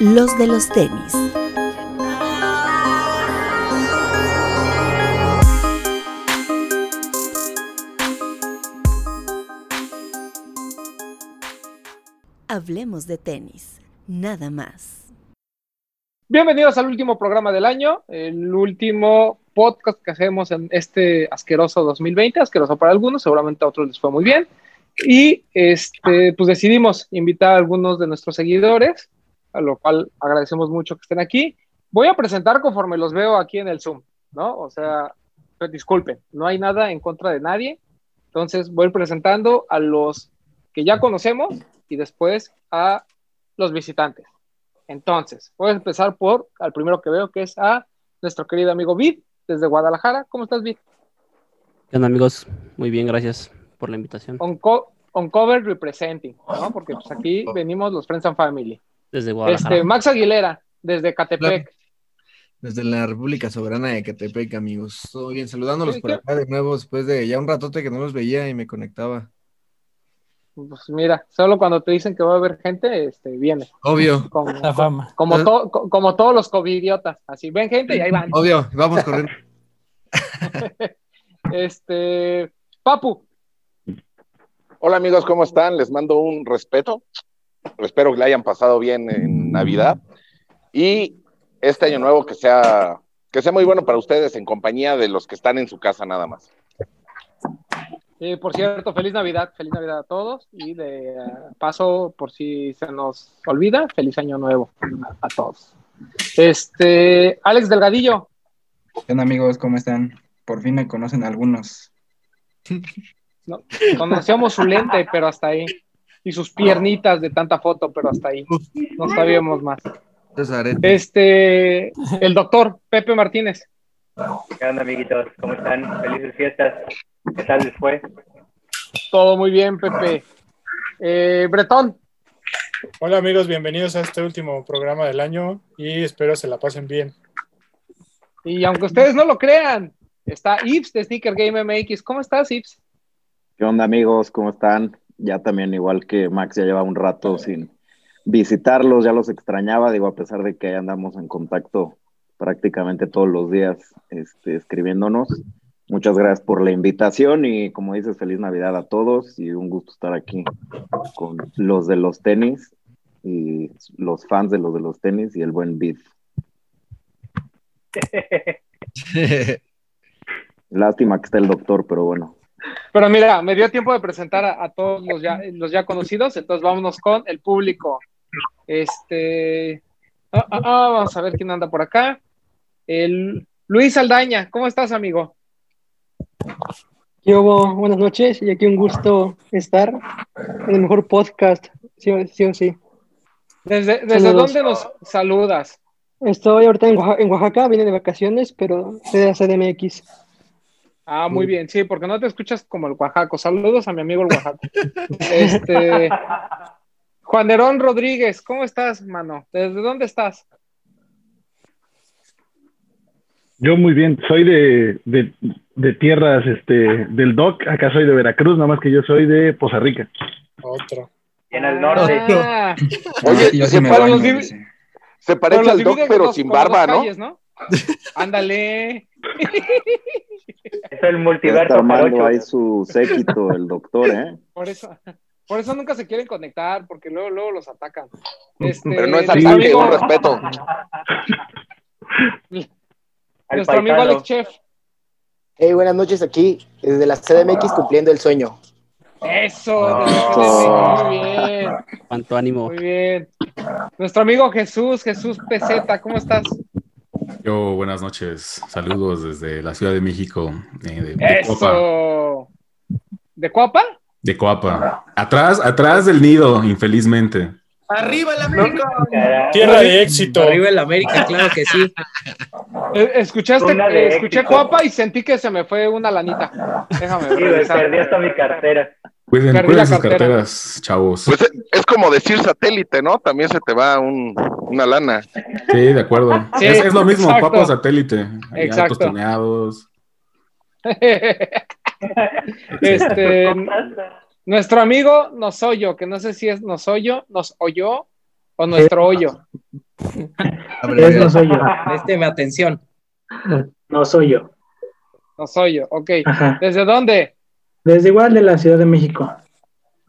Los de los tenis. Hablemos de tenis, nada más. Bienvenidos al último programa del año, el último podcast que hacemos en este asqueroso 2020, asqueroso para algunos, seguramente a otros les fue muy bien. Y este, pues decidimos invitar a algunos de nuestros seguidores, a lo cual agradecemos mucho que estén aquí. Voy a presentar conforme los veo aquí en el Zoom, ¿no? O sea, disculpen, no hay nada en contra de nadie. Entonces voy presentando a los que ya conocemos y después a los visitantes. Entonces, voy a empezar por al primero que veo, que es a nuestro querido amigo Vid, desde Guadalajara. ¿Cómo estás, Vid? ¿Qué amigos? Muy bien, gracias por la invitación. On, co on cover representing, ¿no? Porque pues aquí venimos los Friends and Family. Desde Guadalajara. Este, Max Aguilera, desde Catepec. Desde la República Soberana de Catepec, amigos. Todo bien, saludándolos por acá de nuevo después de ya un ratote que no los veía y me conectaba. Pues mira, solo cuando te dicen que va a haber gente, este, viene. Obvio, Como, La fama. como, to- co- como todos los covidiotas. Así, ven gente y ahí van. obvio, vamos corriendo. Este, Papu, Hola amigos, ¿cómo están? Les mando un respeto. Espero que le hayan pasado bien en Navidad. Y este año nuevo que sea, que sea muy bueno para ustedes en compañía de los que están en su casa nada más. eh, por cierto, feliz Navidad, feliz Navidad a todos y de eh, paso, por si se nos olvida, feliz año nuevo a, a todos. Este, Alex Delgadillo, ¿Qué onda, amigos? ¿Cómo están? Por fin me conocen algunos. no, conocíamos su lente, pero hasta ahí, y sus piernitas de tanta foto, pero hasta ahí, no sabíamos más. Este, el doctor Pepe Martínez, ¿Qué onda, amiguitos? ¿Cómo están? Felices fiestas. ¿Qué tal les fue? todo muy bien, Pepe. Eh, Bretón, Hola amigos, bienvenidos a este último programa del año y espero se la pasen bien. y aunque ustedes no lo crean, está Ips de Sneaker Game MX. ¿Cómo estás, Ips? ¿Qué onda amigos? ¿Cómo están? Ya también igual que Max ya lleva un rato sin visitarlos, ya los extrañaba, digo, a pesar de que ahí andamos en contacto prácticamente todos los días este, escribiéndonos. Muchas gracias por la invitación y como dices, feliz Navidad a todos y un gusto estar aquí con los de los tenis y los fans de los de los tenis y el buen beat. Lástima que está el doctor, pero bueno. Pero mira, me dio tiempo de presentar a, a todos los ya, los ya conocidos, entonces vámonos con el público. Este, ah, ah, ah, vamos a ver quién anda por acá. El Luis Aldaña, ¿cómo estás, amigo? ¿Qué hubo? Buenas noches y aquí un gusto estar en el mejor podcast, sí, o- sí. ¿Desde, dónde nos saludas? Estoy ahorita en Oaxaca, en Oaxaca, vine de vacaciones, pero soy de la CDMX. Ah, muy bien, sí, porque no te escuchas como el Oaxaco. Saludos a mi amigo el Oaxaco. Este, Juan Nerón Rodríguez, ¿cómo estás, mano? ¿Desde dónde estás? Yo muy bien, soy de, de, de tierras este, del DOC, acá soy de Veracruz, nada más que yo soy de Poza Rica. Otro. Y en el norte. Ah, Oye, Yo sí se, me baño, parece al doc, pero dos- sin barba, ¿no? Ándale. Es el multiverso. está armando ahí su séquito el doctor, ¿eh? Por eso, por eso nunca se quieren conectar, porque luego, luego los atacan. Este, Pero no es ataque, amigo, un respeto. Nuestro amigo. Alex Chef. Hey, buenas noches aquí desde la CDMX cumpliendo el sueño. Eso, Eso. muy bien, Cuánto ánimo. muy bien. Nuestro amigo Jesús, Jesús Peseta, ¿cómo estás? Yo, buenas noches. Saludos desde la Ciudad de México, eh, de, de Coapa. ¿De Cuapa? De Coapa. Atrás, atrás del nido, infelizmente. ¡Arriba el América! Tierra de éxito. Arriba el América, claro que sí. Eh, Escuchaste, eh, escuché éxito. Cuapa y sentí que se me fue una lanita. Déjame Sí, güey, revisar. perdí hasta mi cartera. Cuiden, Perdí cuiden sus cartera. carteras, chavos. Pues es, es como decir satélite, ¿no? También se te va un- una lana. Sí, de acuerdo. Sí, es, es lo mismo, exacto. papo satélite. Exacto. altos tuneados. este, nuestro amigo Nosoyo, que no sé si es Nosoyo, nos oyó, o nuestro hoyo. Es no soy yo. Présteme atención. No soy yo. No soy yo, ok. Ajá. ¿Desde dónde? Desde igual de la Ciudad de México,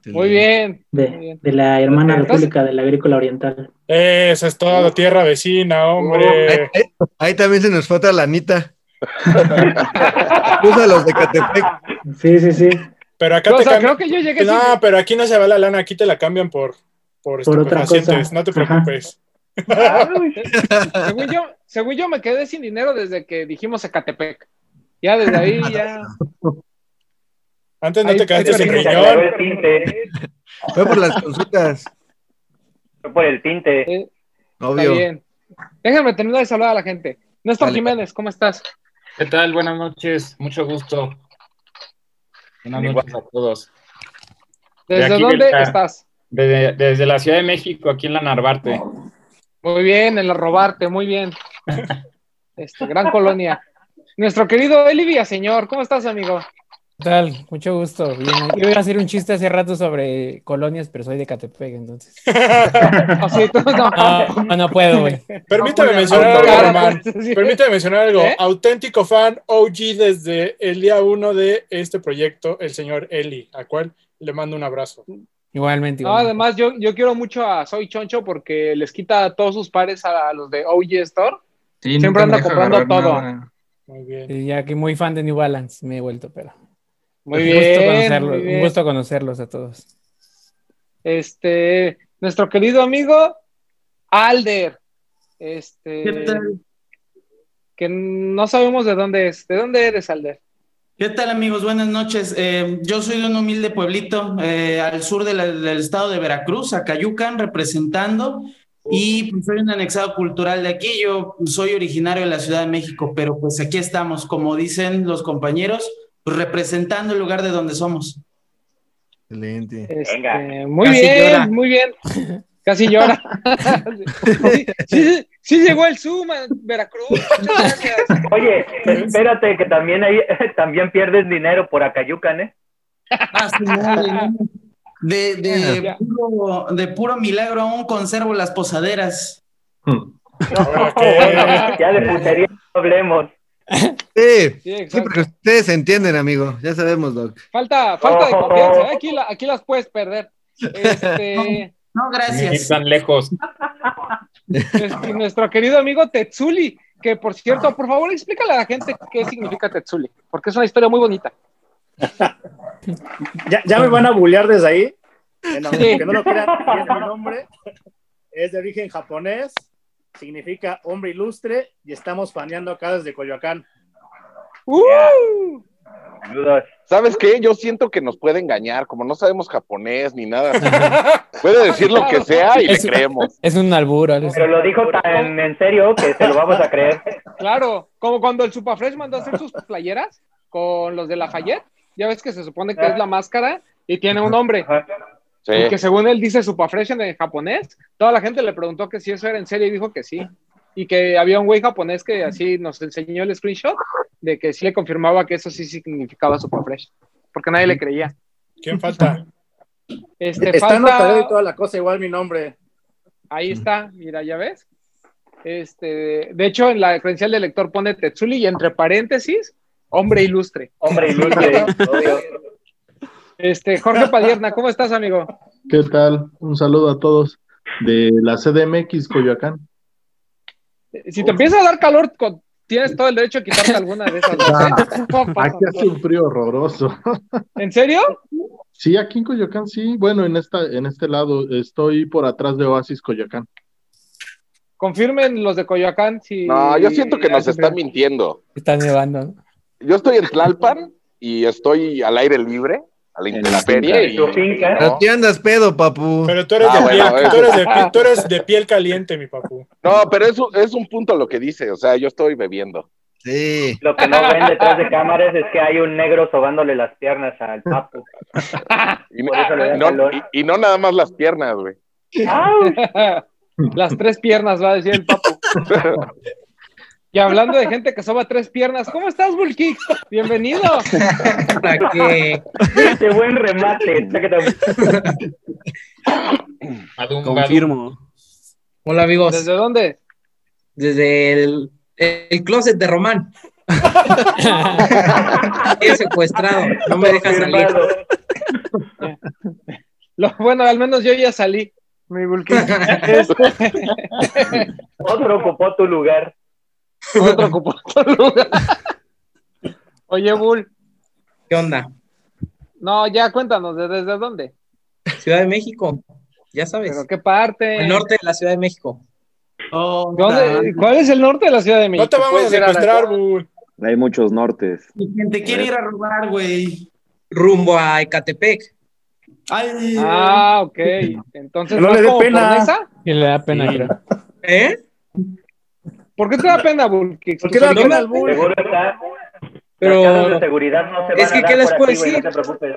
Muy bien. de, de la hermana Entonces- República de la Agrícola Oriental. Eso es todo, tierra vecina, hombre. Ahí, ahí también se nos fue otra lanita. Usa los de Catepec. Sí, sí, sí. Pero acá O te sea, cambian- creo que yo llegué No, sin- pero aquí no se va la lana, aquí te la cambian por, por, Por otra estupefacientes, cosa. no te preocupes. según, yo, según yo me quedé sin dinero desde que dijimos Ecatepec. Ya desde ahí ya. Antes no te quedaste sin riñón. el tinte. Fue por las consultas. Fue por el tinte. Eh, Está Obvio. bien. Déjenme terminar de saludar a la gente. Néstor Dale. Jiménez, ¿cómo estás? ¿Qué tal? Buenas noches, mucho gusto. Buenas Igual. noches a todos. De ¿Desde dónde estás? Desde, desde la Ciudad de México, aquí en la Narvarte. Muy bien, en la Robarte, muy bien. Este, gran colonia. Nuestro querido Eli Villaseñor, ¿cómo estás, amigo? ¿Qué tal? Mucho gusto. Bien. Yo iba a hacer un chiste hace rato sobre colonias, pero soy de Catepec, entonces. Ah, no. No, puedo, güey. Permítame No, mencionar algo, Román. Permítame mencionar algo. ¿Eh? Auténtico fan OG desde el día uno de este proyecto, el señor Eli, a cual le mando un abrazo. Igualmente. Además, yo, yo quiero mucho a Soy Choncho porque les quita todos sus pares a los de OG Store. Sí, Siempre anda comprando todo. nada. Muy bien. Sí, ya que muy fan de New Balance me he vuelto, pero. Muy un bien, Gusto conocerlos, muy bien. Un gusto conocerlos a todos. Este, nuestro querido amigo Alder. Este, ¿Qué tal? que no sabemos de dónde es. ¿De dónde eres, Alder? ¿Qué tal amigos? Buenas noches. Eh, yo soy de un humilde pueblito eh, al sur de la- del estado de Veracruz, Acayucan, representando. Y pues, soy un anexado cultural de aquí. Yo soy originario de la Ciudad de México, pero pues aquí estamos, como dicen los compañeros, pues, representando el lugar de donde somos. Excelente. Este, muy Casi bien, llora. muy bien. Casi llora. sí, sí, sí llegó el Zoom a Veracruz. Muchas gracias. Oye, espérate que también hay, también pierdes dinero por Acayucan, ¿eh? Ah. De, de, puro, de puro milagro aún conservo las posaderas. Ya de putería no hablemos. Sí, Sí, porque ustedes entienden, amigo. Ya sabemos, Doc. Falta, falta de confianza. ¿eh? Aquí, la- aquí las puedes perder. Este, No, gracias. tan lejos. este, nuestro querido amigo Tetsuli, que por cierto, por favor, explícale a la gente qué significa Tetsuli, porque es una historia muy bonita. Ya, ya me van a bullear desde ahí. Aunque Sí. no lo crean, mi nombre. Es de origen japonés, significa hombre ilustre y estamos faneando acá desde Coyoacán. ¡Uh! Saludos. ¿Sabes qué? Yo siento que nos puede engañar, como no sabemos japonés ni nada. puede decir lo que sea y le creemos. Es un albur. Pero lo dijo tan en serio que se lo vamos a creer. Claro, como cuando el Superfresh mandó a hacer sus playeras con los de Lafayette. Ya ves que se supone que es la máscara y tiene un nombre. Sí. Y que según él dice Superfresh en japonés, toda la gente le preguntó que si eso era en serio y dijo que sí. Y que había un güey japonés que así nos enseñó el screenshot de que sí le confirmaba que eso sí significaba Superfresh. Porque nadie le creía. ¿Quién falta? Este, Está falta- y toda la cosa, igual mi nombre. Ahí está, mira, ya ves. Este, de hecho, en la credencial de lector pone Tetsuli y entre paréntesis, hombre ilustre. Hombre ilustre, obvio. Este, Jorge Padierna, ¿cómo estás, amigo? ¿Qué tal? Un saludo a todos de la CDMX Coyoacán. Si te empieza a dar calor, tienes todo el derecho a quitarte alguna de esas. dos, ¿eh? Aquí hace un frío horroroso. ¿En serio? Sí, aquí en Coyoacán sí. Bueno, en esta, en este lado estoy por atrás de Oasis Coyoacán. Confirmen los de Coyoacán si. No, yo siento que nos hace está frío. mintiendo. Está nevando. ¿no? Yo estoy en Tlalpan y estoy al aire libre, a la intemperie. y- Tu finca. Pero tú andas pedo, papu. Pero tú eres, Ah, de, bueno, piel, tú, eres de, piel- tú eres de piel caliente, mi papu. No, pero eso es un punto lo que dice. O sea, yo estoy bebiendo. Sí. Lo que no ven detrás de cámaras es que hay un negro sobándole las piernas al papu. Y, Por eso le da no, y no nada más las piernas, güey. Las tres piernas, va a decir el papu. Y hablando de gente que soba tres piernas, ¿cómo estás, Bulky? Bienvenido. ¿Para qué? Qué buen remate. Confirmo. Hola amigos. ¿Desde dónde? Desde el, el closet de Román. He secuestrado, no me deja salir. Lo, bueno, al menos yo ya salí. Mi Bulky. Este, Otro ocupó tu lugar. Otro ocupó otro lugar. Oye, Bull. ¿Qué onda? No, ya cuéntanos, ¿de- ¿desde dónde? Ciudad de México, ya sabes. ¿Pero qué parte? El norte de la Ciudad de México. ¿Dónde- ¿Cuál es el norte de la Ciudad de México? No te vamos a ir secuestrar, Bull. Hay muchos nortes. Te quiere ir a robar, güey. Rumbo a Ecatepec. Ay, Ah, ok. Entonces, no ¿vas le dé como pena. Que le da pena, creo. ¿Eh? ¿Por qué te da pena, Bull? ¿Por qué da expliques pena Bull. Seguro está. Pero- de seguridad no se van Es que, a ¿qué les por puedo decir? no te preocupes.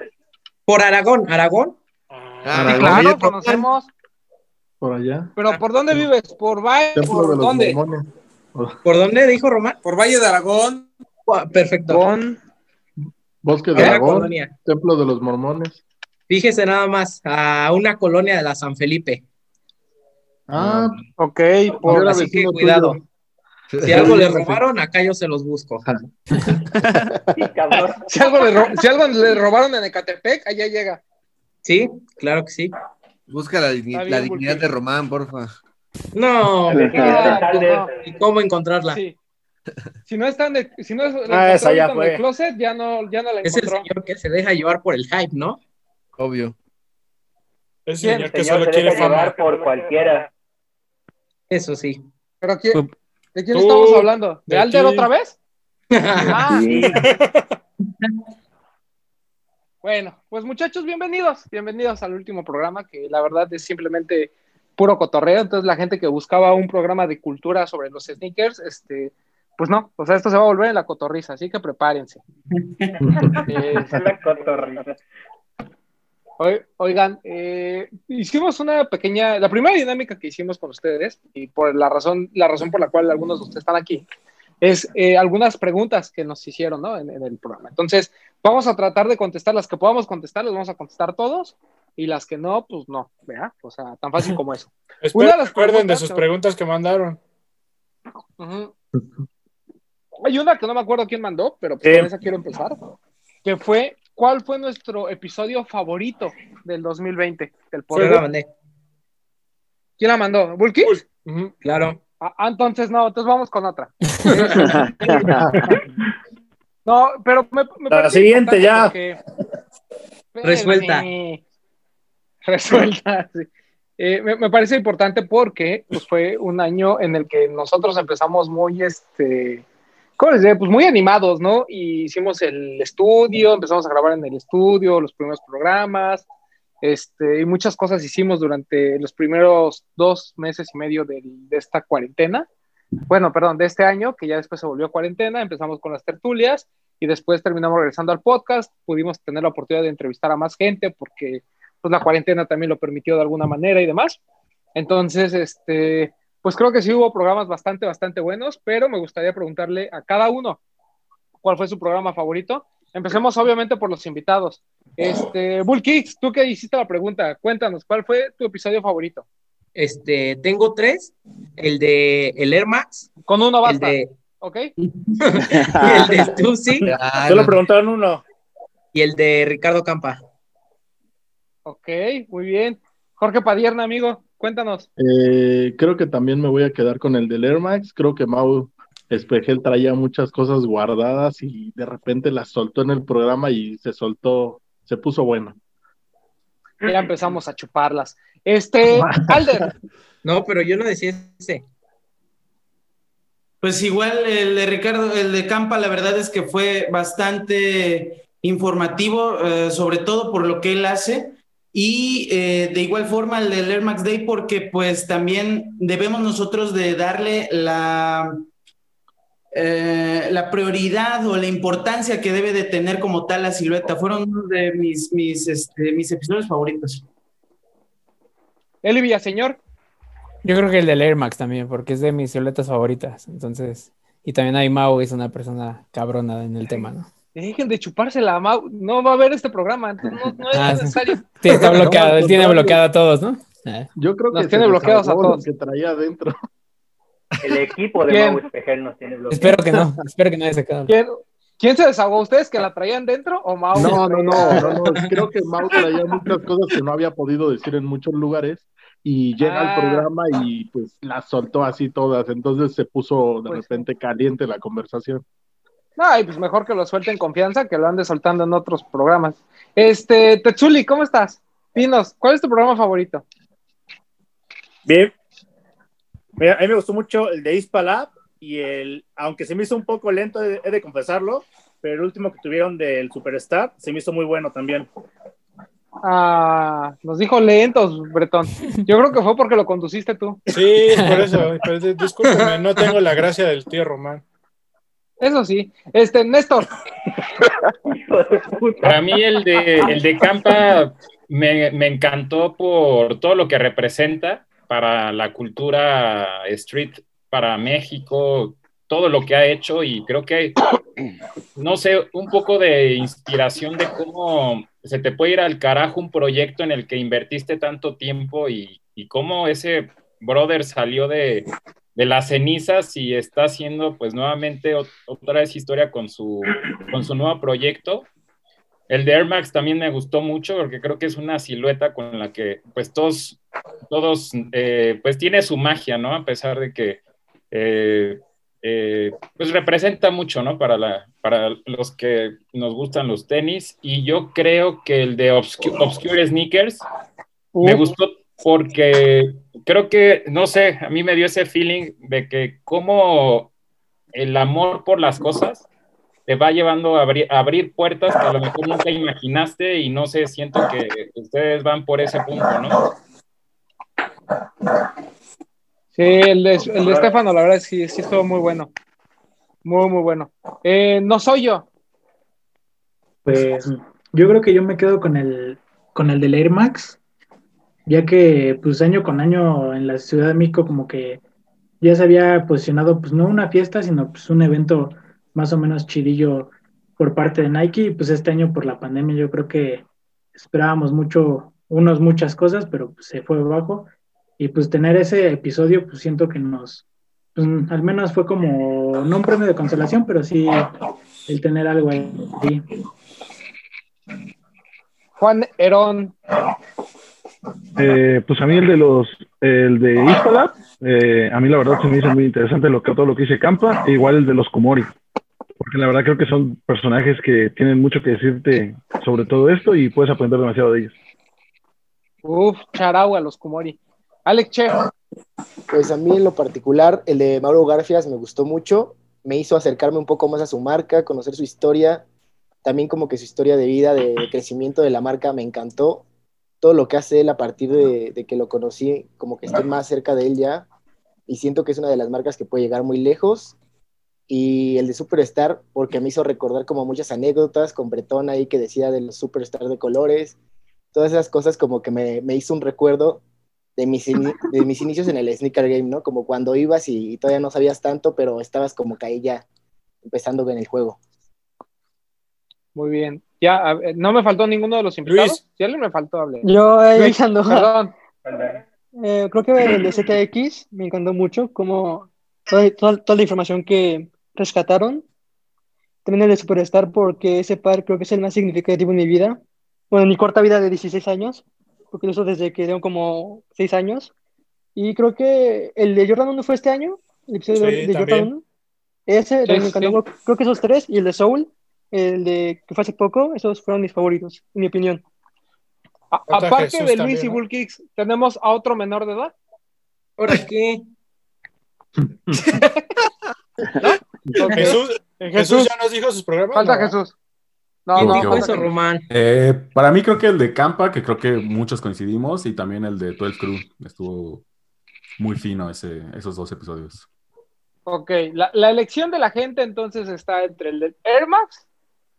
Por Aragón, Aragón. Ah, Sí, la claro, conocemos. Por allá. Pero ¿por dónde vives? ¿Por Valle? ¿Por dónde? ¿Por dónde dijo Román? Por Valle de Aragón. Ah, Perfecto. Bosque de Aragón. colonia. Templo de los Mormones. Fíjese nada más, a una colonia de la San Felipe. Ah, Ok, yo por... Así que cuidado. tuyo. Si algo le robaron, acá yo se los busco. Si algo, le ro- si algo le robaron en Ecatepec, allá llega. Sí, claro que sí. Busca la, bien, dignidad porque- de Román, porfa. No, pues no. ¿y cómo encontrarla? Sí. Si no está en el- si no es Ah, esa ya en fue. el closet, ya no, ya no la Es el señor que se deja llevar por el hype, ¿no? Obvio. Es ¿Quién? señor El que solo se quiere deja llevar por cualquiera. Eso sí. ¿Pero quién- ¿De quién Tú, estamos hablando? ¿De de Alder otra vez? Ah, Sí. bueno, pues muchachos, bienvenidos. Bienvenidos al último programa, que la verdad es simplemente puro cotorreo. Entonces, la gente que buscaba un programa de cultura sobre los sneakers, este, pues no, o sea, esto se va a volver en la cotorriza, así que prepárense. Eh, La cotorrisa. Oi- Oigan, eh, hicimos una pequeña, la primera dinámica que hicimos con ustedes, y por la razón, la razón por la cual algunos de ustedes están aquí, es eh, algunas preguntas que nos hicieron ¿no? en, en el programa. Entonces, vamos a tratar de contestar las que podamos contestar, las vamos a contestar todos, y las que no, pues no, ¿verdad? O sea, tan fácil como eso. Espero Una de las recuerden de sus preguntas que mandaron. Ujú. Hay una que no me acuerdo quién mandó, pero pues con esa quiero empezar, que fue, ¿cuál fue nuestro episodio favorito del 2020 del Yo la mandé. ¿Quién la mandó? ¿Bulky? Claro. Ah, ah, entonces no, entonces vamos con otra. No, pero me, me La parece siguiente importante ya. porque- Resuelta. Resuelta, sí. Eh, me, me parece importante porque pues, fue un año en el que nosotros empezamos muy, este, ¿cómo les diré? Pues muy animados, ¿no? Y hicimos el estudio, empezamos a grabar en el estudio, los primeros programas, este, y muchas cosas hicimos durante los primeros dos meses y medio del- de esta cuarentena. Bueno, perdón, de este año, que ya después se volvió cuarentena, empezamos con las tertulias y después terminamos regresando al podcast. Pudimos tener la oportunidad de entrevistar a más gente porque pues, la cuarentena también lo permitió de alguna manera y demás. Entonces, este, pues creo que sí hubo programas bastante, bastante buenos, pero me gustaría preguntarle a cada uno cuál fue su programa favorito. Empecemos obviamente por los invitados. Este, Bull Kicks, tú que hiciste la pregunta, cuéntanos, ¿cuál fue tu episodio favorito? Este, tengo tres. El de el Air Max, Con uno el basta, de, ¿ok? y el de Stussy Solo preguntaron uno. y el de Ricardo Campa. Ok, muy bien. Jorge Padierna, amigo, cuéntanos. Eh, creo que también me voy a quedar con el del Air Max. Creo que Mau Espejel traía muchas cosas guardadas y de repente las soltó en el programa y se soltó, se puso bueno. Ya empezamos a chuparlas. Este, Alder, No, pero yo no decía ese. Pues igual el de Ricardo, el de Campa, la verdad es que fue bastante informativo, eh, sobre todo por lo que él hace. Y eh, de igual forma el del Air Max Day, porque pues también debemos nosotros de darle la, eh, la prioridad o la importancia que debe de tener como tal la silueta. Fueron uno de mis, mis, este, mis episodios favoritos. Eli Villaseñor. Yo creo que el del Air Max también, porque es de mis violetas favoritas. Entonces, y también ahí Mau es una persona cabrona en el tema, ¿no? Dejen de chupársela, Mau. No va a haber este programa, entonces no, no es Ah, necesario. Sí, está bloqueado, él tiene bloqueado a todos, ¿no? Yo creo que Nos se tiene bloqueados a todos. que traía adentro. El equipo de ¿Quién? Mau Espejel nos tiene bloqueados. Espero que no, espero que no haya sacado. ¿Quién, quién se desahogó? ¿Ustedes que la traían dentro o Mau? No, no, no, no, no. Creo que Mau traía muchas cosas que no había podido decir en muchos lugares y llega Ah. al programa y pues las soltó así todas. Entonces se puso de Pues repente caliente la conversación. No, y pues mejor que lo suelte en confianza que lo ande soltando en otros programas. Este, Tetsuli, ¿cómo estás? Dinos, ¿cuál es tu programa favorito? Bien. Mira, a mí me gustó mucho el de Ispalab y el, aunque se me hizo un poco lento, he he de confesarlo, pero el último que tuvieron del Superstar se me hizo muy bueno también. Ah, nos dijo lentos, Bretón. Yo creo que fue porque lo conduciste tú. Sí, por eso. discúlpeme, no tengo la gracia del tío Román. Eso sí. Este, Néstor. Para mí el de, el de Campa me, me encantó por todo lo que representa para la cultura street, para México, todo lo que ha hecho y creo que, no sé, un poco de inspiración de cómo se te puede ir al carajo un proyecto en el que invertiste tanto tiempo y, y cómo ese brother salió de, de las cenizas y está haciendo pues nuevamente ot- otra vez historia con su, con su nuevo proyecto. El de Air Max también me gustó mucho porque creo que es una silueta con la que pues todos, todos eh, pues tiene su magia, ¿no? A pesar de que eh, eh, pues representa mucho, ¿no? Para, la, para los que nos gustan los tenis. Y yo creo que el de Obscu- Obscure Sneakers me gustó porque creo que, no sé, a mí me dio ese feeling de que como el amor por las cosas te va llevando a abrir, a abrir puertas que a lo mejor nunca imaginaste y no sé, siento que ustedes van por ese punto, ¿no? Sí, el de, el de Estefano, la verdad, sí, sí estuvo muy bueno. Muy, muy bueno. Eh, no soy yo. Pues yo creo que yo me quedo con el, con el del Air Max, ya que pues año con año en la Ciudad de México como que ya se había posicionado pues no una fiesta, sino pues un evento más o menos chidillo por parte de Nike y pues este año por la pandemia yo creo que esperábamos mucho, unos muchas cosas, pero pues, se fue abajo y pues tener ese episodio pues siento que nos, pues, al menos fue como, no un premio de consolación, pero sí el tener algo ahí. Juan Herón. Eh, pues a mí el de los, el de Ispalab, eh, a mí la verdad se me hizo muy interesante lo que, todo lo que dice Campa, e igual el de los Komori, porque la verdad creo que son personajes que tienen mucho que decirte sobre todo esto y puedes aprender demasiado de ellos. Uf, charagua, los Kumori. Alex Che. Pues a mí en lo particular, el de Mauro Garfias me gustó mucho, me hizo acercarme un poco más a su marca, conocer su historia, también como que su historia de vida, de crecimiento de la marca me encantó. Todo lo que hace él a partir de, de que lo conocí, como que estoy más cerca de él ya, y siento que es una de las marcas que puede llegar muy lejos. Y el de Superstar, porque me hizo recordar como muchas anécdotas con Bretón ahí que decía de los Superstar de colores, todas esas cosas como que me, me hizo un recuerdo de mis, de mis inicios en el sneaker game, ¿no? Como cuando ibas y, y todavía no sabías tanto, pero estabas como que ahí ya empezando en el juego. Muy bien. Ya, no me faltó ninguno de los invitados. Si alguien me faltó, hable. Yo Luis, ando. Perdón. Eh, creo que el de ZX me encantó mucho, como toda, toda- toda la información que rescataron. También el de Superstar, porque ese par creo que es el más significativo en mi vida. Bueno, en mi corta vida de 16 años, porque uso desde que tengo como 6 años. Y creo que el de Jordan 1 fue este año, el episodio Sí, de, de. Jordan 1. Ese Sí, también me encantó. sí. Creo que esos tres, y el de Soul, el de que fue hace poco, esos fueron mis favoritos, en mi opinión. A- aparte Jesús de también, Luis y ¿no? Bullkicks, ¿tenemos a otro menor de edad? ¿Ahora qué? Ok. Jesús, Jesús ya nos dijo sus programas. Falta ¿no? Jesús. No, ¿Quién no, dijo eso, Jesús. Román? Eh, para mí creo que el de Campa, que creo que muchos coincidimos, y también el de 12 Crew. Estuvo muy fino ese, esos dos episodios. Ok, la, la elección de la gente entonces está entre el de Air Max,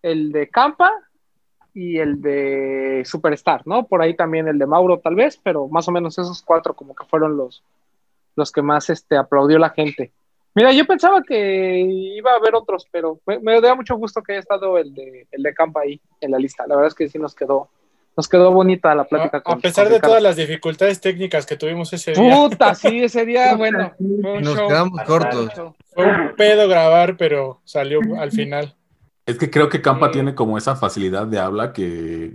el de Campa y el de Superstar, ¿no? Por ahí también el de Mauro tal vez, pero más o menos esos cuatro como que fueron los, los que más este, aplaudió la gente. Mira, yo pensaba que iba a haber otros, pero me, me da mucho gusto que haya estado el de, el de Campa ahí en la lista. La verdad es que sí nos quedó nos quedó bonita la plática. A, con, a pesar con de todas las dificultades técnicas que tuvimos ese día. Puta, sí, ese día, bueno, fue un Nos show. quedamos cortos. Fue un pedo grabar, pero salió al final. Es que creo que Campa tiene como esa facilidad de habla que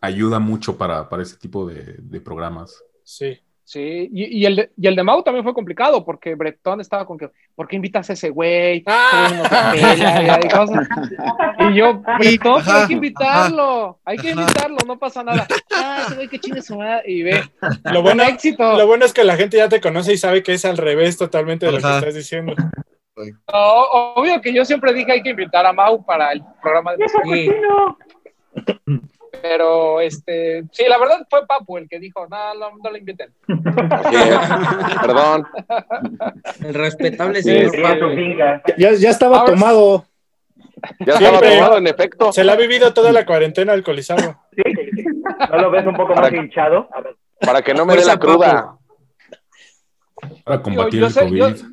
ayuda mucho para, para ese tipo de, de programas. Sí. Sí, y, y el de, y el de Mau también fue complicado porque Bretón estaba con que, ¿por qué invitas a ese güey? Ah. Todo el mundo se pela", y cosas. Y yo, Bretón, pero hay que invitarlo, hay que invitarlo, no pasa nada. Ah, ese güey que chingue su madre. Y ve, Lo bueno, éxito. lo bueno es que la gente ya te conoce y sabe que es al revés totalmente de lo que estás diciendo. No, obvio que yo siempre dije hay que invitar a Mau para el programa de Sí. Pero, este, sí, la verdad fue Papu el que dijo, no, no, no lo inviten. Perdón. El respetable Sí, señor sí, Papu. Ya, ya estaba Ahora- tomado. Ya estaba Siempre. tomado, en efecto. Se la ha vivido toda la cuarentena alcoholizado. ¿No lo ves un poco más hinchado? Para que no me dé Fuerza, la cruda. Para combatir yo el sé- COVID. yo-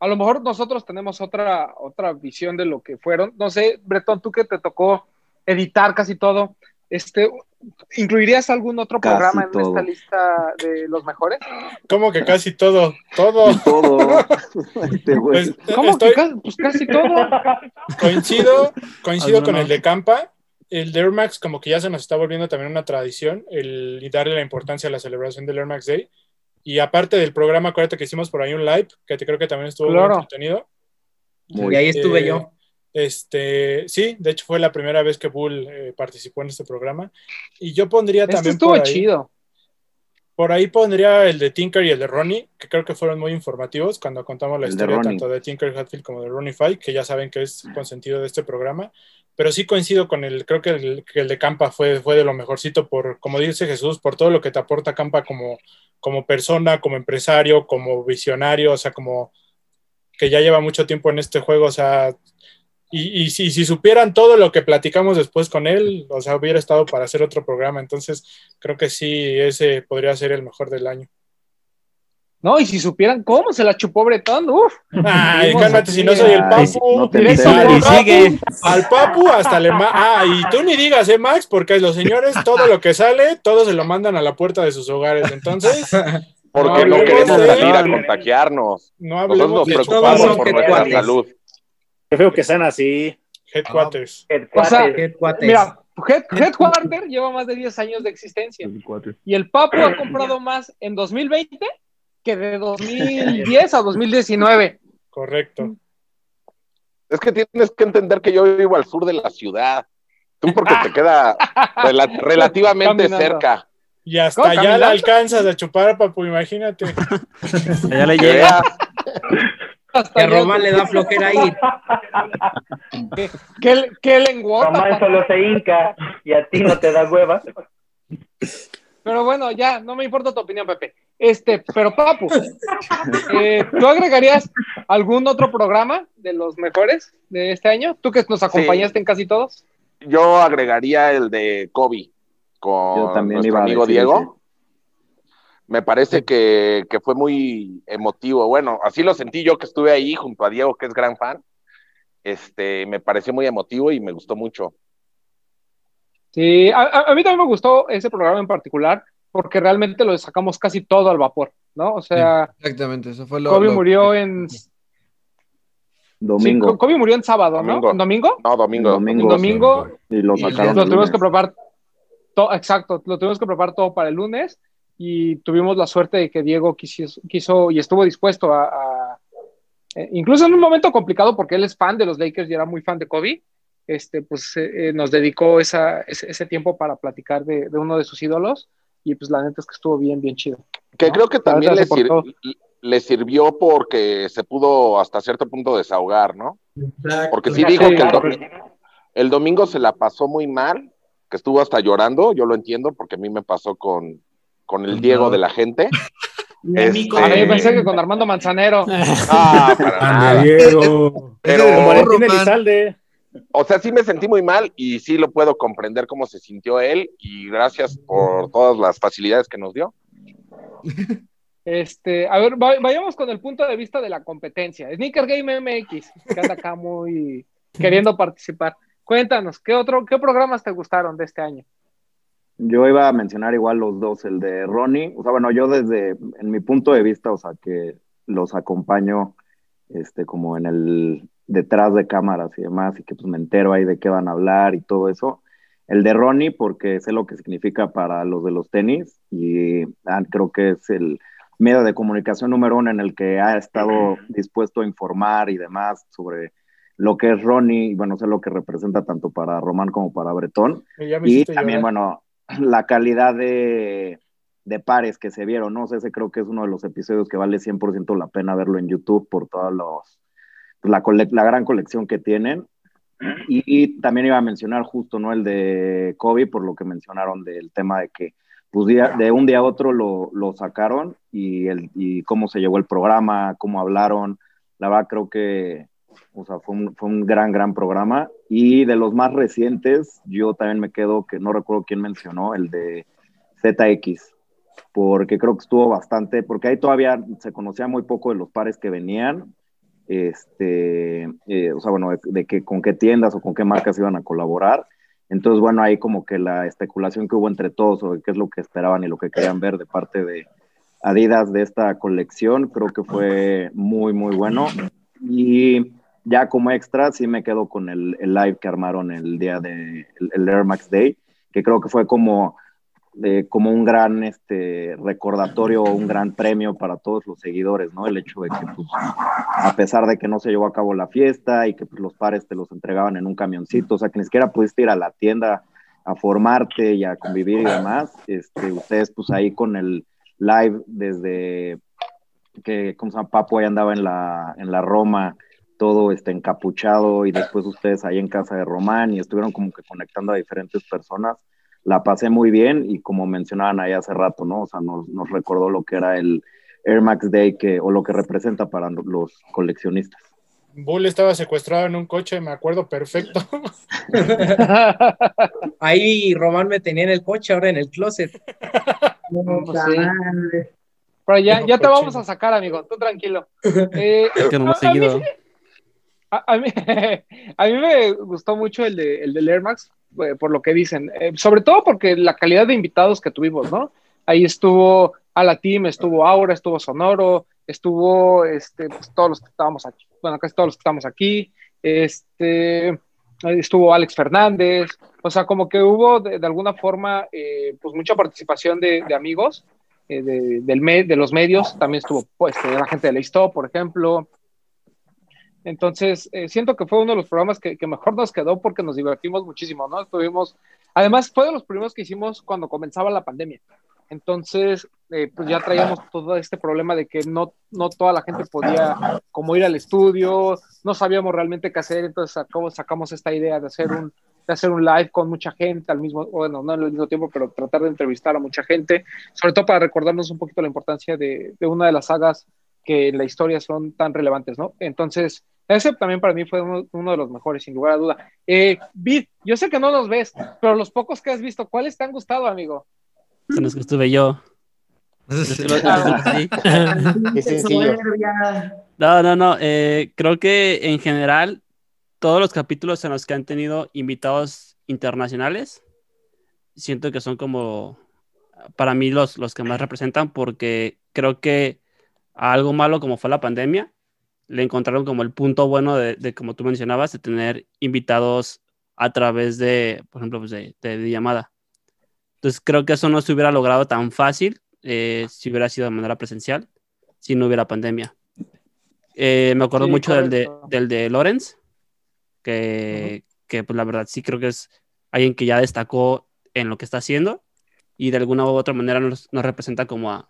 a lo mejor nosotros tenemos otra, otra visión de lo que fueron. No sé, Bretón, tú que te tocó editar casi todo, este, ¿incluirías algún otro Casi programa en todo. esta lista de los mejores? Como que casi todo, todo. Todo. Este. Pues, ¿Cómo estoy- que casi, pues casi todo? Coincido, coincido con Algunos. el de Campa. El de Air Max como que ya se nos está volviendo también una tradición, el y darle la importancia a la celebración del Air Max Day. Y aparte del programa, acuérdate que hicimos por ahí un live, que te creo que también estuvo Claro. muy entretenido. Y ahí estuve Eh, yo. Este, sí, de hecho fue la primera vez que Bull eh, participó en este programa. Y yo pondría Este también estuvo por ahí, chido. por ahí pondría el de Tinker y el de Ronnie, que creo que fueron muy informativos cuando contamos la El historia tanto de Tinker Hatfield como de Ronnie Five, que ya saben que es consentido de este programa. Pero sí coincido con el, creo que el, que el de Campa fue, fue de lo mejorcito por, como dice Jesús, por todo lo que te aporta Campa como, como persona, como empresario, como visionario, o sea, como que ya lleva mucho tiempo en este juego, o sea, y, y si, si supieran todo lo que platicamos después con él, o sea, hubiera estado para hacer otro programa, entonces creo que sí, ese podría ser el mejor del año. No, y si supieran cómo se la chupó Bretón, uff. Ay, cálmate, si no soy el Ay, papu. no te al al papu, sigue. Al papu hasta le ma- Ah, y tú ni digas, ¿eh, Max? Porque los señores, todo lo que sale, todo se lo mandan a la puerta de sus hogares. Entonces, Porque No no, queremos de- salir a contagiarnos. no Nosotros nos de Todos preocupamos por nuestra salud. Qué feo que sean así. headquarters. O sea, cuates. Mira, Head, Headquarter lleva más de 10 años de existencia. Y el Papu ha comprado más en 2020 que de 2010 a 2019. Correcto. Es que tienes que entender que yo vivo al sur de la ciudad. Tú porque te queda rela- relativamente Caminando. cerca. Y hasta ¿Cómo, allá caminando? la alcanzas a chupar, papu, imagínate. Allá le llega. Que a allá- Román le da flojera ir. ¿Qué, qué, qué lenguota, Román papá. solo se hinca y a ti no te da hueva. Pero bueno, ya, no me importa tu opinión, Pepe. Este, pero Papu, eh, ¿tú agregarías algún otro programa de los mejores de este año? Tú que nos acompañaste en casi todos. Yo agregaría el de Kobe con Yo también nuestro iba amigo decir Diego. Me parece que, que fue muy emotivo. Bueno, así lo sentí yo que estuve ahí junto a Diego, que es gran fan. Este, me pareció muy emotivo y me gustó mucho. Sí, a, a- a mí también me gustó ese programa en particular porque realmente lo sacamos casi todo al vapor, ¿no? O sea, Exactamente, eso fue lo. Kobe lo- murió en... Domingo. Sí, Kobe murió en sábado, ¿no? Domingo. ¿En domingo? No, domingo. Domingo. En domingo Y lo y sacaron lo tuvimos que preparar, to- exacto, lo tuvimos que preparar todo para el lunes y tuvimos la suerte de que Diego quiso, quiso y estuvo dispuesto a, a- eh, incluso en un momento complicado porque él es fan de los Lakers y era muy fan de Kobe, este, pues eh, eh, nos dedicó esa, ese, ese tiempo para platicar de, de uno de sus ídolos y pues la neta es que estuvo bien, bien chido. Que ¿no? creo que también le, sir- le sirvió porque se pudo hasta cierto punto desahogar, ¿no? Exacto. Porque sí Sí, dijo que el, claro. domi- el domingo se la pasó muy mal, que estuvo hasta llorando, yo lo entiendo porque a mí me pasó con, con el Diego de la gente. A mí con- Ah, Este- pensé que con Armando Manzanero. Ah, para nada. Diego. Pero, Como. Elizalde. O sea, sí me sentí muy mal y sí lo puedo comprender cómo se sintió él y gracias por todas las facilidades que nos dio. Este, a ver, va- vayamos con el punto de vista de la competencia. Sneaker Game MX, que anda acá muy queriendo participar. Cuéntanos, ¿qué otro, qué programas te gustaron de este año? Yo iba a mencionar igual los dos, el de Ronnie, o sea, bueno, yo desde, en mi punto de vista, o sea, que los acompaño, este, como en el, detrás de cámaras y demás, y que pues me entero ahí de qué van a hablar y todo eso. El de Ronnie, porque sé lo que significa para los de los tenis, y ah, creo que es el medio de comunicación número uno en el que ha estado dispuesto a informar y demás sobre lo que es Ronnie, y bueno, sé lo que representa tanto para Román como para Bretón. Y, también, bueno, la calidad de, de, pares que se vieron, ¿no? sé, ese creo que es uno de los episodios que vale 100% la pena verlo en YouTube por todos los, la, gran colección que tienen. Y, también iba a mencionar justo, ¿no? El de Kobe, por lo que mencionaron del tema de que pues, de un día a otro lo, lo sacaron y, el, y cómo se llevó el programa, cómo hablaron. La verdad creo que o sea, fue un, fue un gran, gran programa. Y de los más recientes, yo también me quedo, que no recuerdo quién mencionó, el de ZX, porque creo que estuvo bastante, porque ahí todavía se conocía muy poco de los pares que venían, este, eh, o sea, bueno, de, que, con qué tiendas o con qué marcas iban a colaborar. Entonces, bueno, ahí como que la especulación que hubo entre todos sobre qué es lo que esperaban y lo que querían ver de parte de Adidas de esta colección, creo que fue muy, muy bueno. Y ya como extra, sí me quedo con el, live que armaron el día de el, Air Max Day, que creo que fue como, como un gran este, recordatorio, un gran premio para todos los seguidores, ¿no? El hecho de que, pues, a pesar de que no se llevó a cabo la fiesta y que pues, los pares te los entregaban en un camioncito, o sea, que ni siquiera pudiste ir a la tienda a formarte y a convivir y demás, este, ustedes pues ahí con el live desde que, como llama, Papo ahí andaba en la, en la Roma, todo este, encapuchado y después ustedes ahí en casa de Román y estuvieron como que conectando a diferentes personas. La pasé muy bien y como mencionaban ahí hace rato, ¿no? O sea, nos, nos recordó lo que era el Air Max Day que, o lo que representa para los coleccionistas. Bull estaba secuestrado en un coche, me acuerdo perfecto. Ahí Román me tenía en el coche, ahora en el closet. Pues Pero ya, ya te vamos a sacar, amigo, tú tranquilo. Eh, que no. A, mí, a mí me gustó mucho el de, el Air Max, eh, por lo que dicen, eh, sobre todo porque la calidad de invitados que tuvimos, ¿no? Ahí estuvo a la team, estuvo Aura, estuvo Sonoro, estuvo este, pues, todos los que estábamos aquí, bueno, casi todos los que estamos aquí, este, estuvo Alex Fernández, o sea, como que hubo de, alguna forma, eh, pues mucha participación de, amigos de, del de los medios, también estuvo pues la gente de la Istop, por ejemplo, entonces, eh, siento que fue uno de los programas que, mejor nos quedó porque nos divertimos muchísimo, ¿no? Estuvimos, además fue de los primeros que hicimos cuando comenzaba la pandemia. Entonces, eh, pues ya traíamos todo este problema de que no, no toda la gente podía como ir al estudio, no sabíamos realmente qué hacer, entonces sacamos, sacamos esta idea de hacer un de hacer un live con mucha gente al mismo, bueno, no al mismo tiempo, pero tratar de entrevistar a mucha gente, sobre todo para recordarnos un poquito la importancia de, de una de las sagas que en la historia son tan relevantes, ¿no? Entonces, ese también para mí fue uno, de los mejores, sin lugar a duda. Eh, yo sé que no nos ves, pero los pocos que has visto, ¿cuáles te han gustado, amigo? Son los que estuve yo. no, no, no. Eh, creo que en general, todos los capítulos en los que han tenido invitados internacionales, siento que son como, para mí, los, los que más representan, porque creo que algo malo como fue la pandemia, le encontraron como el punto bueno de, como tú mencionabas, de tener invitados a través de, por ejemplo, pues de, de, llamada. Entonces creo que eso no se hubiera logrado tan fácil eh, si hubiera sido de manera presencial, si no hubiera pandemia. Eh, me acuerdo mucho del de, del de Lorenz, que, que pues la verdad sí creo que es alguien que ya destacó en lo que está haciendo y de alguna u otra manera nos, nos representa como a,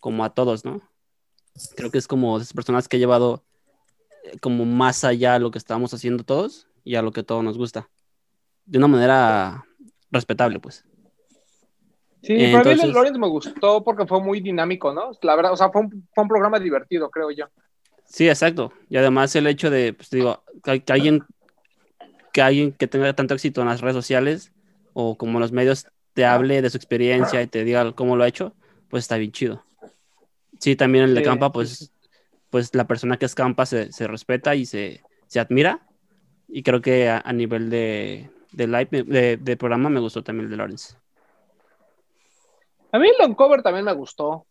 como a todos, ¿no? Creo que es como esas personas que ha llevado como más allá a lo que estábamos haciendo todos y a lo que todos nos gusta. De una manera respetable, pues. Sí, para mí el Lorenz me gustó porque fue muy dinámico, ¿no? La verdad, o sea, fue un, fue un programa divertido, creo yo. Sí, exacto. Y además el hecho de, pues digo, que, alguien que alguien que tenga tanto éxito en las redes sociales o como los medios te hable de su experiencia y te diga cómo lo ha hecho, pues está bien chido sí, también el de Campa, pues, pues la persona que es Campa se, se respeta y se, se, admira. Y creo que a, nivel de, de live, de, de, programa, me gustó también el de Lawrence. A mí el cover también me gustó.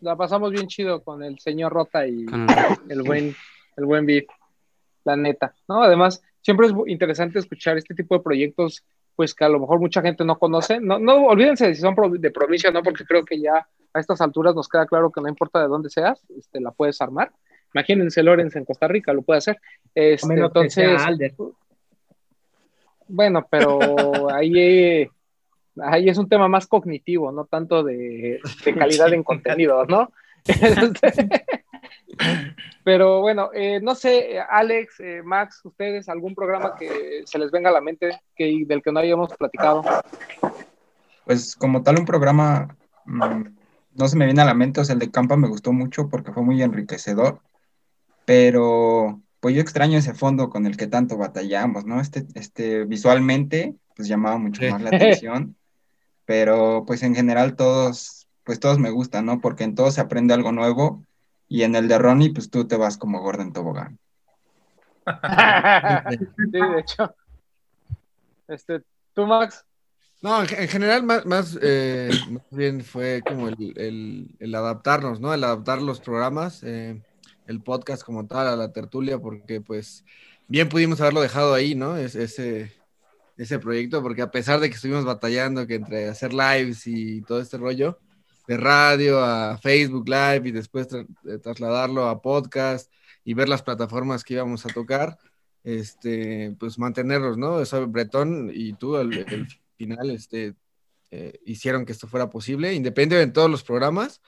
La pasamos bien chido con el señor Rota y el buen, el buen Beat, la neta, ¿no? Además, siempre es interesante escuchar este tipo de proyectos, pues que a lo mejor mucha gente no conoce. No, no olvídense de si son de provincia, ¿no? Porque creo que ya a estas alturas nos queda claro que no importa de dónde seas, este, la puedes armar. Imagínense Lorenz en Costa Rica, lo puede hacer. Este, entonces, bueno, pero ahí, ahí es un tema más cognitivo, no tanto de, calidad en contenido, ¿no? pero bueno, eh, no sé, Alex, eh, Max, ustedes, algún programa que se les venga a la mente que, del que no hayamos platicado. Pues como tal un programa, mm, no se me viene a la mente, o sea, el de Campa me gustó mucho porque fue muy enriquecedor pero pues yo extraño ese fondo con el que tanto batallamos, ¿no? Este, este visualmente, pues llamaba mucho más la atención, pero pues en general todos, pues todos me gustan, ¿no? Porque en todos se aprende algo nuevo y en el de Ronnie, pues tú te vas como gordo en tobogán. sí, de hecho. Este, ¿tú, Max? No, en, general más, eh, más, bien fue como el, el, adaptarnos, ¿no? El adaptar los programas. Eh, el podcast como tal, a la tertulia, porque pues bien pudimos haberlo dejado ahí, ¿no? Es, ese, ese proyecto, porque a pesar de que estuvimos batallando que entre hacer lives y todo este rollo, de radio a Facebook Live y después trasladarlo a podcast y ver las plataformas que íbamos a tocar, este, pues mantenerlos, ¿no? Eso, Bretón y tú, el, final, este, eh, hicieron que esto fuera posible, independientemente de todos los programas,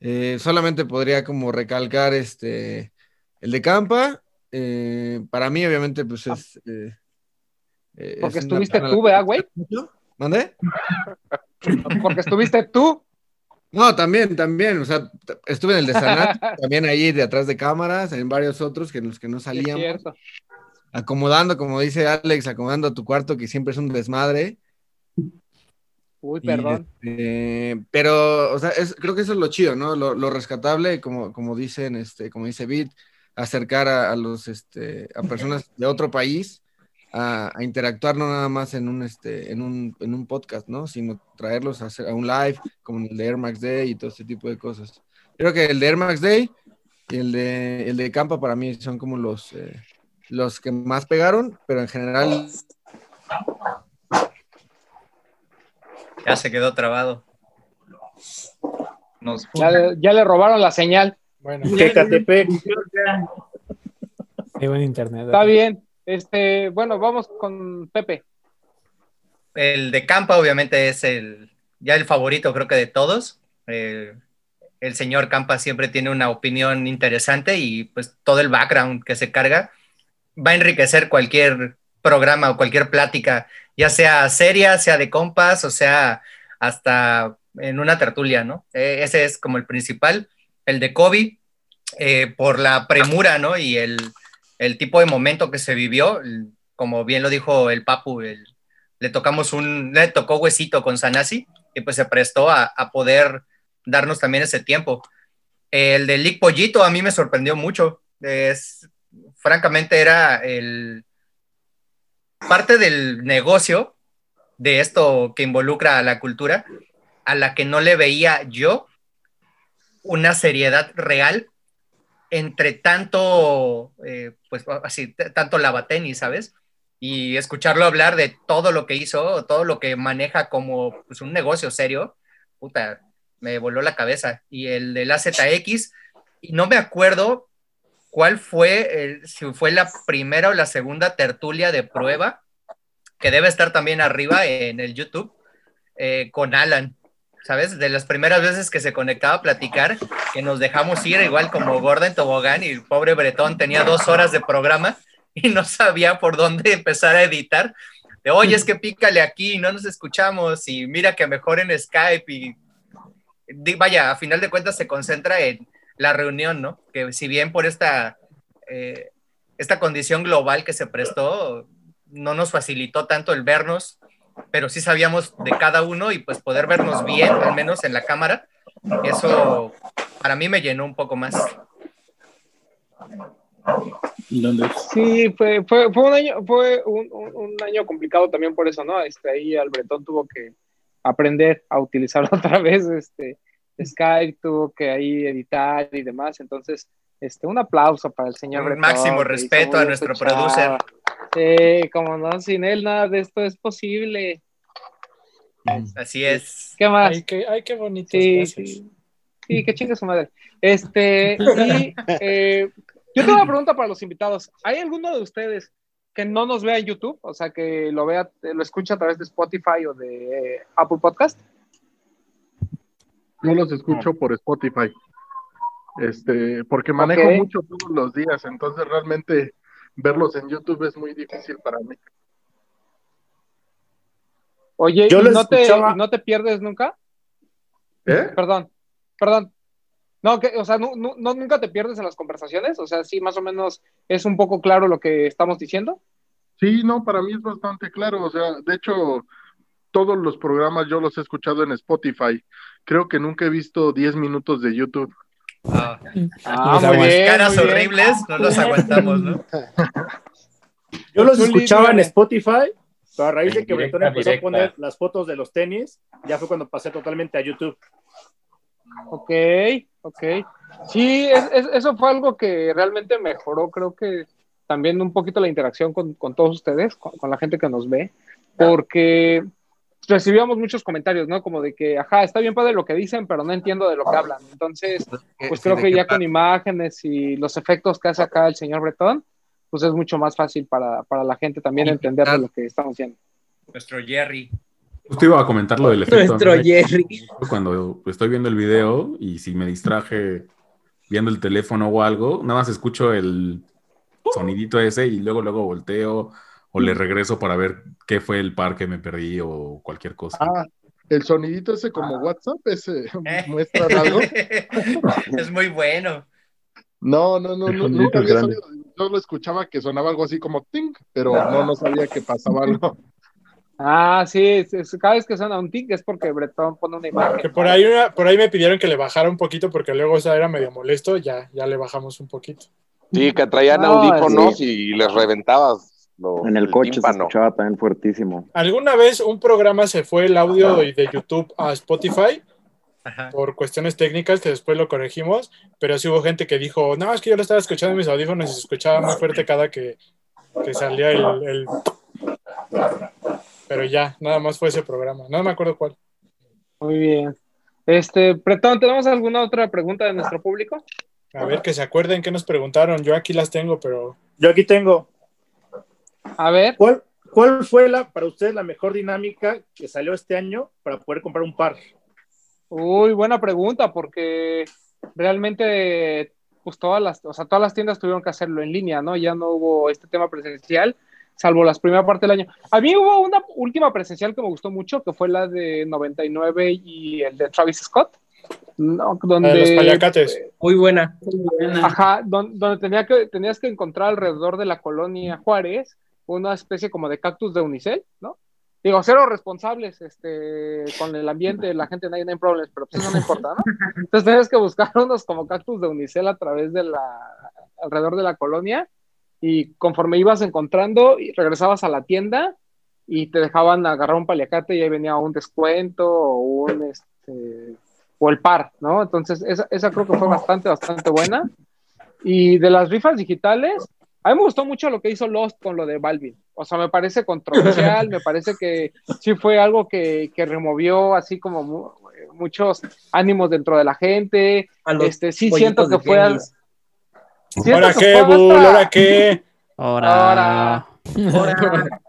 eh, solamente podría como recalcar este, el de Campa. Eh, para mí, obviamente, pues es... Eh, Porque estuviste tú, ¿verdad, güey? ¿Mande? Porque estuviste tú. No, también, también. O sea, estuve en el de Sanat, también ahí de atrás de cámaras, en varios otros que en los que no salíamos. acomodando, como dice Alex, acomodando tu cuarto, que siempre es un desmadre. Uy, perdón. Este, pero, o sea, creo que eso es lo chido, ¿no? Lo, rescatable, como, como dicen, este, como dice Bit, acercar a, los, este, a personas de otro país a, interactuar no nada más en un, este, en un, en un podcast, ¿no? Sino traerlos a, hacer, a un live, como el de Air Max Day y todo este tipo de cosas. Creo que el de Air Max Day y el de, el de Campa para mí son como los, eh, los que más pegaron, pero en general ya se quedó trabado. ya, le, robaron la señal. Bueno, Qué buen internet. Está bien. Este, bueno, vamos con Pepe. El de Campa, obviamente, es el ya el favorito, creo que de todos. Eh, el señor Campa siempre tiene una opinión interesante y pues todo el background que se carga va a enriquecer cualquier programa o cualquier plática ya sea seria, sea de compas, o sea hasta en una tertulia, ¿no? E, ese es como el principal. El de Kobe, eh, por la premura, ¿no? Y el, tipo de momento que se vivió, como bien lo dijo el Papu, le tocamos un, le tocó huesito con Sanasi y pues se prestó a, poder darnos también ese tiempo. El de Lick Pollito a mí me sorprendió mucho. Es, francamente era el, parte del negocio de esto que involucra a la cultura, a la que no le veía yo una seriedad real entre tanto, eh, pues así, tanto lavatenis, ¿sabes? Y escucharlo hablar de todo lo que hizo, todo lo que maneja como pues, un negocio serio, puta, me voló la cabeza. Y el de la ZX, y no me acuerdo cuál fue, si fue la primera o la segunda tertulia de prueba, que debe estar también arriba en el YouTube, eh, con Alan, ¿sabes? De las primeras veces que se conectaba a platicar, que nos dejamos ir igual como gorda en tobogán y el pobre Bretón tenía dos horas de programa y no sabía por dónde empezar a editar. De, oye, es que pícale aquí, no nos escuchamos y mira que mejor en Skype y vaya, a final de cuentas se concentra en la reunión, ¿no? Que si bien por esta, eh, esta condición global que se prestó, no nos facilitó tanto el vernos, pero sí sabíamos de cada uno y pues poder vernos bien, al menos en la cámara, eso para mí me llenó un poco más. Sí, fue, fue, un año, fue un, año complicado también por eso, ¿no? Este, ahí Albretón tuvo que aprender a utilizar otra vez este Skype, tuvo que ahí editar y demás, entonces este, un aplauso para el señor Un máximo respeto a nuestro producer. Sí, como no, sin él nada de esto es posible. Así es. ¿Qué más? Ay, qué, ay, qué bonito. Sí, gracias. sí. Sí, que chingue su madre. Este, y eh, yo tengo una pregunta para los invitados. ¿Hay alguno de ustedes que no nos vea en YouTube? O sea, que lo vea, lo escucha a través de Spotify o de eh, Apple Podcast. Yo los escucho por Spotify. Este, porque manejo Ok. mucho todos los días, entonces realmente verlos en YouTube es muy difícil para mí. Oye, Yo ¿y no, te, no te pierdes nunca? ¿Eh? Perdón, perdón. No, que, o sea, no, no- no- nunca te pierdes en las conversaciones. O sea, sí, más o menos es un poco claro lo que estamos diciendo. Sí, no, para mí es bastante claro. O sea, de hecho, todos los programas yo los he escuchado en Spotify. Creo que nunca he visto 10 minutos de YouTube. Ah, Ah, muy bien, caras muy bien. horribles, no los aguantamos, ¿no? Yo los escuchaba en. Spotify, pero a raíz de que Bretón empezó directa. a poner las fotos de los tenis, ya fue cuando pasé totalmente a YouTube. Ok, ok. Sí, es- es- eso fue algo que realmente mejoró, creo que también un poquito la interacción con, con todos ustedes, con, con la gente que nos ve, porque recibíamos muchos comentarios, ¿no? Como de que, ajá, está bien padre lo que dicen, pero no entiendo de lo que hablan. Entonces, pues creo ¿de que ya con imágenes y los efectos que hace acá el señor Bretón, pues es mucho más fácil para, para la gente también entender de lo que estamos haciendo. Nuestro Jerry. Justo iba a comentar lo del efecto. Nuestro ¿no? Jerry. Cuando estoy viendo el video y si me distraje viendo el teléfono o algo, nada más escucho el sonidito ese y luego luego volteo o le regreso para ver qué fue el par que me perdí o cualquier cosa. Ah, el sonidito ese como WhatsApp, ese muestra algo. Es muy bueno. No, no, no, no, nunca había sabido. Yo lo escuchaba que sonaba algo así como ting, pero no, no sabía que pasaba algo. Ah, sí, es- es- cada vez que suena un tic es porque Bretón pone una imagen. Que por ahí, una- por ahí me pidieron que le bajara un poquito porque luego esa era medio molesto, ya, ya le bajamos un poquito. Sí, que traían No, audífonos y les reventabas lo- En el coche se escuchaba también fuertísimo. ¿Alguna vez un programa se fue el audio de YouTube a Spotify? Por cuestiones técnicas que después lo corregimos, pero sí hubo gente que dijo, no, es que yo lo estaba escuchando en mis audífonos y se escuchaba muy fuerte cada que, que salía el, el- Pero ya, nada más fue ese programa, no me acuerdo cuál. Muy bien. Este, Bretón, ¿tenemos alguna otra pregunta de nuestro público? A ver, que se acuerden que nos preguntaron, yo aquí las tengo, pero... Yo aquí tengo. A ver. ¿Cuál, cuál fue la, para ustedes la mejor dinámica que salió este año para poder comprar un par? Uy, buena pregunta, porque realmente, pues todas las, o sea, todas las tiendas tuvieron que hacerlo en línea, ¿no? Ya no hubo este tema presencial, salvo las primeras partes del año. A mí hubo una última presencial que me gustó mucho, que fue la de 99 y el de Travis Scott. No, donde, los paliacates. Muy buena. Ajá, don- donde, tenía que, tenías que encontrar alrededor de la colonia Juárez una especie como de cactus de unicel, ¿no? Digo, cero responsables este, con el ambiente, la gente, no hay, problemas, pero pues eso no importa, ¿no? Entonces tenías que buscar unos como cactus de unicel a través de la, alrededor de la colonia y conforme ibas encontrando, regresabas a la tienda y te dejaban agarrar un paliacate y ahí venía un descuento o un, este, o el par, ¿no? Entonces esa, esa creo que fue bastante, bastante buena. Y de las rifas digitales, a mí me gustó mucho lo que hizo Lost con lo de Balvin. O sea, me parece controversial, me parece que sí fue algo que, que removió así como mu- muchos ánimos dentro de la gente. A los Este, sí siento que fue al- siento ¿Ahora que qué, fue Bull? hasta- ¿Ahora qué? Ahora.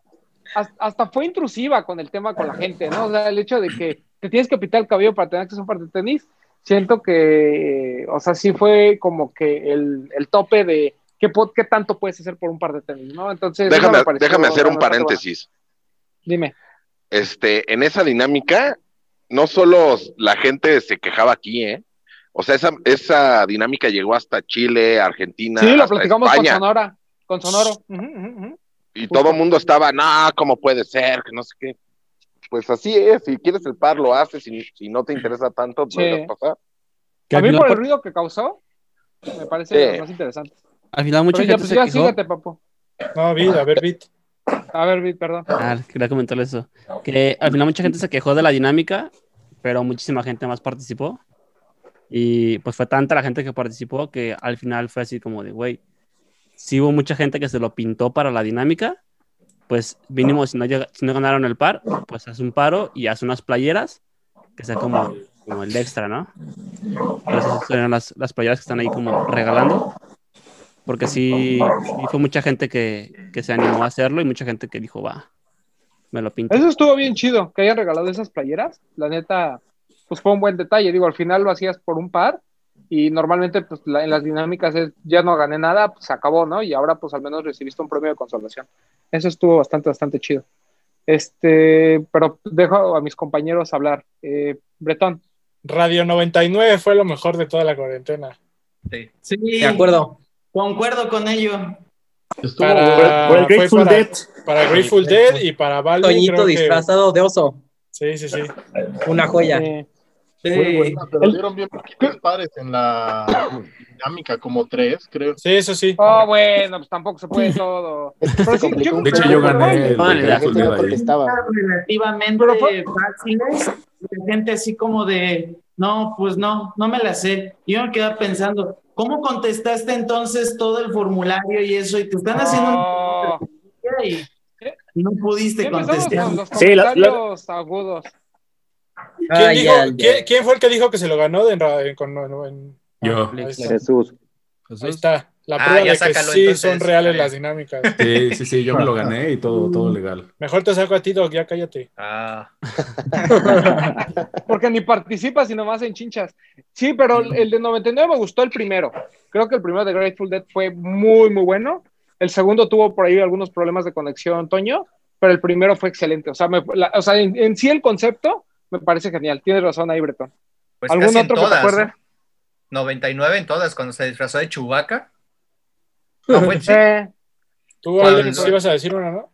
Hasta, hasta fue intrusiva con el tema con la gente, ¿no? O sea, el hecho de que te tienes que pitar el cabello para tener acceso a un par de tenis, siento que, o sea, sí fue como que el, el tope de qué, tanto puedes hacer por un par de tenis, ¿no? Entonces, Déjame, me pareció déjame hacer un paréntesis. Dime. Este, en esa dinámica, no solo la gente se quejaba aquí, ¿eh? O sea, esa, esa dinámica llegó hasta Chile, Argentina, Sí, lo platicamos España. con Sonora, con Sonoro. Y todo el mundo estaba, no, ¿cómo puede ser? Que no sé qué. Pues así es, si quieres el par, lo haces, y si no te interesa tanto, Sí. lo pasar. A mí por el ruido que causó, me parece Sí. de los más interesante. Al final mucha Pero ya, gente pues se ya quejó. síguete, papo. No, Vid, a ver, Vid. A ver, Vid, perdón. Ah, quería comentarle eso. Que al final mucha gente se quejó de la dinámica, pero muchísima gente más participó. Y pues fue tanta la gente que participó que al final fue así como de, güey, si hubo mucha gente que se lo pintó para la dinámica, pues mínimo si no, llega- si no ganaron el par, pues haz un paro y haz unas playeras, que sea como, como el extra, ¿no? Por eso son las, las playeras que están ahí como regalando. Porque sí, sí fue mucha gente que, que se animó a hacerlo y mucha gente que dijo, va, me lo pinto. Eso estuvo bien chido, que hayan regalado esas playeras. La neta, pues fue un buen detalle. Digo, al final lo hacías por un par y normalmente pues la- en las dinámicas es, ya no gané nada, pues se acabó, ¿no? Y ahora pues al menos recibiste un premio de consolación. Eso estuvo bastante, bastante chido. Este, pero dejo a mis compañeros hablar. Eh, Bretón. Radio 99 fue lo mejor de toda la cuarentena. Sí, De acuerdo. Concuerdo con ello. Para, por el Grateful para- Dead. Para Grateful Dead y para Valve. Toñito creo que- disfrazado de oso. Sí, sí, sí. Una joya. Muy buena, pero dieron bien poquitos pares en la dinámica, como tres, creo. Sí, eso sí. Oh, bueno, pues tampoco se puede todo. Pero sí, yo- De hecho, yo gané el Vale, relativamente fáciles, de gente así como de, no, pues no, no me la sé. Yo me quedaba pensando, ¿cómo contestaste entonces todo el formulario y eso? Y te están haciendo un... y no pudiste Sí, contestar. con los Sí, la- la- agudos. ¿Quién, Ah, dijo- ya, ya. ¿quién- quién fue el que dijo que se lo ganó de- en con- en- en- Yo. Ahí. Jesús. Ahí está. La Ah, prueba ya de que sácalo, sí entonces. son reales las dinámicas. Sí, sí, sí, yo me lo gané y todo, todo legal. Mejor te saco a ti, Doc, ya cállate. Ah. Porque ni participas y nomás en chinchas. Sí, pero el de 99 me gustó el primero. Creo que el primero de Grateful Dead fue muy, muy bueno. El segundo tuvo por ahí algunos problemas de conexión, Toño, pero el primero fue excelente. O sea, me- la- o sea en, en sí el concepto me parece genial. Tienes razón ahí, Bretón. Pues ¿Algún otro que te todas. acuerde? ¿no? 99 en todas, cuando se disfrazó de Chewbacca. No, fue sí. Eh, Tú, Cuando- ibas a decir una, ¿no?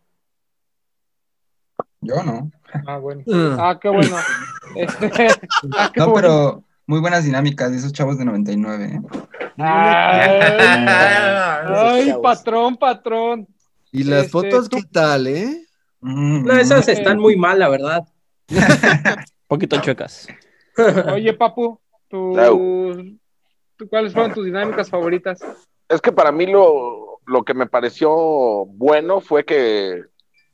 Yo no. Ah, bueno. Ah, qué bueno. Este, ah, qué No, bueno. pero muy buenas dinámicas de esos chavos de 99. ¿eh? Ay, patrón, patrón. Y las Este, fotos, tú- ¿qué tal, eh? No, esas están muy mal, la verdad. Poquito chuecas. Oye, Papu, ¿tú, tú- ¿cuáles fueron tus dinámicas favoritas? Es que para mí lo, lo que me pareció bueno fue que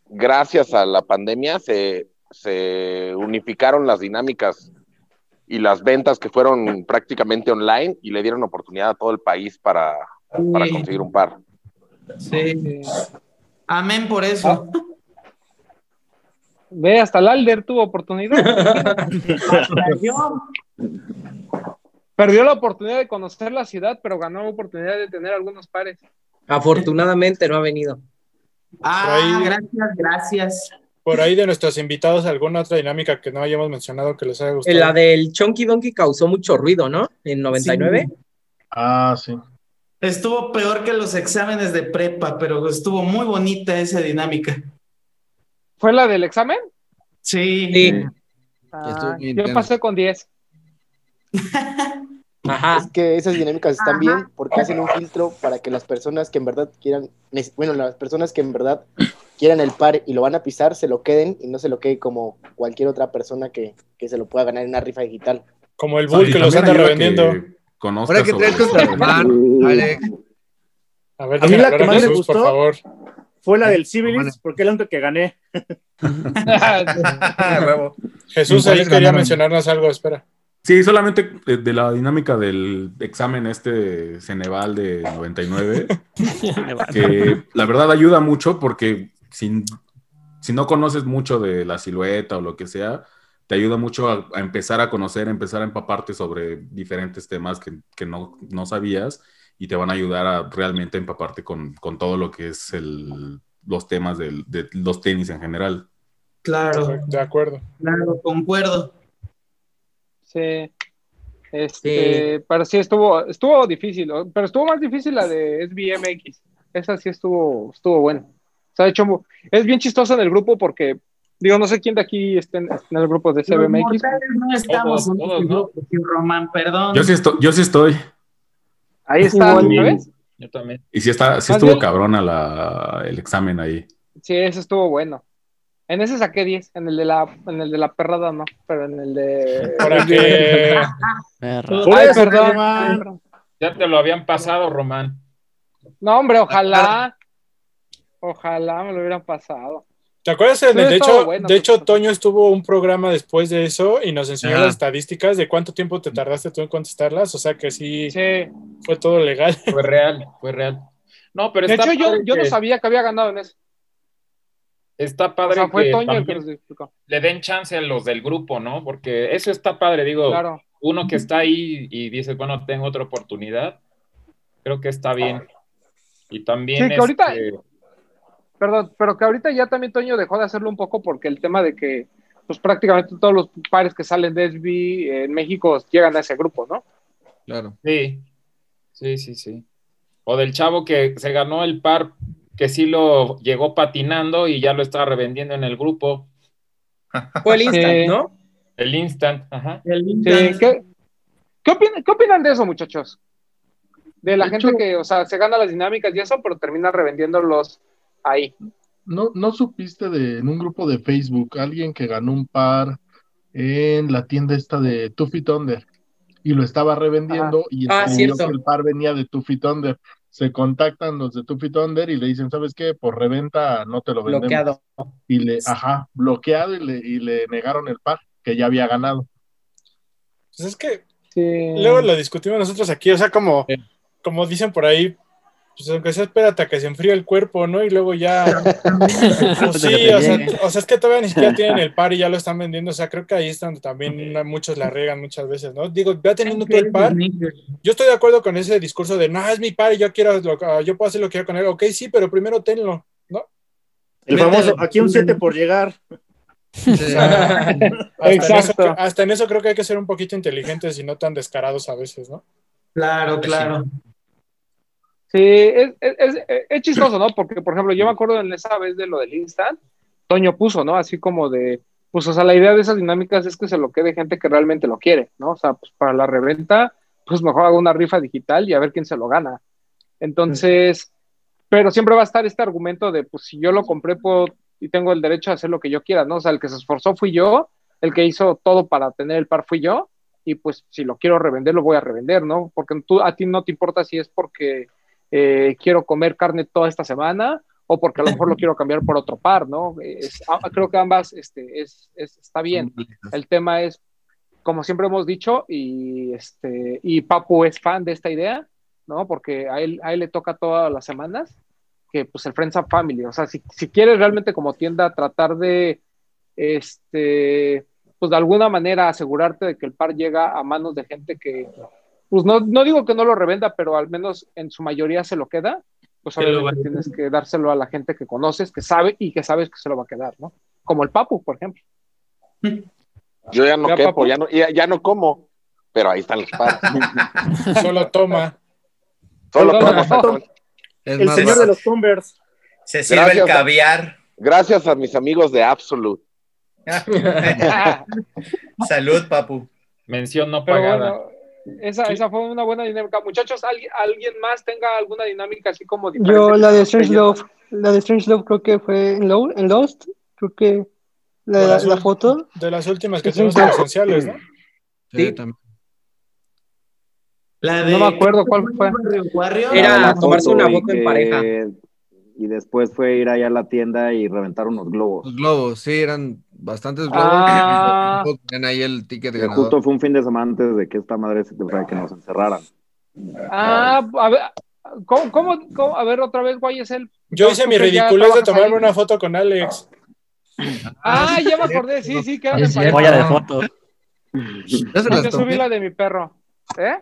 gracias a la pandemia se, se unificaron las dinámicas y las ventas que fueron prácticamente online y le dieron oportunidad a todo el país para, para conseguir un par. Sí. Amén por eso. Ve, hasta el Alder tuvo oportunidad. Perdió la oportunidad de conocer la ciudad, pero ganó la oportunidad de tener algunos pares. Afortunadamente no ha venido. Ah, ahí- gracias, gracias. Por ahí de nuestros invitados, ¿alguna otra dinámica que no hayamos mencionado que les haya gustado? La del Chonky Donkey causó mucho ruido, ¿no? En 99. Ah, sí. Estuvo peor que los exámenes de prepa, pero estuvo muy bonita esa dinámica. ¿Fue la del examen? Sí. Sí. Ah, yo pasé con 10. Ajá. Es que esas dinámicas están bien porque hacen un filtro para que las personas que en verdad quieran, bueno, las personas que en verdad quieran el par y lo van a pisar, se lo queden y no se lo quede como cualquier otra persona que, que se lo pueda ganar en una rifa digital. Como el Sí, Bull que los anda que revendiendo. Ahora que traes contra el Alex. A ver, A mí la que más me Jesús, por gustó- favor. Fue la del Civilis, porque es la única que gané. Huevo. Jesús ahí ¿Cuáles quería ganaron? mencionarnos algo, espera. Sí, solamente de, de la dinámica del examen este Ceneval de 99, que la verdad ayuda mucho porque sin, si no conoces mucho de la silueta o lo que sea, te ayuda mucho a, a empezar a conocer, a empezar a empaparte sobre diferentes temas que, que no, no sabías y te van a ayudar a realmente empaparte con, con todo lo que es el, los temas del- de los tenis en general. Claro, De acuerdo. claro, concuerdo. Sí. Este, pero sí estuvo, estuvo difícil, ¿no? pero estuvo más difícil la de SBMX. Esa sí estuvo, estuvo buena. O sea, de hecho, mu- es bien chistosa en el grupo porque, digo, no sé quién de aquí está en, está en el grupo de Los SBMX. mortales no estamos Todos, en todos, este ¿no? grupo, sí, Román, perdón. Yo sí estoy. Yo sí estoy. Ahí está, Sí. ¿sabes? Yo también. Y sí, está, sí estuvo bien- cabrona la, el examen ahí. Sí, ese estuvo bueno. En ese saqué 10, en el de la, en el de la perrada no, pero en el de. Para. Por Ay, eso, perdón. Román. Ya te lo habían pasado, Román. No, hombre, ojalá. Ojalá me lo hubieran pasado. ¿Te acuerdas? Sí, de estuvo hecho, bueno, de hecho, Toño estuvo un programa después de eso y nos enseñó Ajá. las estadísticas de cuánto tiempo te tardaste tú en contestarlas. O sea que sí, Sí. fue todo legal. Fue real, fue real. No, pero De está hecho, yo, yo no sabía que había ganado en eso. Está O padre sea, fue que Toño el que también nos explicó. le den chance a los del grupo, ¿no? Porque eso está padre, digo, Claro. uno que está ahí y dice, bueno, tengo otra oportunidad, creo que está bien. Y también Sí, que ahorita- este, Perdón, pero que ahorita ya también Toño dejó de hacerlo un poco porque el tema de que, pues prácticamente todos los pares que salen de SB en México llegan a ese grupo, ¿no? Claro. Sí, sí, sí, sí. O del chavo que se ganó el par que sí lo llegó patinando y ya lo estaba revendiendo en el grupo. Fue el instant, Sí. ¿no? El instant, ajá. El Sí, instant. ¿qué, qué, opinan, qué opinan de eso, muchachos? De la De gente hecho- que, o sea, se gana las dinámicas y eso, pero termina revendiéndolos ahí. ¿No, ¿No supiste de en un grupo de Facebook alguien que ganó un par en la tienda esta de Two Feet Under y lo estaba revendiendo y Ah, que el par venía de Two Feet Under? Se contactan los de Two Feet Under y le dicen, ¿sabes qué? Por reventa no te lo vendemos. Bloqueado. Y le, ajá, bloqueado y le, y le negaron el par que ya había ganado. Pues es que Sí. luego lo discutimos nosotros aquí, o sea, como, como dicen por ahí, pues aunque sea espérate a que se enfríe el cuerpo, ¿no? Y luego ya. Pues sí, o sea, o sea, es que todavía ni siquiera tienen el par y ya lo están vendiendo. O sea, creo que ahí es donde también muchos la regan muchas veces, ¿no? Digo, ya teniendo tú el par, yo estoy de acuerdo con ese discurso de no, es mi par y yo quiero, lo- yo puedo hacer lo que quiero con él. Ok, sí, pero primero tenlo, ¿no? El famoso, aquí un 7 por llegar. Hasta en, eso, Exacto. hasta en eso creo que hay que ser un poquito inteligentes y no tan descarados a veces, ¿no? Claro, claro. Sí, es, es, es- es chistoso, ¿no? Porque, por ejemplo, yo me acuerdo en esa vez de lo del Instant, Toño puso, ¿no? Así como de, pues, o sea, la idea de esas dinámicas es que se lo quede gente que realmente lo quiere, ¿no? O sea, pues para la reventa, pues mejor hago una rifa digital y a ver quién se lo gana. Entonces, pero siempre va a estar este argumento de, pues, si yo lo compré puedo, y tengo el derecho a hacer lo que yo quiera, ¿no? O sea, el que se esforzó fui yo, el que hizo todo para tener el par fui yo, y pues si lo quiero revender, lo voy a revender, ¿no? Porque tú, a ti no te importa si es porque eh, quiero comer carne toda esta semana o porque a lo mejor lo quiero cambiar por otro par, ¿no? Es- a- creo que ambas este, es, es- está bien. El tema es, como siempre hemos dicho, y, este, y Papu es fan de esta idea, ¿no? Porque a él, a él le toca todas las semanas, que pues el Friends and Family, o sea, si, si quieres realmente como tienda tratar de, este, pues de alguna manera asegurarte de que el par llega a manos de gente que, pues no, no digo que no lo revenda, pero al menos en su mayoría se lo queda, pues obviamente tienes que dárselo a la gente que conoces, que sabe y que sabes que se lo va a quedar, ¿no? Como el Papu, por ejemplo. Yo ya no Ya, quepo, ya no, ya, ya no como, pero ahí están los pares. Solo toma. Solo toma. Es El señor de los Tumbers. Se sirve el caviar. Gracias a mis amigos de Absolute. Salud, papu. Mención no Pero pagada. bueno, esa, esa fue una buena dinámica. Muchachos, ¿alguien, ¿alguien más tenga alguna dinámica así como diferente? Yo, la de Strange Love, la de Strange Love creo que fue en, Lo- en Lost, creo que la, De la, las la ul- foto. De las últimas que en esenciales, ¿no? Sí, Sí. también. La No me acuerdo cuál fue. Era tomarse una foto en pareja. Y después fue ir allá a la tienda y reventar unos globos. Los globos, sí, eran bastantes globos. Ah. Tenían ahí el ticket Que ganador. justo fue un fin de semana antes de que esta madre se que nos encerraran. Ah, a ver, ¿cómo, cómo, cómo? A ver, otra vez, guay, es el. Yo hice mi que ridiculez de tomarme ahí. una foto con Alex. Ah, ya me acordé, sí, sí, pareja. Joya de foto. Ya se las Yo subí la de mi perro. ¿Eh?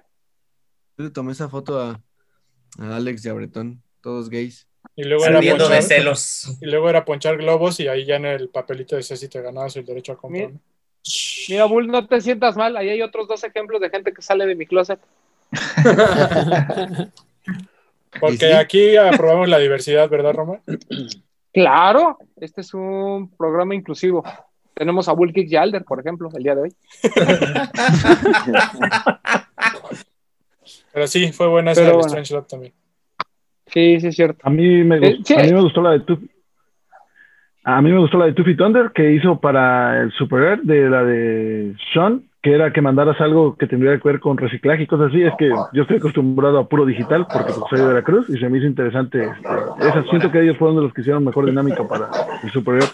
Yo le tomé esa foto a, a Alex y a Bretón, todos gays. Y luego, era de ponchar, celos. y luego era ponchar globos y ahí ya en el papelito decía si te ganabas el derecho a comprar. ¿no? Mira, Bull, no te sientas mal. Ahí hay otros dos ejemplos de gente que sale de mi closet. Porque aquí aprobamos la diversidad, ¿verdad, Roma? Claro, este es un programa inclusivo. Tenemos a Bull Kick y Alder, por ejemplo, el día de hoy. Pero sí, fue buena esa Pero bueno. Strange Love también. Sí, sí, es cierto. A mí me, Eh, gust- sí. a mí me gustó la de Two, A mí me gustó la de Tuffy Thunder que hizo para el Super Air, de la de Sean, que era que mandaras algo que tendría que ver con reciclaje y cosas así. Es que yo estoy acostumbrado a puro digital porque pues, soy de Veracruz y se me hizo interesante. Este, esa, siento que ellos fueron de los que hicieron mejor dinámica para el Super Air.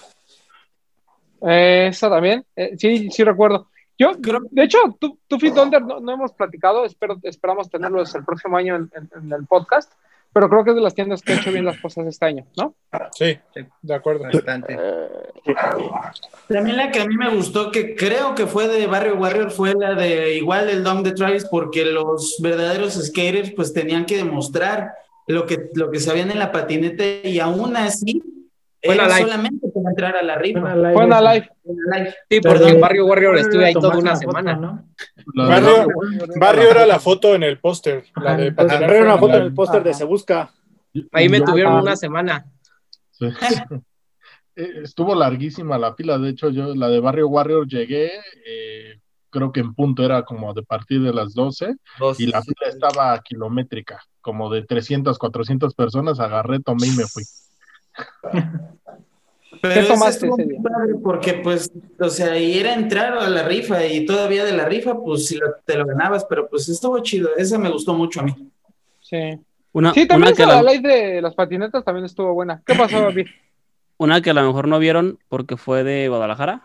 Eh, esa también, eh, sí, sí recuerdo. Yo, de hecho, Tu- Tuffy Thunder no, no hemos platicado, espero, esperamos tenerlos el próximo año en, en- en el podcast, pero creo que es de las tiendas que ha hecho bien las cosas este año, ¿no? Sí, de acuerdo. Bastante. También la que a mí me gustó, que creo que fue de Barrio Warrior, fue la de igual el Dom de Travis, porque los verdaderos skaters pues tenían que demostrar lo que, lo que sabían en la patineta y aún así Fue era la live. solamente para entrar a la rifa. Fue una live. Sí, porque en Barrio Warrior estuve ahí toda una semana. Barrio, Barrio era la foto en el póster. La de patinar. Era una foto en el póster de Se Busca. Ahí me tuvieron Ah. una semana. Sí. Eh, Estuvo larguísima la fila. De hecho, yo la de Barrio Warrior llegué, eh, creo que en punto era como de partir de las 12 y la fila estaba kilométrica, como de 300, 400 personas. Agarré, tomé y me fui. Pero ¿Qué tomaste estuvo ese muy día? padre porque pues, o sea, y era entrar a la rifa y todavía de la rifa pues si lo- te lo ganabas, pero pues estuvo chido, esa me gustó mucho a mí. Sí. Una, sí, también una que la- la live de las patinetas también estuvo buena. ¿Qué pasó, David? Una que a lo mejor no vieron porque fue de Guadalajara,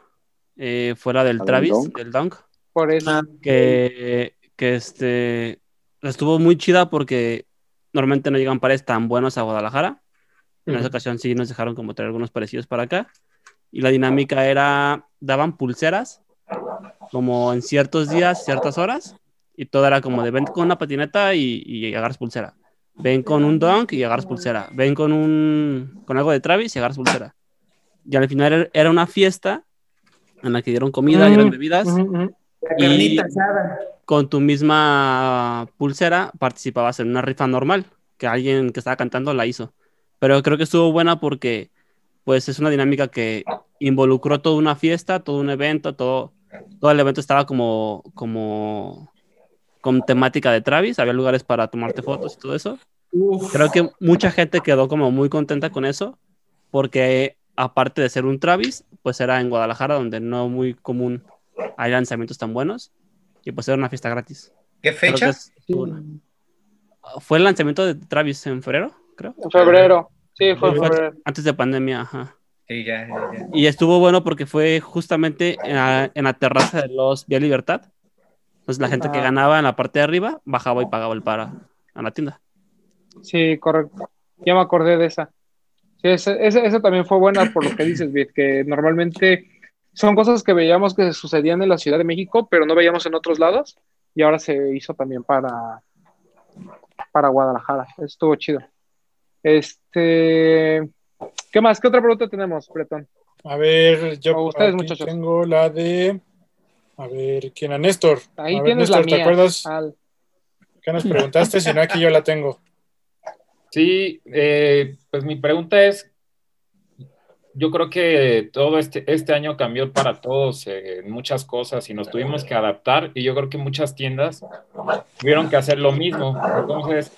eh, fue la del ¿La del Travis, Dunk? del Dunk, Por eso. que, que este, estuvo muy chida porque normalmente no llegan pares tan buenos a Guadalajara. En esa ocasión sí nos dejaron como traer algunos parecidos para acá. Y la dinámica era, daban pulseras como en ciertos días, ciertas horas, y todo era como de ven con una patineta y, y agarras pulsera. Ven con un dunk y agarras pulsera. Ven con un con algo de Travis y agarras pulsera. Y al final era- era una fiesta en la que dieron comida, dieron bebidas. Y con tu misma pulsera participabas en una rifa normal, que alguien que estaba cantando la hizo. Pero creo que estuvo buena porque pues es una dinámica que involucró toda una fiesta, todo un evento, todo, todo el evento estaba como, como con temática de Travis, había lugares para tomarte fotos y todo eso. Creo que mucha gente quedó como muy contenta con eso, porque aparte de ser un Travis, pues era en Guadalajara, donde no muy común hay lanzamientos tan buenos, y pues era una fiesta gratis. ¿Qué fecha? es- Fue el lanzamiento de Travis en febrero, creo. En febrero. Sí, fue. Antes de pandemia, ajá. Sí, ya, ya, ya. Y estuvo bueno porque fue justamente en la, en la terraza de los Vía Libertad. Entonces la gente que ganaba en la parte de arriba bajaba y pagaba el para a la tienda. Sí, correcto. Ya me acordé de esa. Sí, esa, esa- esa también fue buena por lo que dices, Bit, que normalmente son cosas que veíamos que sucedían en la Ciudad de México, pero no veíamos en otros lados, y ahora se hizo también para, para Guadalajara. Estuvo chido. Este, ¿qué más? ¿Qué otra pregunta tenemos, Bretón? A ver, yo ustedes, muchachos. tengo la de. A ver, ¿quién? A Néstor. Ahí A ver, tienes Néstor, la ¿te mía. acuerdas Al- qué nos preguntaste? Si no, aquí yo la tengo. Sí, eh, pues mi pregunta es, yo creo que todo este, este año cambió para todos eh, en muchas cosas y nos tuvimos que adaptar y yo creo que muchas tiendas tuvieron que hacer lo mismo. Entonces,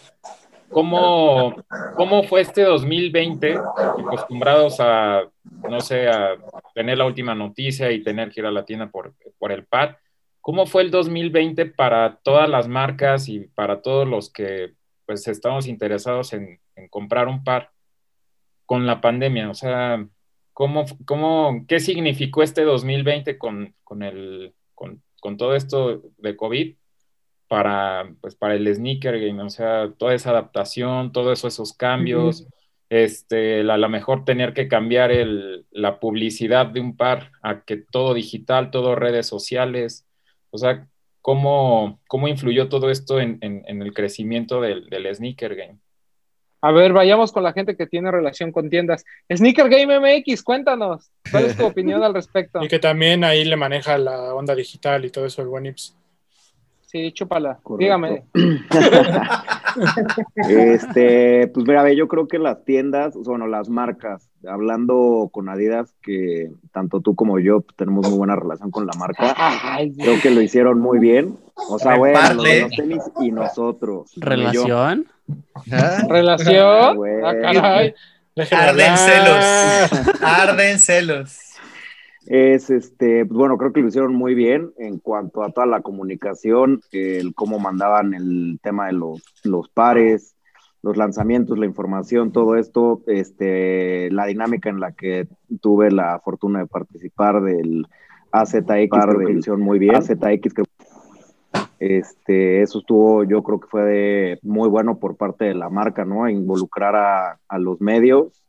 ¿cómo, cómo fue este 2020 acostumbrados a, no sé, a tener la última noticia y tener que ir a la tienda por, por el pad? ¿Cómo fue el 2020 para todas las marcas y para todos los que pues estamos interesados en, en comprar un par con la pandemia? O sea, ¿cómo, cómo, ¿qué significó este 2020 con, con, el, con, con todo esto de COVID para, pues, para el sneaker game? O sea, toda esa adaptación, todos eso, esos cambios, este, a lo mejor tener que cambiar el, la publicidad de un par a que todo digital, todo redes sociales. O sea, ¿cómo, cómo influyó todo esto en, en- en el crecimiento del, del sneaker game? A ver, vayamos con la gente que tiene relación con tiendas. Sneaker Game MX, cuéntanos. ¿Cuál es tu opinión al respecto? Y que también ahí le maneja la onda digital y todo eso el buen Ips. Sí, chúpala. Dígame. Este, pues mira, ve, yo creo que las tiendas, bueno, las marcas, hablando con Adidas, que tanto tú como yo tenemos muy buena relación con la marca, creo que lo hicieron muy bien. O sea, bueno, los, de los tenis y nosotros. ¿Relación? ¿Relación? Güey. Ah, caray. Arden celos. Arden celos. Es este, pues, bueno, creo que lo hicieron muy bien en cuanto a toda la comunicación, el cómo mandaban el tema de los, los pares, los lanzamientos, la información, todo esto, este, la dinámica en la que tuve la fortuna de participar del AZX, creo que lo hicieron muy bien. AZX creo este, eso estuvo, yo creo que fue de muy bueno por parte de la marca, ¿no? Involucrar a, a los medios,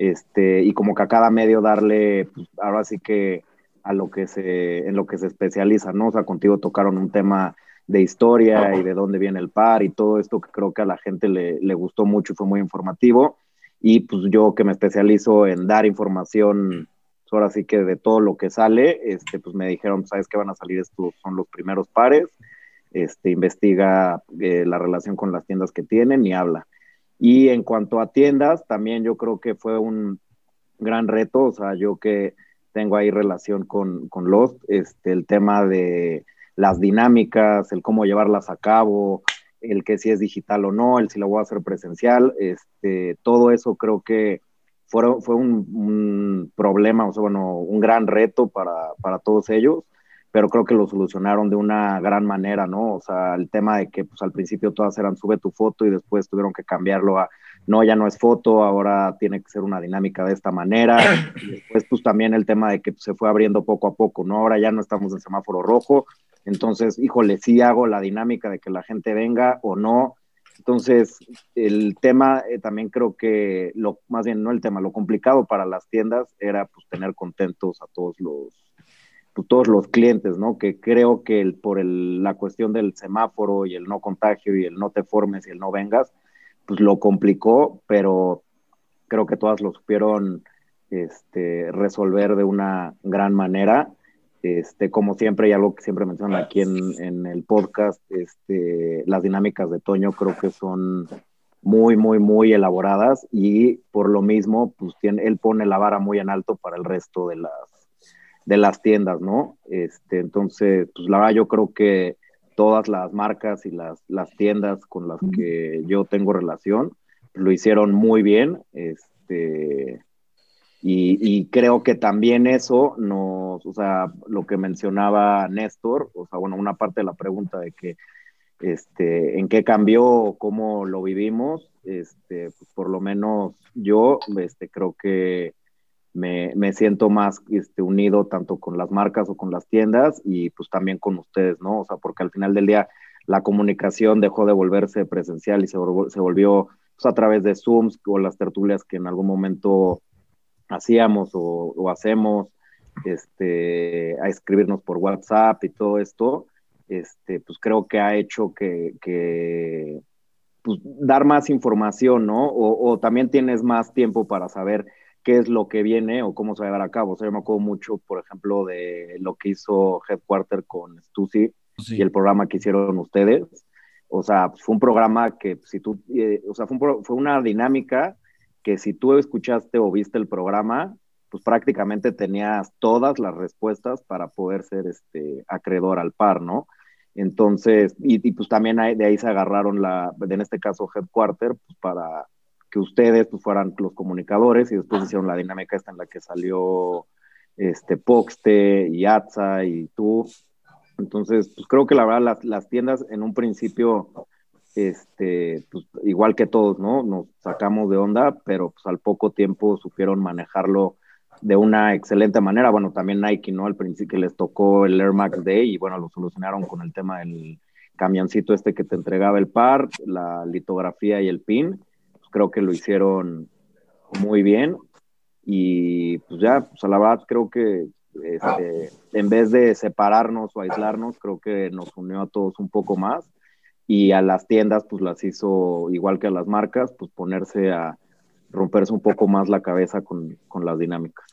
este, y como que a cada medio darle, pues, ahora sí que a lo que se, en lo que se especializa, ¿no? O sea, contigo tocaron un tema de historia y de dónde viene el par y todo esto que creo que a la gente le, le gustó mucho y fue muy informativo. Y pues yo que me especializo en dar información, pues, ahora sí que de todo lo que sale, este, pues me dijeron, sabes que van a salir estos, son los primeros pares, este, investiga eh, la relación con las tiendas que tienen y habla. Y en cuanto a tiendas, también yo creo que fue un gran reto, o sea, yo que tengo ahí relación con, con Lost, este, el tema de las dinámicas, el cómo llevarlas a cabo, el que si es digital o no, el si lo voy a hacer presencial, este, todo eso creo que fue, fue un, un problema, o sea, bueno, un gran reto para, para todos ellos pero creo que lo solucionaron de una gran manera, ¿no? O sea, el tema de que pues al principio todas eran sube tu foto y después tuvieron que cambiarlo a no, ya no es foto, ahora tiene que ser una dinámica de esta manera. Y después pues también el tema de que pues, se fue abriendo poco a poco, ¿no? Ahora ya no estamos en semáforo rojo, entonces, híjole, sí hago la dinámica de que la gente venga o no. Entonces, el tema eh, también creo que, lo, más bien no el tema, lo complicado para las tiendas era pues tener contentos a todos los, todos los clientes, ¿no? Que creo que el, por el, la cuestión del semáforo y el no contagio y el no te formes y el no vengas, pues lo complicó, pero creo que todas lo supieron este, resolver de una gran manera. Este, como siempre, y algo que siempre mencionan aquí en, en el podcast, este, las dinámicas de Toño creo que son muy, muy, muy elaboradas y por lo mismo, pues tiene, él pone la vara muy en alto para el resto de las, de las tiendas, ¿no? Este, entonces, pues la verdad yo creo que todas las marcas y las, las tiendas con las que yo tengo relación lo hicieron muy bien, este, y, y, creo que también eso nos, o sea, lo que mencionaba Néstor, o sea, bueno, una parte de la pregunta de que, este, en qué cambió, cómo lo vivimos, este, pues por lo menos yo, este, creo que me, me, siento más este, unido tanto con las marcas o con las tiendas y pues también con ustedes, ¿no? O sea, porque al final del día la comunicación dejó de volverse presencial y se, se volvió pues, a través de Zooms o las tertulias que en algún momento hacíamos o, hacemos, este, a escribirnos por WhatsApp y todo esto, este, pues creo que ha hecho que, pues, dar más información, ¿no? O también tienes más tiempo para saber qué es lo que viene o cómo se va a llevar a cabo. O sea, yo me acuerdo mucho, por ejemplo, de lo que hizo Headquarter con Stussy sí. y el programa que hicieron ustedes. O sea, fue un programa que si tú, eh, o sea, fue, un, fue, una dinámica que si tú escuchaste o viste el programa, pues prácticamente tenías todas las respuestas para poder ser este acreedor al par, ¿no? Entonces, y, y pues también hay, de ahí se agarraron la, en este caso Headquarter, pues para que ustedes pues, fueran los comunicadores y después hicieron la dinámica esta en la que salió este Poxte y Atza y tú. Entonces, pues creo que la verdad las, las tiendas en un principio, este, pues, igual que todos, ¿no? Nos sacamos de onda, pero pues al poco tiempo supieron manejarlo de una excelente manera. Bueno, también Nike, ¿no? Al principio les tocó el Air Max Day y bueno, lo solucionaron con el tema del camioncito este que te entregaba el par, la litografía y el pin creo que lo hicieron muy bien y pues ya, pues a la verdad creo que este, en vez de separarnos o aislarnos, creo que nos unió a todos un poco más y a las tiendas pues las hizo igual que a las marcas, pues ponerse a romperse un poco más la cabeza con, con las dinámicas.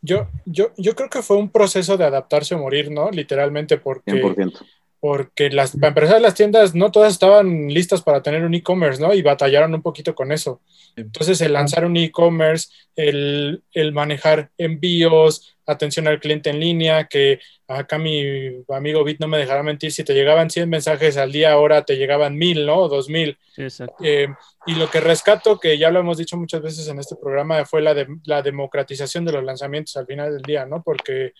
Yo, yo, yo creo que fue un proceso de adaptarse o morir, ¿no? Literalmente porque... 100% porque las, para empezar las tiendas no todas estaban listas para tener un e-commerce, ¿no? Y batallaron un poquito con eso. Entonces, el lanzar un e-commerce, el, el, manejar envíos, atención al cliente en línea, que acá mi amigo Bit no me dejará mentir, si te llegaban 100 mensajes al día, ahora te llegaban 1000, ¿no? 2000. Eh, y lo que rescato, que ya lo hemos dicho muchas veces en este programa, fue la, de, la democratización de los lanzamientos al final del día, ¿no? Porque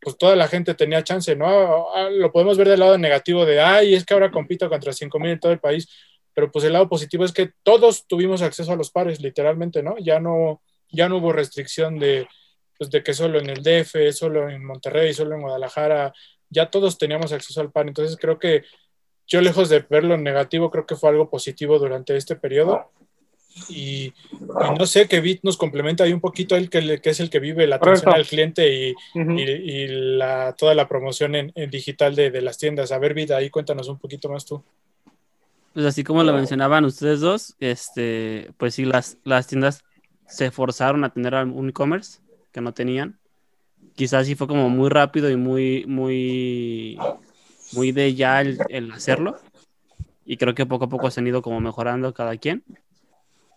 pues toda la gente tenía chance, ¿no? Ah, lo podemos ver del lado negativo de, ay, es que ahora compito contra 5.000 en todo el país, pero pues el lado positivo es que todos tuvimos acceso a los pares, literalmente, ¿no? Ya no, ya no hubo restricción de, pues, de que solo en el DF, solo en Monterrey, solo en Guadalajara, ya todos teníamos acceso al par. Entonces creo que yo lejos de verlo negativo, creo que fue algo positivo durante este periodo. Y, no sé, que Bit nos complementa ahí un poquito el que, que es el que vive la atención al cliente y, y, la, toda la promoción en, digital de, de, las tiendas. A ver, Bit, ahí cuéntanos un poquito más tú. Pues así como lo mencionaban ustedes dos, este, pues sí, las, las tiendas se forzaron a tener un e-commerce que no tenían. Quizás sí fue como muy rápido y muy, muy, muy de ya el, el hacerlo. Y creo que poco a poco se han ido como mejorando cada quien.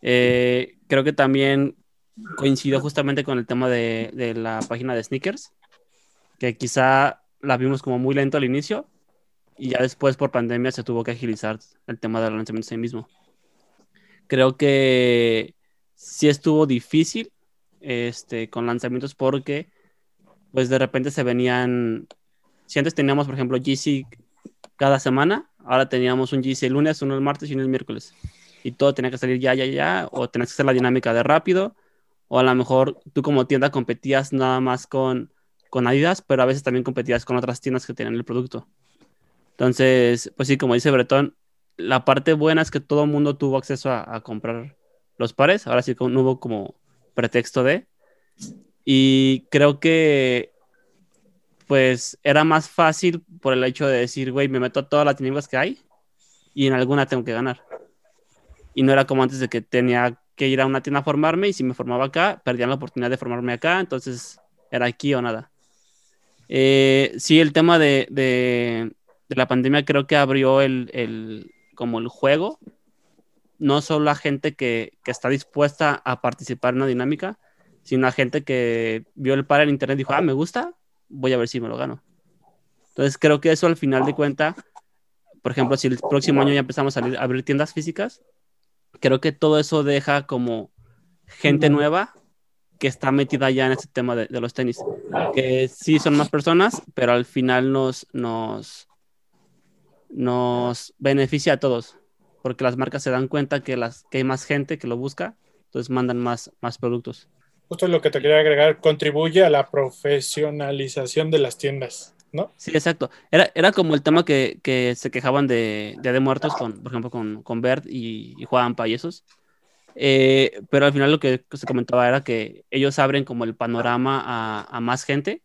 Eh, creo que también coincidió justamente con el tema de, de, la página de sneakers, que quizá la vimos como muy lento al inicio y ya después por pandemia se tuvo que agilizar el tema del lanzamiento en sí mismo. Creo que sí estuvo difícil este, con lanzamientos porque pues de repente se venían, si antes teníamos por ejemplo GC cada semana, ahora teníamos un GC el lunes, uno el martes y uno el miércoles y todo tenía que salir ya, ya, ya, o tenías que hacer la dinámica de rápido, o a lo mejor tú como tienda competías nada más con, con Adidas, pero a veces también competías con otras tiendas que tenían el producto. Entonces, pues sí, como dice Bretón, la parte buena es que todo el mundo tuvo acceso a, comprar los pares, ahora sí no hubo como pretexto de, y creo que pues era más fácil por el hecho de decir, güey, me meto a todas las tiendas que hay y en alguna tengo que ganar y no era como antes de que tenía que ir a una tienda a formarme y si me formaba acá, perdía la oportunidad de formarme acá, entonces era aquí o nada. Eh, sí, el tema de, de, la pandemia creo que abrió el, el, como el juego, no solo a gente que, que, está dispuesta a participar en una dinámica, sino a gente que vio el par en internet y dijo, ah, me gusta, voy a ver si me lo gano. Entonces creo que eso al final de cuenta, por ejemplo, si el próximo año ya empezamos a abrir tiendas físicas, creo que todo eso deja como gente nueva que está metida ya en este tema de, los tenis. Que sí son más personas, pero al final nos, nos, nos beneficia a todos, porque las marcas se dan cuenta que, las, que hay más gente que lo busca, entonces mandan más, más productos. Justo lo que te quería agregar, contribuye a la profesionalización de las tiendas. ¿No? Sí, exacto. Era, era como el tema que, que se quejaban de, de, de Muertos, con, por ejemplo, con, con Bert y, y Juanpa y esos. Eh, pero al final lo que se comentaba era que ellos abren como el panorama a, más gente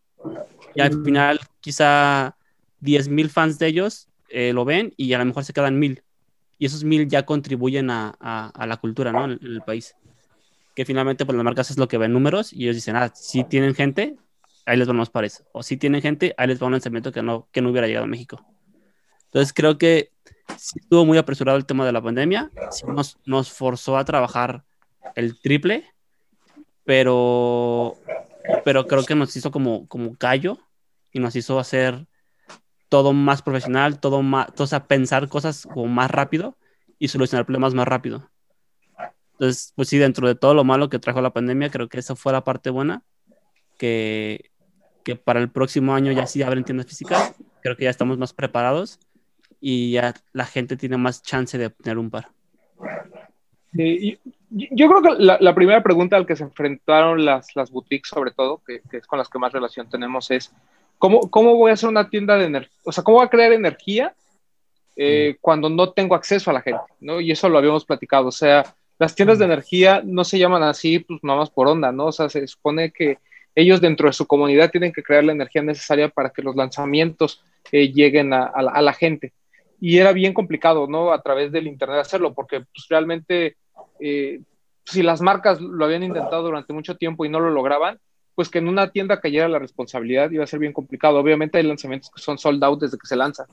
y al final quizá 10.000 fans de ellos eh, lo ven y a lo mejor se quedan mil y esos mil ya contribuyen a, a, la cultura ¿no? en, en, el país que finalmente pues las marcas es lo que ven números y ellos dicen ah si tienen gente ahí les van los pares. O si tienen gente, ahí les va un lanzamiento que no, que no hubiera llegado a México. Entonces creo que sí estuvo muy apresurado el tema de la pandemia, sí nos, nos forzó a trabajar el triple, pero, pero creo que nos hizo como, como callo y nos hizo hacer todo más profesional, todo más, o sea, pensar cosas como más rápido y solucionar problemas más rápido. Entonces, pues sí, dentro de todo lo malo que trajo la pandemia, creo que esa fue la parte buena, que, que para el próximo año ya sí abren tiendas físicas. Creo que ya estamos más preparados y ya la gente tiene más chance de obtener un par. Sí, yo creo que la, la, primera pregunta al que se enfrentaron las, las boutiques, sobre todo, que, que, es con las que más relación tenemos, es ¿cómo, cómo voy a hacer una tienda de energía? O sea, ¿cómo voy a crear energía eh, mm. cuando no tengo acceso a la gente? ¿no? Y eso lo habíamos platicado. O sea, las tiendas de mm. energía no se llaman así, pues nada más por onda, ¿no? O sea, se supone que ellos dentro de su comunidad tienen que crear la energía necesaria para que los lanzamientos eh, lleguen a, la, gente. Y era bien complicado, ¿no? A través del Internet hacerlo, porque pues, realmente eh, si las marcas lo habían intentado durante mucho tiempo y no lo lograban, pues que en una tienda cayera la responsabilidad iba a ser bien complicado. Obviamente hay lanzamientos que son sold out desde que se lanzan.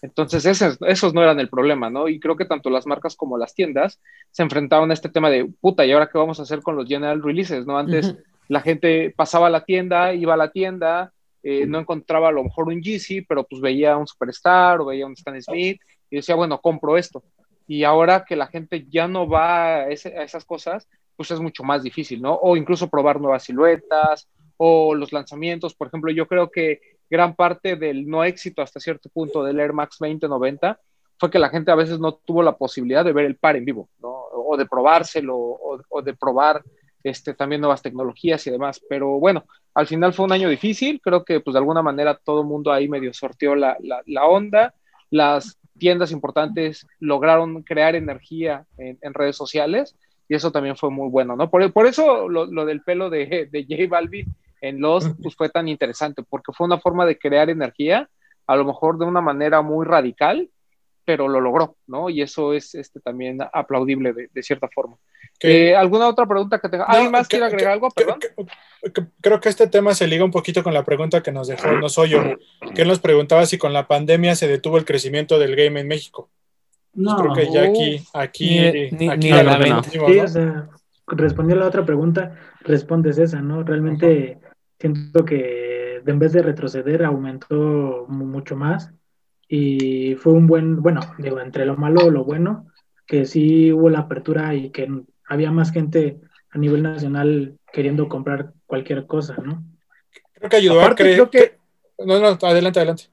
Entonces, esos no eran el problema, ¿no? Y creo que tanto las marcas como las tiendas se enfrentaban a este tema de, puta, ¿y ahora qué vamos a hacer con los general releases, ¿no? Antes la gente pasaba a la tienda, iba a la tienda, eh, no encontraba a lo mejor un Yeezy, pero pues veía un Superstar o veía un Stan Smith y decía, bueno, compro esto. Y ahora que la gente ya no va a, ese- a esas cosas, pues es mucho más difícil, ¿no? O incluso probar nuevas siluetas o los lanzamientos. Por ejemplo, yo creo que gran parte del no éxito hasta cierto punto del Air Max 2090 fue que la gente a veces no tuvo la posibilidad de ver el par en vivo, ¿no? O de probárselo, o, o de probar este, también nuevas tecnologías y demás. Pero bueno, al final fue un año difícil, creo que pues de alguna manera todo el mundo ahí medio sorteó la, la, la onda, las tiendas importantes lograron crear energía en, en redes sociales y eso también fue muy bueno, ¿no? Por, por eso lo, lo del pelo de, de J Balvin en los pues fue tan interesante, porque fue una forma de crear energía, a lo mejor de una manera muy radical, pero lo logró, ¿no? Y eso es este, también aplaudible de, de cierta forma. Que- Eh, ¿Alguna otra pregunta que tenga? ¿Alguien más quiere agregar algo? Perdón. Creo que este tema se liga un poquito con la pregunta que nos dejó Nosoyo, que él nos preguntaba si con la pandemia se detuvo el crecimiento del game en México. No. Creo que ya aquí, aquí, Ni- ni- aquí ni la Sí, ¿no? o sea, respondiendo a la otra pregunta, respondes esa, ¿no? Realmente siento que en vez de retroceder aumentó mu- mucho más y fue un buen, bueno, digo, entre lo malo lo bueno, que sí hubo la apertura y que había más gente a nivel nacional queriendo comprar cualquier cosa, ¿no? Creo que ayudó Aparte, a creer. creo que- No, no, adelante, adelante.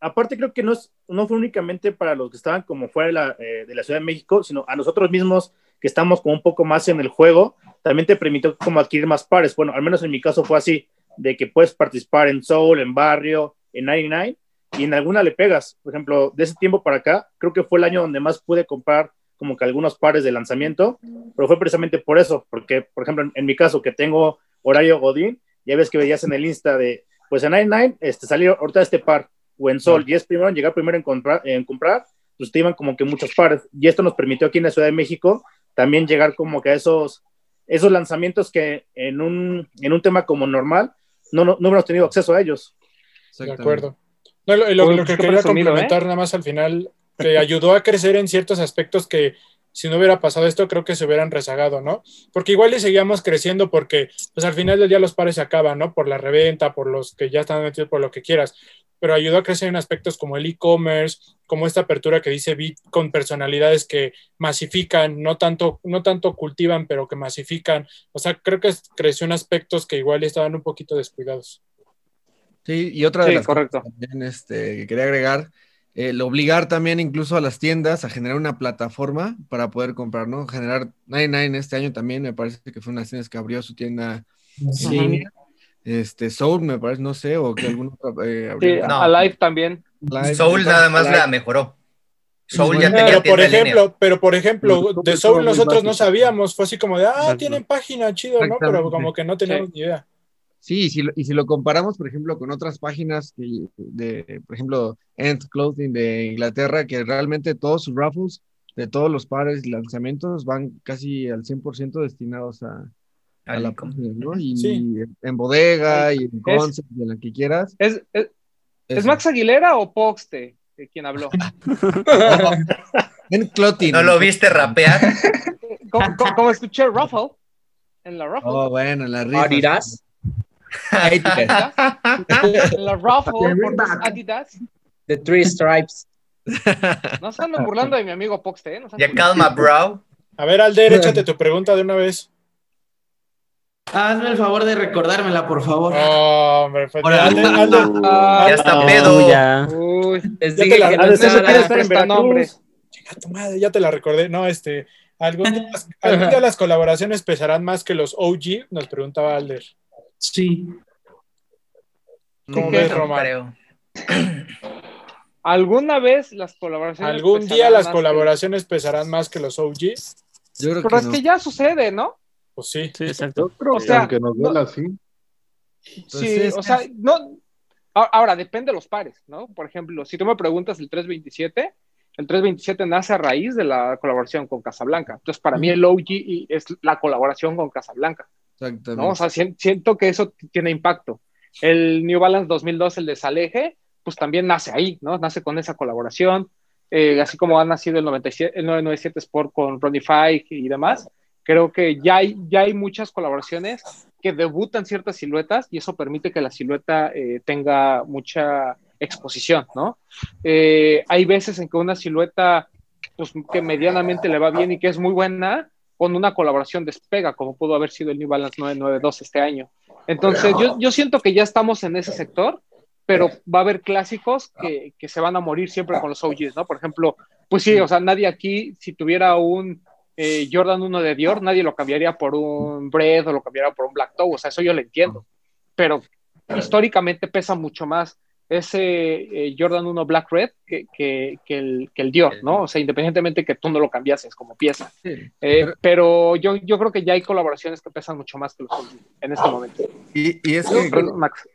Aparte, creo que no, es, no fue únicamente para los que estaban como fuera de la, eh, de la Ciudad de México, sino a nosotros mismos que estamos como un poco más en el juego, también te permitió como adquirir más pares. Bueno, al menos en mi caso fue así, de que puedes participar en Soul, en Barrio, en 99, y en alguna le pegas. Por ejemplo, de ese tiempo para acá, creo que fue el año donde más pude comprar como que algunos pares de lanzamiento, pero fue precisamente por eso, porque, por ejemplo, en, en mi caso, que tengo horario Godín, ya ves que veías en el Insta de, pues en 99, este, salió ahorita este par, o en Sol, y es primero en llegar primero en comprar, en comprar, pues te iban como que muchos pares, y esto nos permitió aquí en la Ciudad de México también llegar como que a esos, esos lanzamientos que en un, en un tema como normal no, no, no hubiéramos tenido acceso a ellos. De acuerdo. No, lo, lo- lo que quería presumido, complementar ¿eh? nada más al final, que ayudó a crecer en ciertos aspectos que si no hubiera pasado esto, creo que se hubieran rezagado, ¿no? Porque igual y seguíamos creciendo porque, pues al final del día los pares se acaban, ¿no? Por la reventa, por los que ya están metidos, por lo que quieras. Pero ayudó a crecer en aspectos como el e-commerce, como esta apertura que dice Bit con personalidades que masifican, no tanto, no tanto cultivan, pero que masifican. O sea, creo que creció en aspectos que igual estaban un poquito descuidados. Sí, y otra de Sí, las correcto. cosas también este, que quería agregar, el obligar también incluso a las tiendas a generar una plataforma para poder comprar, ¿no? Generar 99 este año también, me parece que fue una de las tiendas que abrió su tienda en Sí. línea. Este, Soul, me parece, no sé, o que algún otro eh, Sí, abrió. No. Alive también. Live, Soul entonces, nada más Live. la mejoró. Soul ya Pero tenía por ejemplo, pero por ejemplo, de Soul nosotros no sabíamos, fue así como de, ah, tienen página, chido, ¿no? Pero como que no teníamos ni idea. Sí, y si lo, y si lo comparamos, por ejemplo, con otras páginas que- de, por ejemplo, End Clothing de Inglaterra, que realmente todos sus raffles de todos los pares y lanzamientos van casi al 100% destinados a, a la página, ¿no? Y Sí. en bodega y en Es- concept y en la que quieras. ¿Es, es, ¿es Eso. Max Aguilera o Poxte quien habló? End Clothing. ¿No lo viste rapear? como, como- como escuché Ruffle en la Ruffle. Oh, bueno, la rifa. La Ruffle The por. Adidas. The Three Stripes. No se anden burlando de mi amigo Poxte, ¿eh? No Ya calma, bro. A ver, Alder, échate tu pregunta de una vez. Hazme el favor de recordármela, por favor. Oh, hombre, Ahora- Alder, Alder, Ah, Ya está Oh, pedo. ya. Uy, Les Ya dije la- que ah, no estar en. Veracruz. Tu madre, ya te la recordé. No, este, algún día, las- algún día las colaboraciones pesarán más que los OG, nos preguntaba Alder. Sí. ¿Cómo ves, No Román? creo. ¿Alguna vez las colaboraciones ¿Algún día las colaboraciones pesarán más que los OG? Yo creo Pero que es no. que ya sucede, ¿no? Pues sí. Sí, exacto. Yo creo O sea, aunque nos no- duela así. Sí, Pues es o que sea, no. Ahora, depende de los pares, ¿no? Por ejemplo, si tú me preguntas el 327, el 327 nace a raíz de la colaboración con Casablanca. Entonces, para mí el OG y- es la colaboración con Casablanca, Exactamente. ¿no? O sea, sien- siento que eso tiene impacto. El New Balance 2002, el de Saleje, pues también nace ahí, ¿no? Nace con esa colaboración, eh, así como ha nacido el, 97, el 997 Sport con Fike y demás. Creo que ya hay, ya hay muchas colaboraciones que debutan ciertas siluetas y eso permite que la silueta eh, tenga mucha exposición, ¿no? Eh, hay veces en que una silueta, pues que medianamente le va bien y que es muy buena, con una colaboración despega, como pudo haber sido el New Balance 992 este año. Entonces, yo, yo siento que ya estamos en ese sector, pero va a haber clásicos que, que, se van a morir siempre con los OGs, ¿no? Por ejemplo, pues sí, o sea, nadie aquí, si tuviera un eh, Jordan 1 de Dior, nadie lo cambiaría por un Bread o lo cambiaría por un Black Toe, o sea, eso yo lo entiendo, pero históricamente pesa mucho más ese eh, Jordan 1 Black Red que, que, que, el, que, el, Dior, ¿no? O sea, independientemente que tú no lo cambiases como pieza. Eh, pero yo, yo creo que ya hay colaboraciones que pesan mucho más que los en este momento. Y, y es que, Max.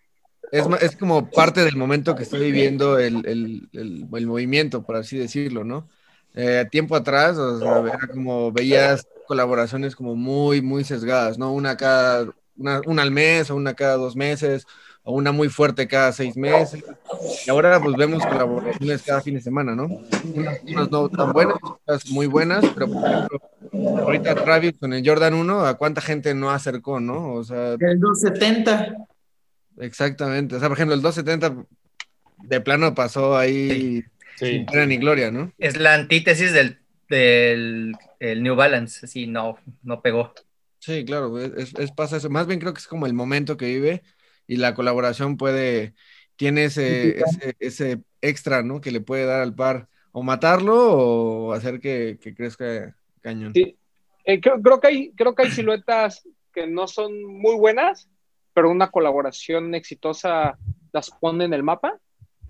Es, es, como parte del momento que está viviendo el, el, el, el movimiento, por así decirlo, ¿no? Eh, tiempo atrás, o sea, era como veías colaboraciones como muy, muy sesgadas, ¿no? Una cada, una, una al mes o una cada dos meses o una muy fuerte cada seis meses. Y ahora pues vemos colaboraciones cada fin de semana, ¿no? Unas, unas no tan buenas, otras muy buenas, pero por ejemplo, ahorita Travis con el Jordan 1, ¿a cuánta gente no acercó, no? O sea... El 270. Exactamente. O sea, por ejemplo, el 270 de plano pasó ahí sin pena ni gloria, ¿no? Es la antítesis del, del el New Balance, sí, no, no pegó. Sí, claro, es, es, pasa eso. Más bien creo que es como el momento que vive y la colaboración puede, tiene ese, ese, ese, extra, ¿no? Que le puede dar al par o matarlo o hacer que, que crezca cañón. Sí. Eh, creo, creo, que hay, creo que hay siluetas que no son muy buenas, pero una colaboración exitosa las pone en el mapa.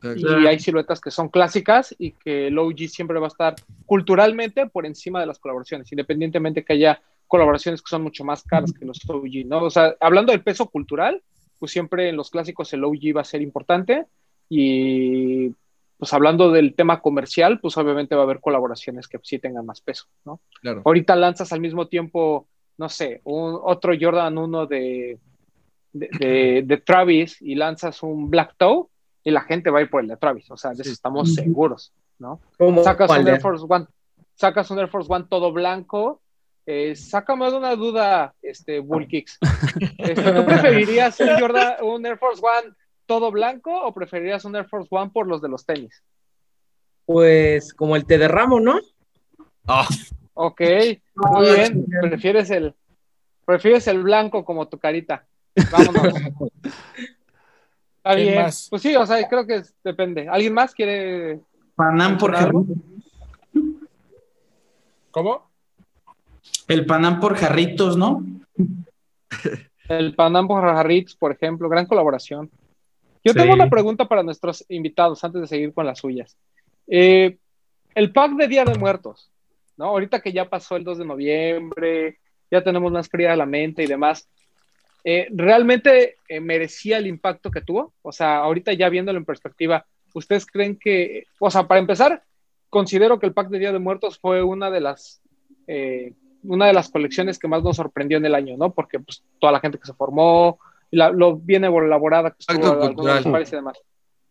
Y hay siluetas que son clásicas y que el OG siempre va a estar culturalmente por encima de las colaboraciones, independientemente que haya colaboraciones que son mucho más caras que los OG, ¿no? O sea, hablando del peso cultural, pues siempre en los clásicos el OG va a ser importante y pues hablando del tema comercial, pues obviamente va a haber colaboraciones que sí tengan más peso, ¿no? Claro. Ahorita lanzas al mismo tiempo, no sé, un, otro Jordan 1 de, de, de, de, Travis y lanzas un Black Toe y la gente va a ir por el de Travis, o sea, de eso estamos seguros, ¿no? Sacas un Air Force One, sacas un Air Force One todo blanco eh, sácame de una duda, este, Bull Kicks. Este, ¿Tú preferirías un, Jordan, un Air Force One todo blanco o preferirías un Air Force One por los de los tenis? Pues como el te derramo, ¿no? Oh. Ok, muy bien. Prefieres el, prefieres el blanco como tu carita. Vámonos. Está bien. Más? Pues sí, o sea, creo que depende. ¿Alguien más quiere? Panam por ¿Cómo? El Panam por jarritos, ¿no? El Panam por jarritos, por ejemplo, gran colaboración. Yo sí. tengo una pregunta para nuestros invitados antes de seguir con las suyas. Eh, el pack de Día de Muertos, ¿no? Ahorita que ya pasó el 2 de noviembre, ya tenemos más fría de la mente y demás. Eh, ¿Realmente eh, merecía el impacto que tuvo? O sea, ahorita ya viéndolo en perspectiva, ¿ustedes creen que, o sea, para empezar, considero que el pack de Día de Muertos fue una de las eh, una de las colecciones que más nos sorprendió en el año, ¿no? Porque pues toda la gente que se formó, la, lo bien elaborada que estuvo pares y demás.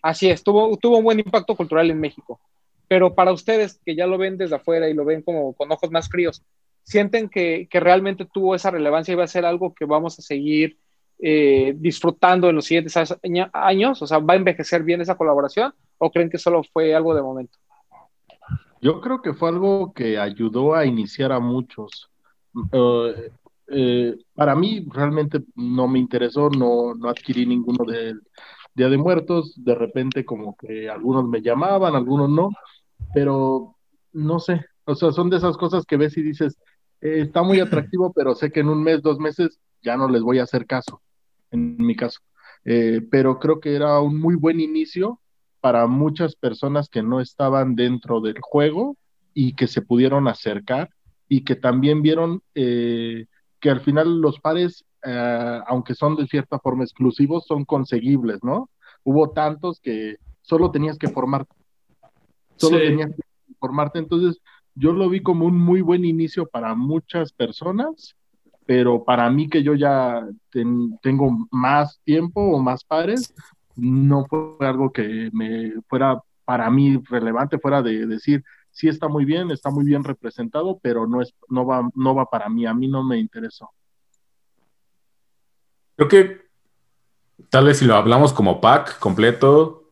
Así es, tuvo, tuvo un buen impacto cultural en México. Pero para ustedes que ya lo ven desde afuera y lo ven como con ojos más fríos, ¿sienten que, que realmente tuvo esa relevancia y va a ser algo que vamos a seguir eh, disfrutando en los siguientes años? O sea, ¿va a envejecer bien esa colaboración o creen que solo fue algo de momento? Yo creo que fue algo que ayudó a iniciar a muchos. Uh, eh, para mí realmente no me interesó, no, no adquirí ninguno del Día de Muertos, de repente como que algunos me llamaban, algunos no, pero no sé, o sea, son de esas cosas que ves y dices, eh, está muy atractivo, pero sé que en un mes, dos meses ya no les voy a hacer caso, en mi caso. Eh, pero creo que era un muy buen inicio para muchas personas que no estaban dentro del juego y que se pudieron acercar y que también vieron eh, que al final los pares, eh, aunque son de cierta forma exclusivos, son conseguibles, ¿no? Hubo tantos que solo tenías que formarte. Solo sí. tenías que formarte. Entonces, yo lo vi como un muy buen inicio para muchas personas, pero para mí que yo ya ten, tengo más tiempo o más pares, no fue algo que me fuera para mí relevante, fuera de decir, sí está muy bien, está muy bien representado, pero no, es, no, va, no va para mí, a mí no me interesó. Creo que tal vez si lo hablamos como pack completo,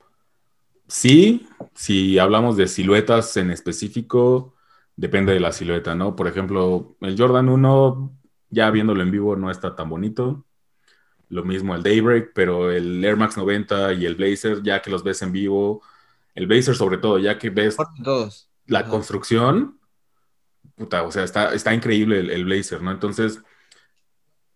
sí, si hablamos de siluetas en específico, depende de la silueta, ¿no? Por ejemplo, el Jordan 1, ya viéndolo en vivo, no está tan bonito. Lo mismo el Daybreak, pero el Air Max 90 y el Blazer, ya que los ves en vivo, el Blazer sobre todo, ya que ves Todos. la construcción, puta, o sea, está, está increíble el, el Blazer, ¿no? Entonces,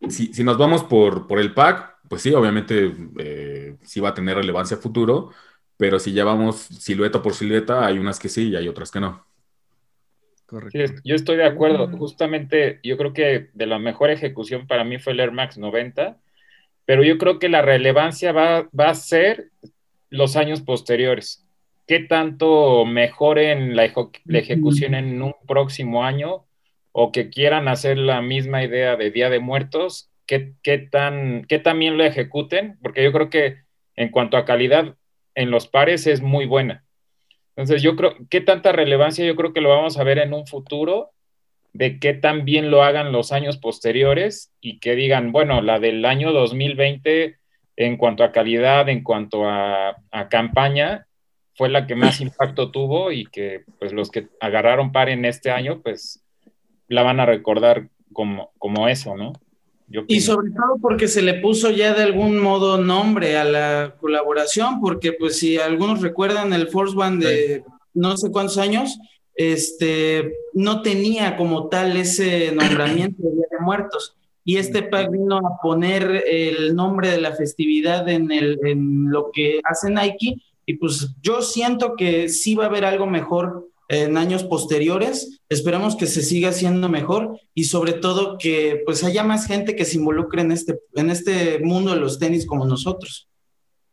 si, si nos vamos por, por el pack, pues sí, obviamente eh, sí va a tener relevancia a futuro, pero si ya vamos silueta por silueta, hay unas que sí y hay otras que no. Sí, es- yo estoy de acuerdo. Justamente, yo creo que de la mejor ejecución para mí fue el Air Max 90, pero yo creo que la relevancia va, va a ser los años posteriores. ¿Qué tanto mejoren la, ejecución en un próximo año o que quieran hacer la misma idea de Día de Muertos? ¿Qué, qué tan, qué también lo ejecuten? Porque yo creo que en cuanto a calidad en los pares es muy buena. Entonces, yo creo, ¿qué tanta relevancia yo creo que lo vamos a ver en un futuro de qué tan bien lo hagan los años posteriores y que digan, bueno, la del año 2020 en cuanto a calidad, en cuanto a, a campaña, fue la que más impacto tuvo y que pues los que agarraron par en este año, pues la van a recordar como, como eso, ¿no? Yo Y sobre todo porque se le puso ya de algún modo nombre a la colaboración, porque pues si algunos recuerdan el Force One de no sé cuántos años, este no tenía como tal ese nombramiento de Día de Muertos. Y este pack vino a poner el nombre de la festividad en, el, en lo que hace Nike. Y pues yo siento que sí va a haber algo mejor en años posteriores. Esperamos que se siga haciendo mejor y sobre todo que pues haya más gente que se involucre en este, en este mundo de los tenis como nosotros.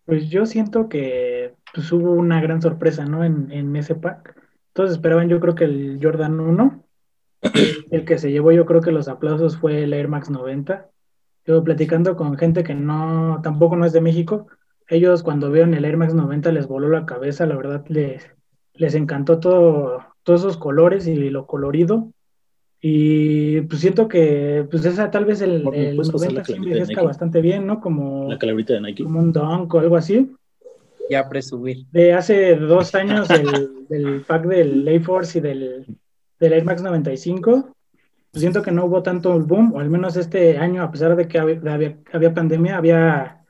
Pues yo siento que pues, hubo una gran sorpresa, ¿no? En, en ese pack. Todos esperaban, yo creo que el Jordan 1. El que se llevó, yo creo que los aplausos fue el Air Max 90. Yo platicando con gente que no, tampoco no es de México, ellos cuando vieron el Air Max 90 les voló la cabeza, la verdad les, les encantó todo, todos esos colores y lo colorido. Y pues siento que pues esa tal vez el, ¿Me el puedes pasar 90 la sí bastante bien, ¿no? Como, La calaverita de Nike. como un dunk o algo así. Ya presumir. De hace dos años el, del pack del Air Force y del, del Air Max 95, pues siento que no hubo tanto boom, o al menos este año, a pesar de que había, había pandemia, había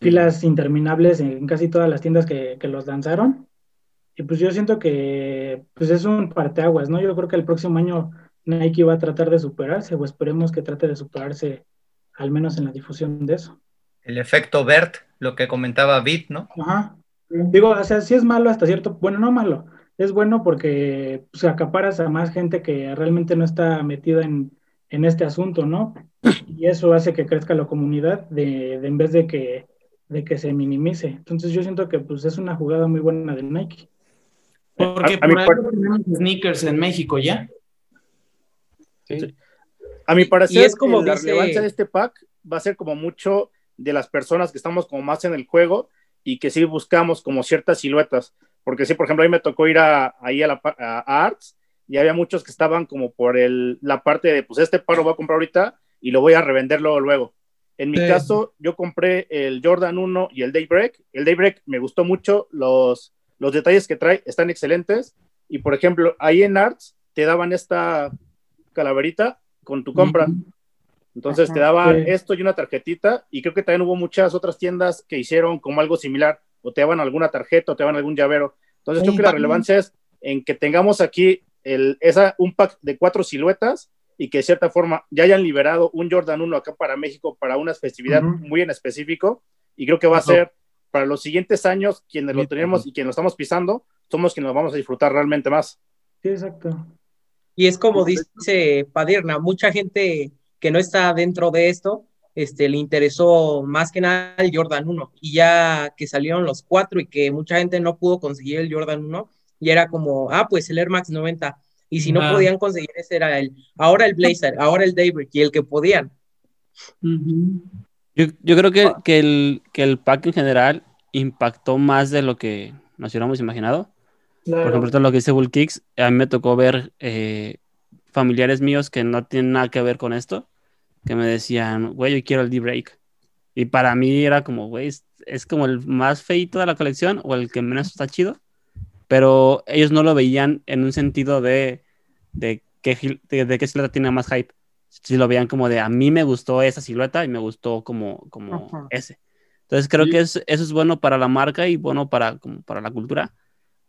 filas interminables en casi todas las tiendas que, que los lanzaron. Y pues yo siento que pues es un parteaguas, ¿no? Yo creo que el próximo año Nike va a tratar de superarse, o esperemos que trate de superarse, al menos en la difusión de eso. El efecto Bert, lo que comentaba Bit, ¿no? Ajá. Digo, o sea, sí es malo hasta cierto, bueno, no malo, es bueno porque pues, acaparas a más gente que realmente no está metida en, en este asunto, ¿no? Y eso hace que crezca la comunidad de, de en vez de que, de que se minimice. Entonces yo siento que pues es una jugada muy buena de Nike. Porque A- a por algo tenemos sneakers en México ya. A mi parecer, Y es como la dice- relevancia de este pack va a ser como mucho de las personas que estamos como más en el juego y que sí buscamos como ciertas siluetas. Porque sí, por ejemplo, a mí me tocó ir a, ahí a, la, a- Arts y había muchos que estaban como por el, la parte de, pues este par lo voy a comprar ahorita y lo voy a revender luego, luego. En mi Sí. caso, yo compré el Jordan 1 y el Daybreak. El Daybreak me gustó mucho, los, los detalles que trae están excelentes. Y por ejemplo, ahí en Arts te daban esta calaverita con tu compra. Entonces te daban Sí. esto y una tarjetita, y creo que también hubo muchas otras tiendas que hicieron como algo similar, o te daban alguna tarjeta, o te daban algún llavero. Entonces creo Un que la relevancia es en que tengamos aquí el, esa, un pack de cuatro siluetas y que de cierta forma ya hayan liberado un Jordan 1 acá para México para una festividad muy en específico, y creo que va a ser para los siguientes años quienes lo tenemos y quienes lo estamos pisando, somos quienes lo vamos a disfrutar realmente más. Sí, exacto. Y es como dice Padirna, mucha gente que no está dentro de esto, este, le interesó más que nada el Jordan 1. Y ya que salieron los cuatro y que mucha gente no pudo conseguir el Jordan 1, y era como, ah, pues el Air Max 90. Y si no Ah. podían conseguir ese era el, ahora el Blazer, ahora el Daybreak, y el que podían. Yo, yo creo que, que el, que el pack en general impactó más de lo que nos hubiéramos imaginado. Claro. Por ejemplo, todo lo que dice Bull Kicks, a mí me tocó ver eh, familiares míos que no tienen nada que ver con esto, que me decían, güey, yo quiero el D-Break. Y para mí era como, güey, es, como el más feito de la colección o el que menos está chido, pero ellos no lo veían en un sentido de, de, qué, de, de qué silueta tiene más hype. Si lo veían como de, a mí me gustó esa silueta y me gustó como, como Ajá. ese. Entonces creo que es- eso es bueno para la marca y bueno para, como para la cultura,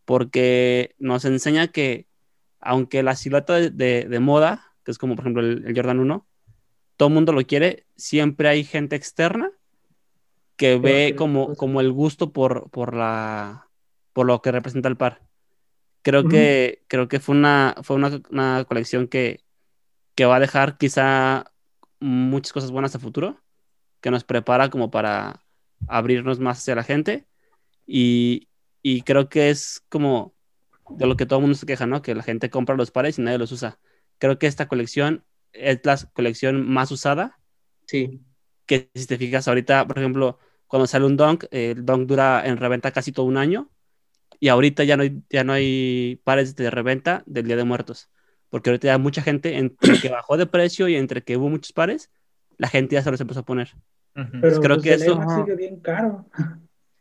porque nos enseña que aunque la silueta de, de- de moda, que es como por ejemplo el, el Jordan 1, todo el mundo lo quiere, siempre hay gente externa que ve como, como el gusto por, por, la, por lo que representa el par. Creo que, creo que fue una, fue una, una colección que, que va a dejar quizá muchas cosas buenas a futuro, que nos prepara como para abrirnos más hacia la gente. Y, y creo que es como de lo que todo el mundo se queja, ¿no? Que la gente compra los pares y nadie los usa. Creo que esta colección es la colección más usada. Sí. Que si te fijas ahorita, por ejemplo, cuando sale un Dunk, el Dunk dura en reventa casi todo un año y ahorita ya no hay, ya no hay pares de reventa del Día de Muertos. Porque ahorita ya mucha gente, entre que bajó de precio y entre que hubo muchos pares, la gente ya se los empezó a poner. Pero creo pues, que el eso... Sigue bien caro.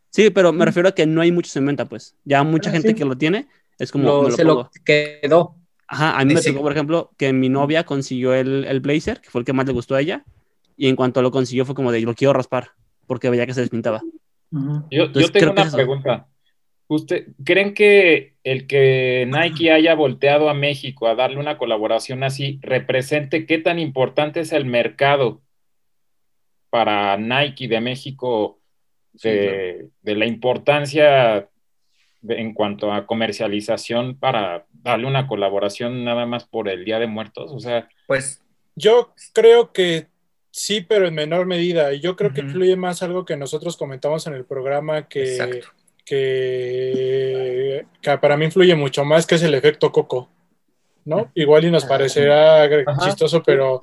Sí, pero me refiero a que no hay muchos en venta, pues. Ya mucha Ah, gente sí. que lo tiene es como. Lo- me lo se lo quedó. Ajá, a mí me tocó, por ejemplo, que mi novia consiguió el, el blazer, que fue el que más le gustó a ella, y en cuanto lo consiguió fue como de lo quiero raspar, porque veía que se despintaba. Yo, yo Entonces, tengo una pregunta. ¿Usted, ¿Creen que el que Nike haya volteado a México a darle una colaboración así represente qué tan importante es el mercado para Nike de México de, de la importancia en cuanto a comercialización para darle una colaboración nada más por el Día de Muertos? O sea, pues Yo creo que sí, pero en menor medida. Y yo creo que influye más algo que nosotros comentamos en el programa que, que, que para mí influye mucho más, que es el efecto coco. ¿No? Igual y nos parecerá chistoso, pero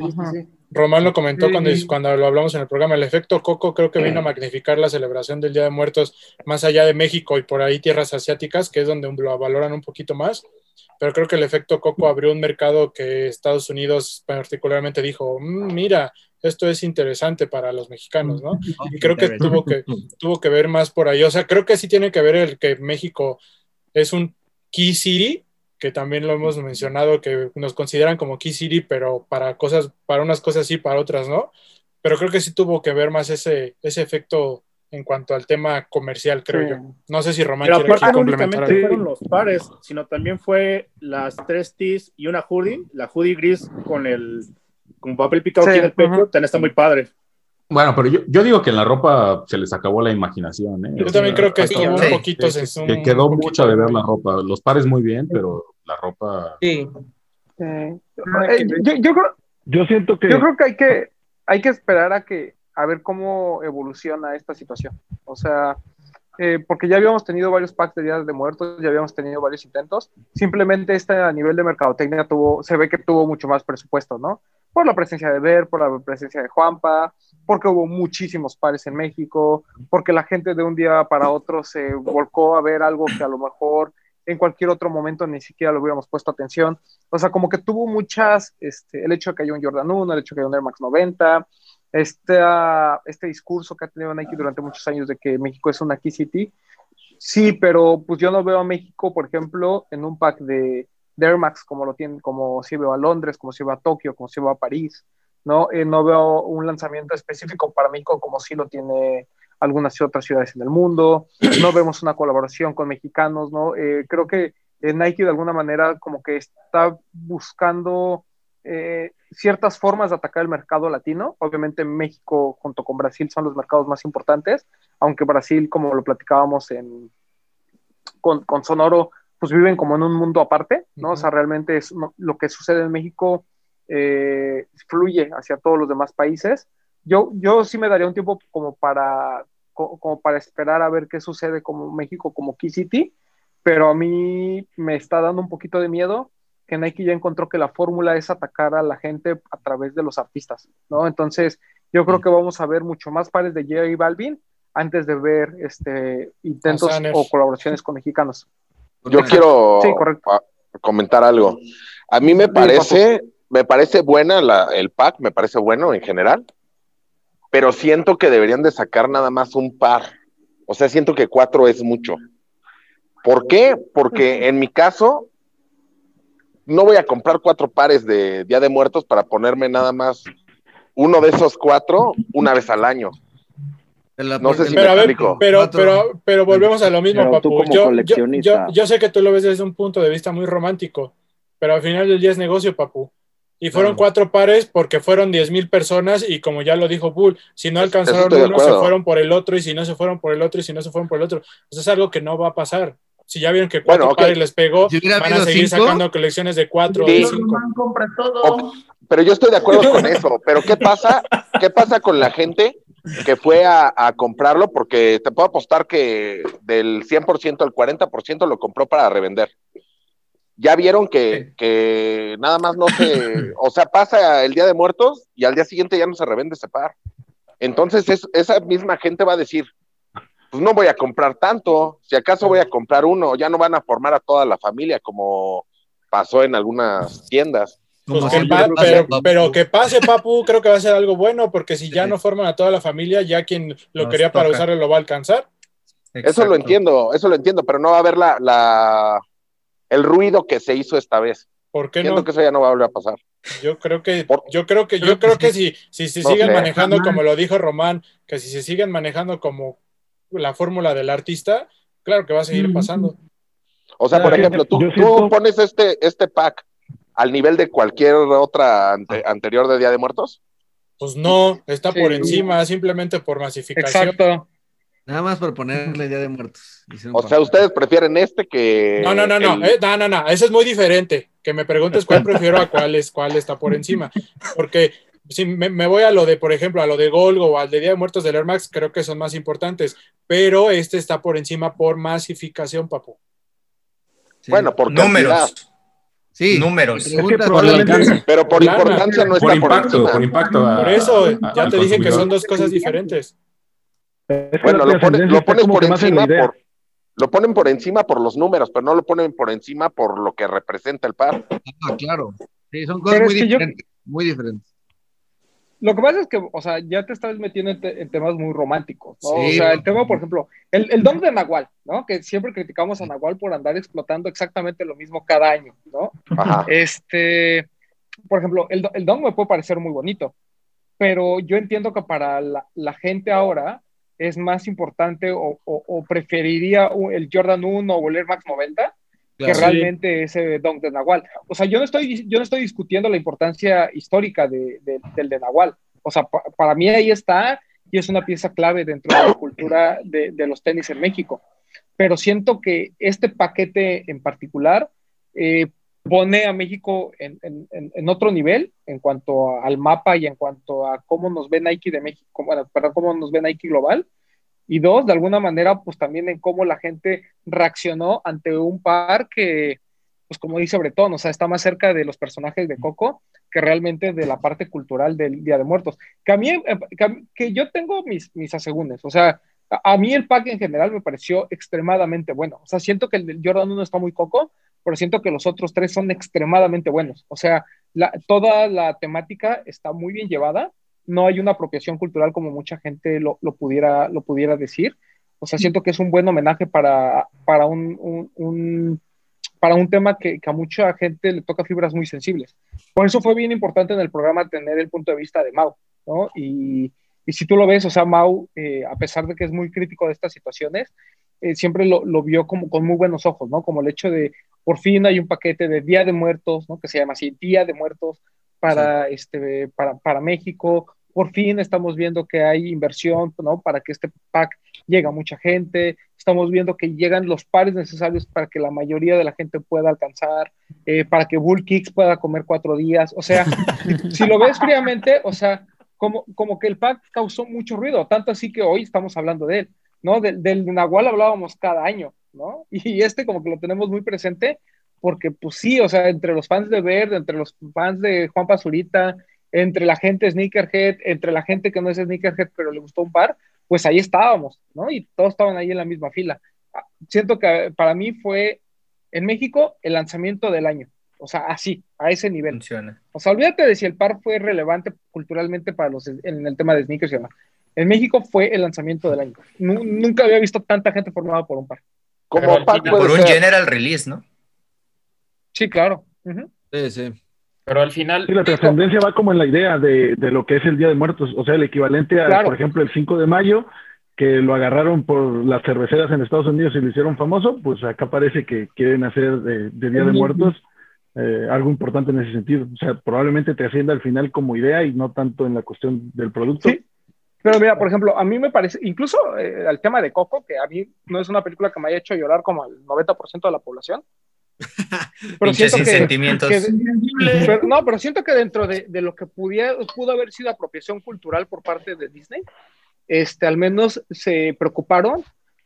Román lo comentó Sí, cuando, cuando lo hablamos en el programa. El efecto coco creo que vino a magnificar la celebración del Día de Muertos más allá de México y por ahí tierras asiáticas, que es donde lo valoran un poquito más. Pero creo que el efecto coco abrió un mercado que Estados Unidos particularmente dijo, "Mm, mira, esto es interesante para los mexicanos, ¿no? Y creo que tuvo que, tuvo que ver más por ahí. O sea, creo que sí tiene que ver el que México es un key city, que también lo hemos mencionado, que nos consideran como key city, pero para cosas, para unas cosas sí, para otras no. Pero creo que sí tuvo que ver más ese, ese efecto en cuanto al tema comercial, creo Sí. yo. No sé si Román Pero quiere aparte aquí no complementar únicamente fueron los pares, sino también fue las tres tees y una hoodie, la hoodie gris con el con papel picado Sí, aquí en el pecho, ujú. también está muy padre. Bueno, pero yo, yo digo que en la ropa se les acabó la imaginación. ¿eh? Yo O también creo que estuvo un poquito, que, que quedó poquito mucho de ver la ropa. Los pares muy bien, pero la ropa. Sí. Eh, eh, yo, yo creo, Yo siento que. yo creo que hay que hay que esperar a que a ver cómo evoluciona esta situación. O sea, eh, porque ya habíamos tenido varios packs de días de muertos, ya habíamos tenido varios intentos. Simplemente este a nivel de mercadotecnia tuvo, se ve que tuvo mucho más presupuesto, ¿no? Por la presencia de Ver, por la presencia de Juanpa, porque hubo muchísimos pares en México, porque la gente de un día para otro se volcó a ver algo que a lo mejor en cualquier otro momento ni siquiera le hubiéramos puesto atención. O sea, como que tuvo muchas, este, el hecho de que haya un Jordan 1, el hecho de que haya un Air Max 90, este, este discurso que ha tenido Nike durante muchos años de que México es una key city. Sí, pero pues yo no veo a México, por ejemplo, en un pack de, de Air Max como lo tienen, como si veo a Londres, como si veo a Tokio, como si veo a París, ¿no? Eh, no veo un lanzamiento específico para México como sí lo tiene algunas otras ciudades en el mundo, no vemos una colaboración con mexicanos, ¿no? Eh, creo que eh, Nike de alguna manera como que está buscando eh, ciertas formas de atacar el mercado latino. Obviamente México junto con Brasil son los mercados más importantes, aunque Brasil, como lo platicábamos en, con, con Sonoro, pues viven como en un mundo aparte, ¿no? O sea, realmente es, no, lo que sucede en México eh, fluye hacia todos los demás países. Yo, yo sí me daría un tiempo como para, co- como para esperar a ver qué sucede como México, como Key City, pero a mí me está dando un poquito de miedo que Nike ya encontró que la fórmula es atacar a la gente a través de los artistas, ¿no? Entonces, yo creo que vamos a ver mucho más pares de J Balvin antes de ver este, intentos o colaboraciones con mexicanos. Yo quiero Sí, comentar algo. A mí me parece, me parece buena la- el pack, me parece bueno en general, pero siento que deberían de sacar nada más un par. O sea, siento que cuatro es mucho. ¿Por qué? Porque en mi caso, no voy a comprar cuatro pares de Día de Muertos para ponerme nada más uno de esos cuatro una vez al año. No sé si me Pero a ver, explico. pero, pero, pero volvemos a lo mismo, Pero papu. yo, yo sé que tú lo ves desde un punto de vista muy romántico, pero al final del día es negocio, papu. Y fueron Claro. cuatro pares porque fueron 10 mil personas y como ya lo dijo Bull, si no alcanzaron uno, se fueron por el otro y si no se fueron por el otro y si no se fueron por el otro. Eso es algo que no va a pasar. Si ya vieron que cuatro Bueno, pares les pegó, Si van a seguir cinco. sacando colecciones de cuatro o Sí. de cinco. compra todo. Pero yo estoy de acuerdo con eso. Pero ¿qué pasa? ¿Qué pasa con la gente que fue a, a comprarlo? Porque te puedo apostar que del 100% al 40% lo compró para revender. Ya vieron que, que nada más no se, o sea, pasa el Día de Muertos y al día siguiente ya no se revende ese par. Entonces es- esa misma gente va a decir, pues no voy a comprar tanto, si acaso voy a comprar uno, ya no van a formar a toda la familia como pasó en algunas tiendas. Pues que pa- pero, pero que pase, papu, creo que va a ser algo bueno, porque si ya no forman a toda la familia, ya quien lo Nos quería para toca. usarlo lo va a alcanzar. Eso lo entiendo, eso lo entiendo, pero no va a haber la, la el ruido que se hizo esta vez. ¿Por qué Siento no? que eso ya no va a volver a pasar. Yo creo que, yo creo que, yo creo que si, si se No siguen sé. manejando como lo dijo Román, que si se siguen manejando como la fórmula del artista, claro que va a seguir pasando. O sea, por ejemplo, tú, tú pones este, este pack al nivel de cualquier otra ante- anterior de Día de Muertos. Pues no, está Sí. por encima, simplemente por masificación. Exacto. Nada más por ponerle Día de Muertos. Hicieron O sea, ustedes prefieren este que. No, no, no, no, el- eh, no, no, no, eso es muy diferente. Que me preguntes cuál prefiero a cuál es, cuál está por encima. Porque si me, me voy a lo de, por ejemplo, a lo de Golgo o al de Día de Muertos del Air Max, creo que son más importantes. Pero este está por encima por masificación, papu. Bueno, por Números. cantidad. Sí. Números. Es que probablemente- Pero por importancia no está Por por impacto, encima. por impacto. a- Por eso, a- ya te dije que son dos cosas diferentes. Bueno, lo, pones- lo pones por encima por. Lo ponen por encima por los números, pero no lo ponen por encima por lo que representa el par. Ah, claro. Sí, son cosas muy es que yo- diferentes. Muy diferentes. Lo que pasa es que, o sea, ya te estás metiendo en, te- en temas muy románticos, ¿no? Sí. O sea, el tema, por ejemplo, el, el don de Nahual, ¿no? Que siempre criticamos a Nahual por andar explotando exactamente lo mismo cada año, ¿no? Ajá. Este, por ejemplo, el, el don me puede parecer muy bonito, pero yo entiendo que para la, la gente ahora es más importante o, o- o preferiría el Jordan 1 o el Air Max 90 que realmente ese don de Nahual. O sea, yo no estoy, yo no estoy discutiendo la importancia histórica de- de- del de Nahual. O sea, pa- para mí ahí está y es una pieza clave dentro de la cultura de, de los tenis en México. Pero siento que este paquete en particular eh, pone a México en, en- en- otro nivel en cuanto al mapa y en cuanto a cómo nos ve Nike de México, bueno, perdón, cómo nos ve Nike global. Y dos, de alguna manera, pues también en cómo la gente reaccionó ante un par que, pues como dice Bretón, o sea, está más cerca de los personajes de Coco que realmente de la parte cultural del Día de Muertos. Que a mí, eh, que, yo tengo mis, mis o sea, a, a mí el pack en general me pareció extremadamente bueno. O sea, siento que el Jordan 1 está muy Coco, pero siento que los otros tres son extremadamente buenos. O sea, la- toda la temática está muy bien llevada. No hay una apropiación cultural como mucha gente lo, lo pudiera, lo pudiera decir. O sea, siento que es un buen homenaje para, para un, un- un- para un tema que, que a mucha gente le toca fibras muy sensibles. Por eso fue bien importante en el programa tener el punto de vista de Mau, ¿no? Y, y si tú lo ves, o sea, Mau, eh, a pesar de que es muy crítico de estas situaciones, eh, siempre lo, lo vio como con muy buenos ojos, ¿no? Como el hecho de, por fin hay un paquete de Día de Muertos, ¿no? Que se llama así, Día de Muertos para, este, para, para México. Por fin estamos viendo que hay inversión, ¿no? Para que este pack llegue a mucha gente. Estamos viendo que llegan los pares necesarios para que la mayoría de la gente pueda alcanzar, eh, para que Bull Kicks pueda comer cuatro días. O sea, si, si lo ves fríamente, o sea, como, como que el pack causó mucho ruido, tanto así que hoy estamos hablando de él, ¿no? Del, del Nahual hablábamos cada año, ¿no? Y este como que lo tenemos muy presente porque pues sí, o sea, entre los fans de Verde, entre los fans de Juan Pazurita, entre la gente sneakerhead, entre la gente que no es sneakerhead pero le gustó un par, pues ahí estábamos, ¿no? Y todos estaban ahí en la misma fila. Ah, Siento que para mí fue en México el lanzamiento del año. O sea, así, a ese nivel. Funciona. O sea, olvídate de si el par fue relevante culturalmente para los en el tema de sneakers y demás. En México fue el lanzamiento del año. Nu- nunca había visto tanta gente formada por un par. Como Pero pack puede por un ser. general release, ¿no? Sí, claro. Sí, sí. Pero al final, Sí, la trascendencia va como en la idea de, de lo que es el Día de Muertos, o sea, el equivalente a, Claro. por ejemplo, el 5 de mayo, que lo agarraron por las cerveceras en Estados Unidos y lo hicieron famoso, pues acá parece que quieren hacer de, de Día de. Muertos eh, algo importante en ese sentido. O sea, probablemente te ascienda al final como idea y no tanto en la cuestión del producto. Sí. Pero mira, por ejemplo, a mí me parece, incluso eh, el tema de Coco, que a mí no es una película que me haya hecho llorar como al 90% de la población. Pero siento que, sin sentimientos. que- pero- no, pero siento que dentro de, de lo que pudiera, pudo haber sido apropiación cultural por parte de Disney, este, al menos se preocuparon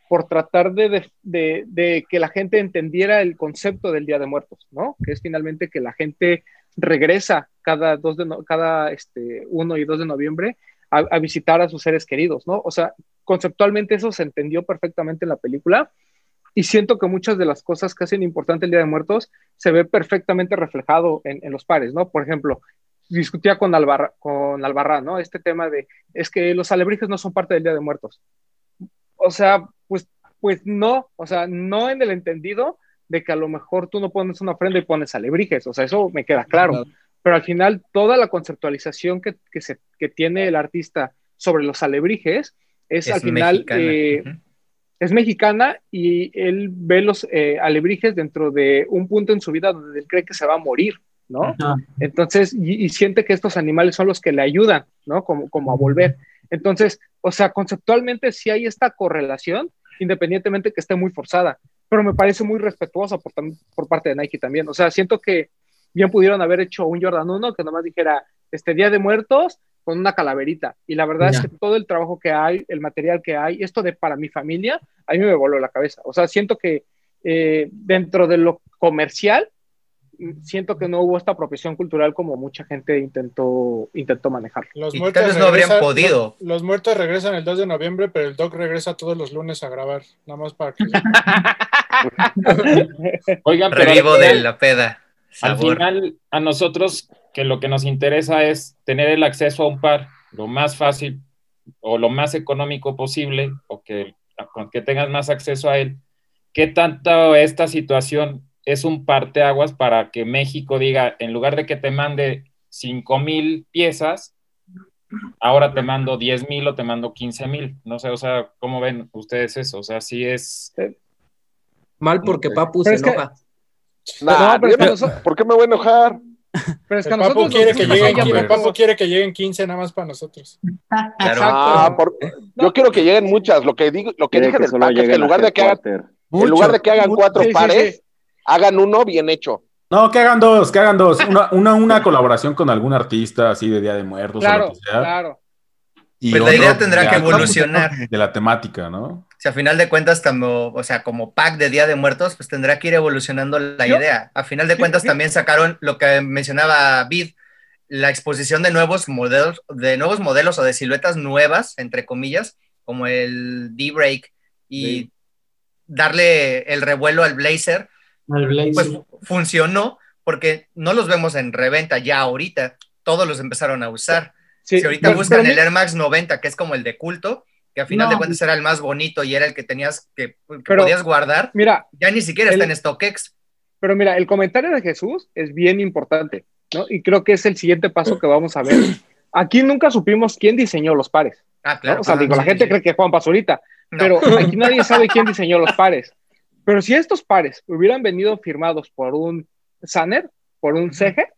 por tratar de, de- de- de que la gente entendiera el concepto del Día de Muertos, ¿no? Que es finalmente que la gente regresa cada, dos de no- cada este, 1 y 2 de noviembre a, visitar a sus seres queridos, ¿no? O sea, conceptualmente eso se entendió perfectamente en la película y siento que muchas de las cosas que hacen importante el Día de Muertos se ve perfectamente reflejado en, en los pares, ¿no? Por ejemplo, discutía con, Albarra, con Albarrán, ¿no? Este tema de, es que los alebrijes no son parte del Día de Muertos. O sea, pues, pues no, o sea, no en el entendido de que a lo mejor tú no pones una ofrenda y pones alebrijes, o sea, eso me queda claro. Pero al final, toda la conceptualización que, que, se, que tiene el artista sobre los alebrijes es, Es al final mexicana. eh, es mexicana y él ve los eh, alebrijes dentro de un punto en su vida donde él cree que se va a morir, ¿no? Entonces, y, y siente que estos animales son los que le ayudan, ¿no? Como, como a volver. Entonces, o sea, conceptualmente sí hay esta correlación, independientemente que esté muy forzada, pero me parece muy respetuosa por, por parte de Nike también. O sea, siento que bien pudieron haber hecho un Jordan 1 que nomás dijera, este Día de Muertos con una calaverita. Y la verdad Ya. es que todo el trabajo que hay, el material que hay, esto de para mi familia, a mí me voló la cabeza. O sea, siento que eh, dentro de lo comercial, siento que no hubo esta apropiación cultural como mucha gente intentó, intentó manejar. Los Y muertos tal vez no habrían podido. Los, los muertos regresan el 2 de noviembre, pero el Doc regresa todos los lunes a grabar, nada más para que... oigan, pero Revivo de la peda. Al final, a nosotros que lo que nos interesa es tener el acceso a un par lo más fácil o lo más económico posible o que, con que tengas más acceso a él. ¿Qué tanto esta situación es un parteaguas para que México diga, en lugar de que te mande 5 mil piezas, ahora te mando 10 mil o te mando 15 mil? No sé, o sea, ¿cómo ven ustedes eso? O sea, sí es... Mal porque Papu Pero se es que- enoja. Nah, No, pero es que ¿Por qué me voy a enojar? Pero es que El nosotros quiere nos que lleguen, el porque- Papu quiere que lleguen 15 nada más para nosotros. Claro. Ah, por- yo quiero que lleguen muchas. Lo que digo, lo que dije que del pack es que en lugar de que hagan, en lugar de que hagan cuatro Sí, pares, sí. hagan uno bien hecho. No, que hagan dos, que hagan dos. Una, una, una colaboración con algún artista así de Día de Muertos o Claro, lo que sea. claro. Y Pues la idea tendrá que evolucionar. De la temática, ¿no? Si a final de cuentas, como, o sea, como pack de Día de Muertos, pues tendrá que ir evolucionando la Yo- idea. A final de cuentas, también sacaron lo que mencionaba Vid, la exposición de nuevos modelos, de nuevos modelos o de siluetas nuevas, entre comillas, como el D-Break y darle el revuelo al Blazer, Al Blazer. pues funcionó porque no los vemos en reventa ya ahorita, todos los empezaron a usar. Sí, si ahorita buscan pero el Air Max 90, que es como el de culto, que a final No. de cuentas era el más bonito y era el que tenías que, que Pero- podías guardar, Mira, ya ni siquiera está el- en StockX. Pero mira, el comentario de Jesús es bien importante, ¿no? Y creo que es el siguiente paso que vamos a ver. Aquí nunca supimos quién diseñó los pares. Ah, ¿no? claro. O sea, Ah, digo, la sí, gente sí. cree que Juan Pazurita, No. pero aquí nadie sabe quién diseñó los pares. Pero si estos pares hubieran venido firmados por un Sanner, por un CG,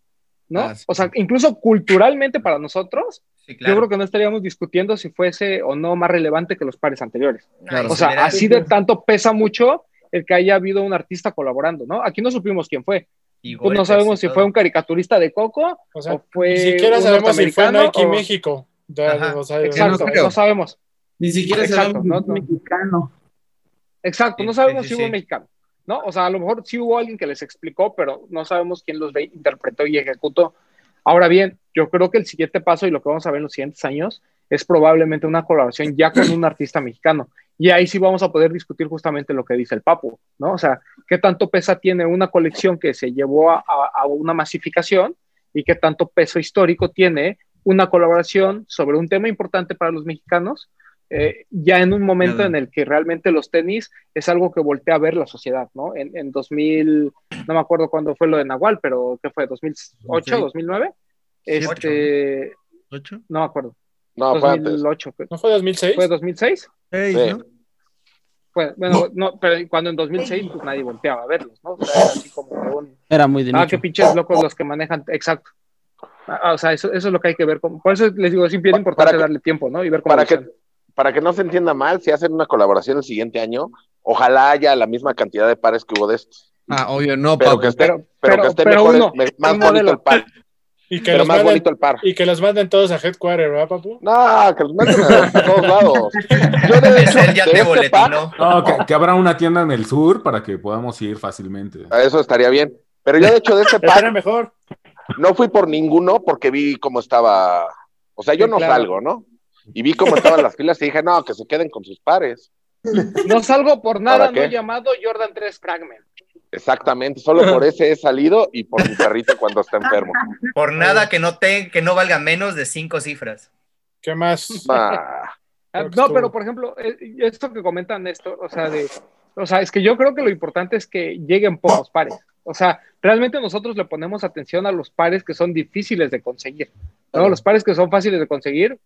¿no? Ah, sí. O sea, incluso culturalmente para nosotros, Sí, claro. yo creo que no estaríamos discutiendo si fuese o no más relevante que los pares anteriores. O sea, así de tanto pesa mucho el que haya habido un artista colaborando, ¿no? Aquí no supimos quién fue. y Pues no sabemos si todo. fue un caricaturista de Coco O sea, o fue ni siquiera un sabemos si fue Nike o- México. De- Ajá. o sea, Exacto, no sabemos. Ni siquiera Exacto, sabemos no, si no. mexicano. Exacto, no sabemos sí, si sí, hubo un mexicano, ¿no? O sea, a lo mejor sí hubo alguien que les explicó, pero no sabemos quién los ve- interpretó y ejecutó. Ahora bien, yo creo que el siguiente paso y lo que vamos a ver en los siguientes años es probablemente una colaboración ya con un artista mexicano. Y ahí sí vamos a poder discutir justamente lo que dice el Papo, ¿no? O sea, qué tanto peso tiene una colección que se llevó a, a una masificación y qué tanto peso histórico tiene una colaboración sobre un tema importante para los mexicanos, eh, ya en un momento en el que realmente los tenis es algo que voltea a ver la sociedad, ¿no? En, en 2000, no me acuerdo cuándo fue lo de Nahual, pero ¿qué fue? ¿2008, 2009? Este, ¿Ocho? No me acuerdo. No, fue antes. 2008. ¿No fue 2006? ¿Fue 2006? Seis, Sí. ¿no? Fue- bueno, no, pero cuando en 2006 pues nadie volteaba a verlos, ¿no? O sea, era así como un... Era muy de Ah, qué pinches locos los que manejan, exacto. Ah, o sea, eso, eso es lo que hay que ver. Por eso les digo, es bien importante darle tiempo, ¿no? Y ver cómo Para que, evoluciona. Para que no se entienda mal, si hacen una colaboración el siguiente año, ojalá haya la misma cantidad de pares que hubo de estos. Ah, obvio, no, Pero Papu. que esté, pero, pero- que esté pero mejor, uno, me- más bonito modelo. el par. Y que, Pero los más manden, bonito el par. y que los manden todos a Headquarter, ¿verdad, papu? No, que los manden a todos lados. Yo de El hecho, ya de te este par. No, que, que abra una tienda en el sur para que podamos ir fácilmente. a eso estaría bien. Pero yo de hecho de este par mejor. no fui por ninguno porque vi cómo estaba. O sea, yo Sí, no claro. salgo, ¿no? Y vi cómo estaban las filas y dije, no, que se queden con sus pares. No salgo por nada, no llamado Jordan 3 Fragment. Exactamente, solo por ese he salido y por mi perrito cuando está enfermo. Por nada que no, te, que no valga menos de cinco cifras. ¿Qué más? Ah, No, pero por ejemplo, eh, esto que comentan esto, o sea, de, o sea, es que yo creo que lo importante es que lleguen pocos pares. O sea, realmente nosotros le ponemos atención a los pares que son difíciles de conseguir, ¿no? Los pares que son fáciles de conseguir,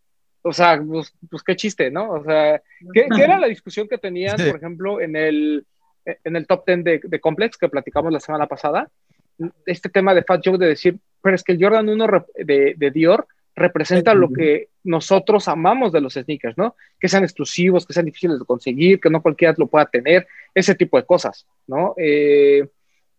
o sea, pues, pues qué chiste, ¿no? O sea, ¿qué, qué era la discusión que tenían, Sí. por ejemplo, en el, en el top 10 de, de Complex que platicamos la semana pasada? Este tema de Fat Joe de decir, pero es que el Jordan 1 rep- de, de Dior representa lo que nosotros amamos de los sneakers, ¿no? Que sean exclusivos, que sean difíciles de conseguir, que no cualquiera lo pueda tener, ese tipo de cosas, ¿no? Eh,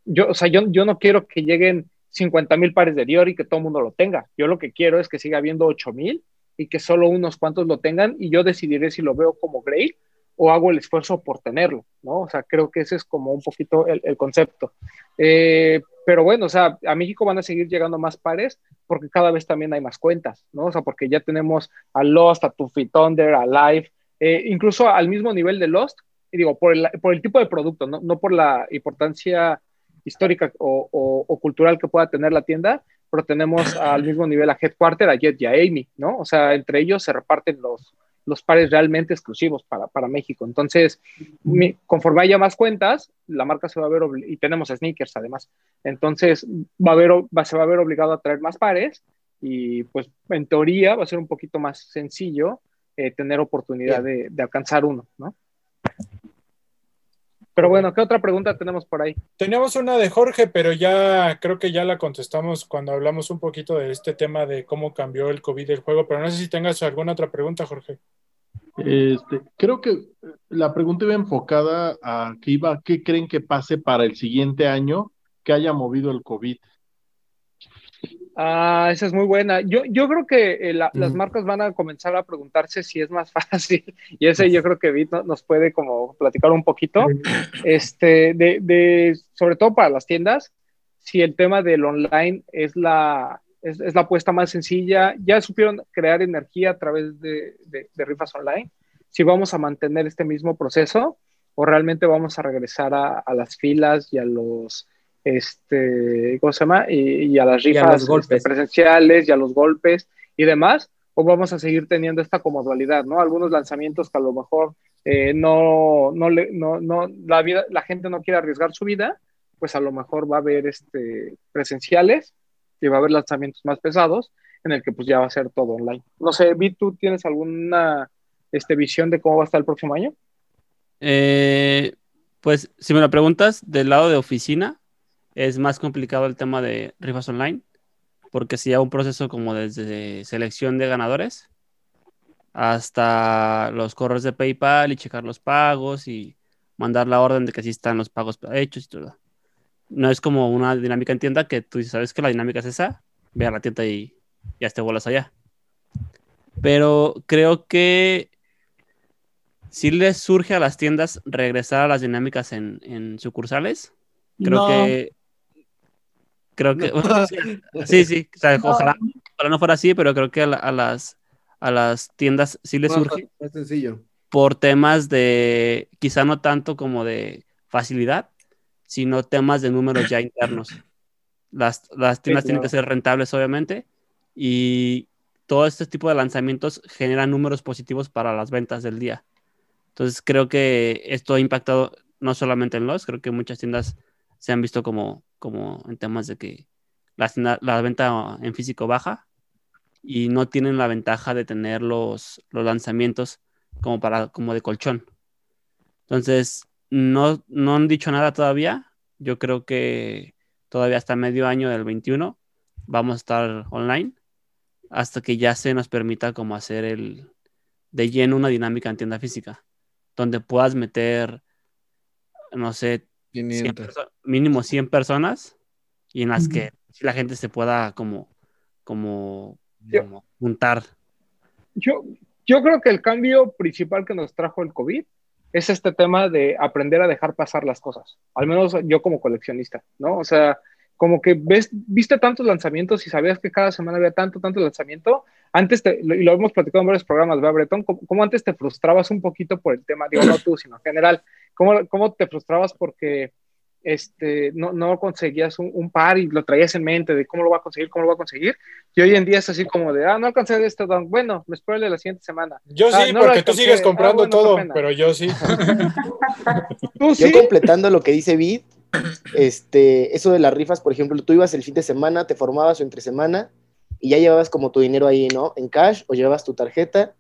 yo, o sea, yo, yo no quiero que lleguen 50 mil pares de Dior y que todo el mundo lo tenga. Yo lo que quiero es que siga habiendo 8 mil y que solo unos cuantos lo tengan y yo decidiré si lo veo como Grail o hago el esfuerzo por tenerlo, ¿no? O sea, creo que ese es como un poquito el, el concepto. Eh, pero bueno, o sea, a México van a seguir llegando más pares porque cada vez también hay más cuentas, ¿no? O sea, porque ya tenemos a Lost, a Tuffy Thunder, a Live, eh, incluso al mismo nivel de Lost, y digo, por el, por el tipo de producto, ¿no? no por la importancia histórica o, o- o cultural que pueda tener la tienda, pero tenemos al mismo nivel a Headquarter, a Jet y a Amy, ¿no? O sea, entre ellos se reparten los, los pares realmente exclusivos para, para México. Entonces, mi- conforme haya más cuentas, la marca se va a ver, y tenemos sneakers además, entonces va a ver, va, se va a ver obligado a traer más pares y pues en teoría va a ser un poquito más sencillo eh, tener oportunidad de, de alcanzar uno, ¿no? Pero bueno, ¿qué otra pregunta tenemos por ahí? Teníamos una de Jorge, pero ya creo que ya la contestamos cuando hablamos un poquito de este tema de cómo cambió el COVID del juego, pero no sé si tengas alguna otra pregunta, Jorge. Este, creo que la pregunta iba enfocada a que iba, ¿qué creen que pase para el siguiente año que haya movido el COVID? Ah, esa es muy buena. Yo, yo creo que eh, la- las marcas van a comenzar a preguntarse si es más fácil, y ese yo creo que Vit no- nos puede como platicar un poquito, este, de, de, sobre todo para las tiendas, si el tema del online es la, es, es la apuesta más sencilla, ya supieron crear energía a través de, de- de rifas online, si vamos a mantener este mismo proceso o realmente vamos a regresar a, a las filas y a los, este, ¿cómo se llama? Y, y a las a rifas los golpes. este, presenciales y a los golpes y demás, o vamos a seguir teniendo esta como dualidad, ¿no? Algunos lanzamientos que a lo mejor eh, no, no, le, no, no, la vida, la gente no quiere arriesgar su vida, pues a lo mejor va a haber este, presenciales y va a haber lanzamientos más pesados en el que pues ya va a ser todo online. No sé, Vi, ¿tú tienes alguna este, visión de cómo va a estar el próximo año? Eh, pues si me lo preguntas, del lado de oficina es más complicado el tema de rifas online, porque si lleva un proceso como desde selección de ganadores hasta los correos de PayPal y checar los pagos y mandar la orden de que sí están los pagos hechos y todo. No es como una dinámica en tienda que tú sabes que la dinámica es esa, ve a la tienda y ya te vuelas allá. Pero creo que si les surge a las tiendas regresar a las dinámicas en, en sucursales. Creo No. que. Creo que. sí, sí. o sea, No. ojalá, ojalá no fuera así, pero creo que a, la- a las, a las tiendas sí les surge más sencillo. por temas de, quizá no tanto como de facilidad, sino temas de números ya internos. Las, las tiendas tienen que ser rentables, obviamente, y todo este tipo de lanzamientos generan números positivos para las ventas del día. Entonces creo que esto ha impactado no solamente en los, creo que muchas tiendas se han visto como, como en temas de que la, la venta en físico baja y no tienen la ventaja de tener los, los lanzamientos como para como de colchón. Entonces, no, no han dicho nada todavía. Yo creo que todavía hasta medio año del 21 vamos a estar online hasta que ya se nos permita como hacer el de lleno una dinámica en tienda física, donde puedas meter, no sé, 100 500. perso- mínimo 100 personas y en las que la gente se pueda como, como, como juntar. Yo, yo creo que el cambio principal que nos trajo el COVID es este tema de aprender a dejar pasar las cosas. Al menos yo como coleccionista, ¿no? O sea, como que ves, viste tantos lanzamientos y sabías que cada semana había tanto, tanto lanzamiento. Antes, te, lo- y lo hemos platicado en varios programas, ¿verdad, Bretón? Como, como antes te frustrabas un poquito por el tema, digo, no tú, sino en general. ¿Cómo, cómo te frustrabas porque este, no, no conseguías un, un par y lo traías en mente de cómo lo va a conseguir, cómo lo va a conseguir? Y hoy en día es así como de, ah, no alcancé este don, bueno, me espero el de la siguiente semana. Yo "Ah, sí, no porque tú sigues ah, comprando bueno, todo, pena". pero yo sí. Yo completando lo que dice Vid, este, eso de las rifas, por ejemplo, tú ibas el fin de semana, te formabas o entre semana y ya llevabas como tu dinero ahí, ¿no? En cash o llevabas tu tarjeta,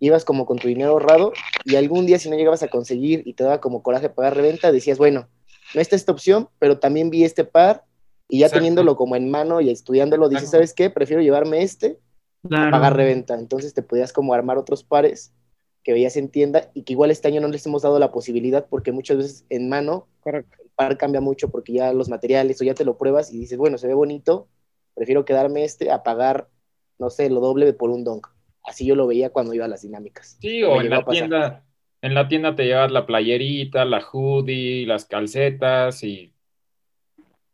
ibas como con tu dinero ahorrado y algún día si no llegabas a conseguir y te daba como coraje pagar reventa, decías, bueno, no está esta opción, pero también vi este par y ya Exacto. teniéndolo como en mano y estudiándolo, dices, Exacto. ¿sabes qué? Prefiero llevarme este a pagar reventa. Entonces te podías como armar otros pares que veías en tienda y que igual este año no les hemos dado la posibilidad porque muchas veces en mano el par cambia mucho porque ya los materiales o ya te lo pruebas y dices, bueno, se ve bonito, prefiero quedarme este a pagar, no sé, lo doble por un donk. Así yo lo veía cuando iba a las dinámicas. Sí, o en la tienda, en la tienda te llevas la playerita, la hoodie, las calcetas y,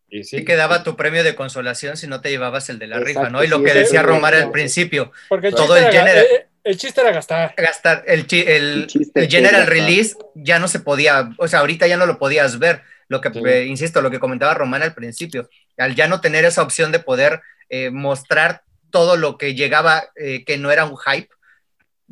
y sí. Sí quedaba tu premio de consolación si no te llevabas el de la rifa, ¿no? Y lo sí, que decía Romar al principio, Porque el todo chiste el era general, eh, el chiste era gastar. gastar, el, chi- el, el general release ya no se podía, o sea, ahorita ya no lo podías ver. Lo que, eh, insisto, lo que comentaba Román al principio, al ya no tener esa opción de poder eh, mostrar todo lo que llegaba, eh, que no era un hype,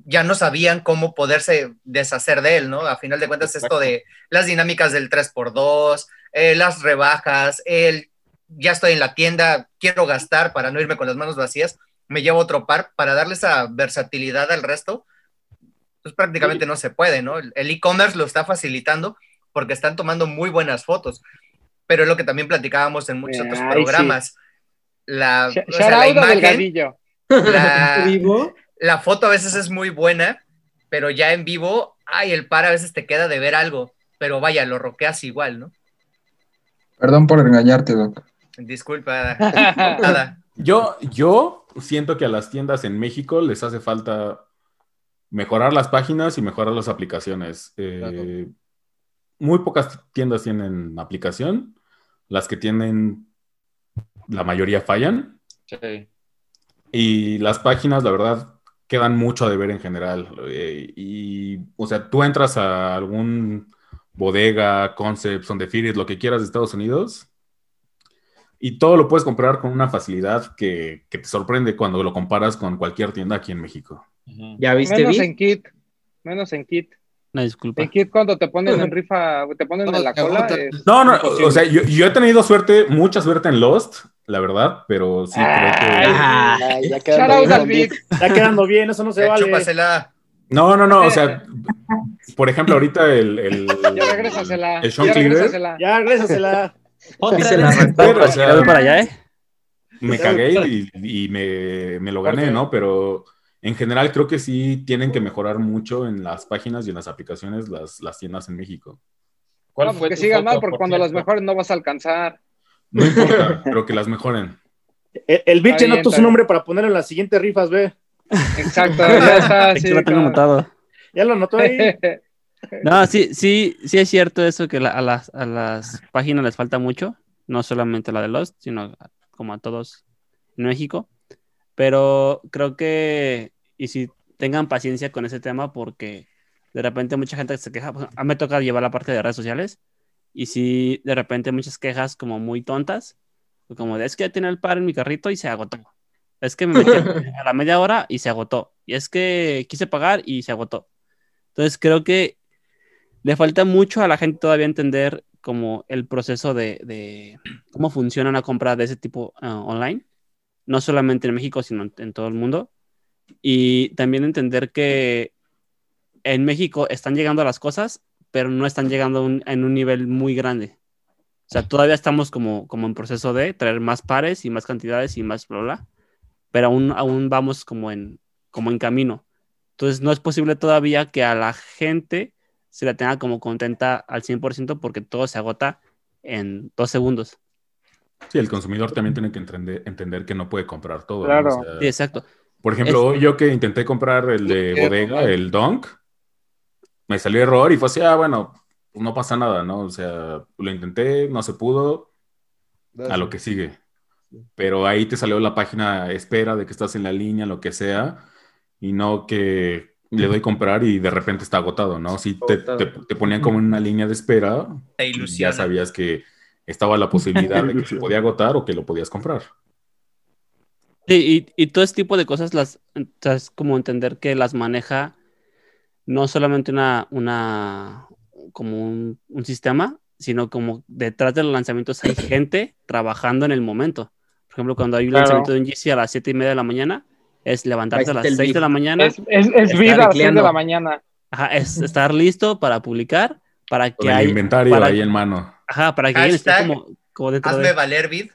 ya no sabían cómo poderse deshacer de él, ¿no? A final de cuentas, esto de las dinámicas del 3x2, eh, las rebajas, el ya estoy en la tienda, quiero gastar para no irme con las manos vacías, me llevo otro par para darle esa versatilidad al resto, pues prácticamente no se puede, ¿no? El e-commerce lo está facilitando porque están tomando muy buenas fotos, pero es lo que también platicábamos en muchos otros Ay, sí. La, Sh- o sea, la imagen, la, ¿Vivo? la foto a veces es muy buena, pero ya en vivo, ay, el par a veces te queda de ver algo, pero vaya, lo roqueas igual, ¿no? Perdón por engañarte, Doc. Disculpa, nada. Yo, yo siento que a las tiendas en México les hace falta mejorar las páginas y mejorar las aplicaciones. Eh, Muy pocas tiendas tienen aplicación. Las que tienen, la mayoría fallan. Sí. Y las páginas, la verdad, quedan mucho a deber en general. Eh, y, o sea, tú entras a algún bodega, Concepts, on the Firis, lo que quieras de Estados Unidos, y todo lo puedes comprar con una facilidad que, que te sorprende cuando lo comparas con cualquier tienda aquí en México. ¿Ya viste, Menos Vi? en kit. Menos en kit. Una disculpa. En kit cuando te ponen en rifa, te ponen en la cola. es No, no, imposible. o sea, yo, yo he tenido suerte, mucha suerte en Lost, la verdad, pero sí creo que... Ay, ya quedando bien. Está quedando bien, eso no se Ya, vale. chúpasela. No, no, no, o sea, por ejemplo, ahorita el... el Ya regrésasela. El Sean ya Cleaver. regrésasela. Ya, regrésasela. Otra se la Ya para allá, ¿eh? me cagué y, y me, me lo gané, ¿no? Pero en general creo que sí tienen que mejorar mucho en las páginas y en las aplicaciones las, las tiendas en México. ¿Cuál No, fue que sigan mal, porque por cuando las mejores no vas a alcanzar. No importa, pero que las mejoren. El, el anotó está su nombre para ponerlo en las siguientes rifas, ve. Exacto, ya está. Sí, lo tengo claro. anotado. Ya lo anotó ahí. No, sí, sí, sí es cierto eso que la- a, las, a las páginas les falta mucho, no solamente la de Lost, sino como a todos en México. Pero creo que, y sí, tengan paciencia con ese tema porque de repente mucha gente se queja. pues, a mí me toca llevar la parte de redes sociales y si de repente muchas quejas como muy tontas, como de es que ya tenía el par en mi carrito y se agotó. Es que me metí a la media hora y se agotó. Y es que quise pagar y se agotó. Entonces creo que le falta mucho a la gente todavía entender como el proceso de, de cómo funciona una compra de ese tipo ah, online, no solamente en México, sino en, en todo el mundo. Y también entender que en México están llegando las cosas, pero no están llegando un- en un nivel muy grande. O sea, todavía estamos como, como en proceso de traer más pares y más cantidades y más bla, bla, pero aún, aún vamos como en, como en camino. Entonces, no es posible todavía que a la gente se la tenga como contenta al 100% porque todo se agota en dos segundos. Sí, el consumidor también tiene que entender, entender que no puede comprar todo. ¿no? Claro. O sea, Sí, exacto. Por ejemplo, Es- yo que intenté comprar el de bodega, el Dunk, me salió error y fue así, ah, bueno, no pasa nada, ¿no? O sea, lo intenté, no se pudo, a lo que sigue. Pero ahí te salió la página espera de que estás en la línea, lo que sea, y no que le doy comprar y de repente está agotado, ¿no? Sí, te, te, te ponían como en una línea de espera Te ya sabías que estaba la posibilidad de que se podía agotar o que lo podías comprar. Sí, y, y todo ese tipo de cosas las es como entender que las maneja no solamente una, una como un, un sistema, sino como detrás de los lanzamientos hay gente trabajando en el momento. Por ejemplo, cuando hay un Claro. lanzamiento de un GC a las 7 y media de la mañana, es levantarse a las está el 6 de la mañana. Es, es, es vida a las seis de tecleando. la mañana. Ajá, es estar listo para publicar, para que Con el hay- inventario para- ahí en mano. Ajá, para que alguien esté Hashtag, como, como dentro Hazme de... valer vid.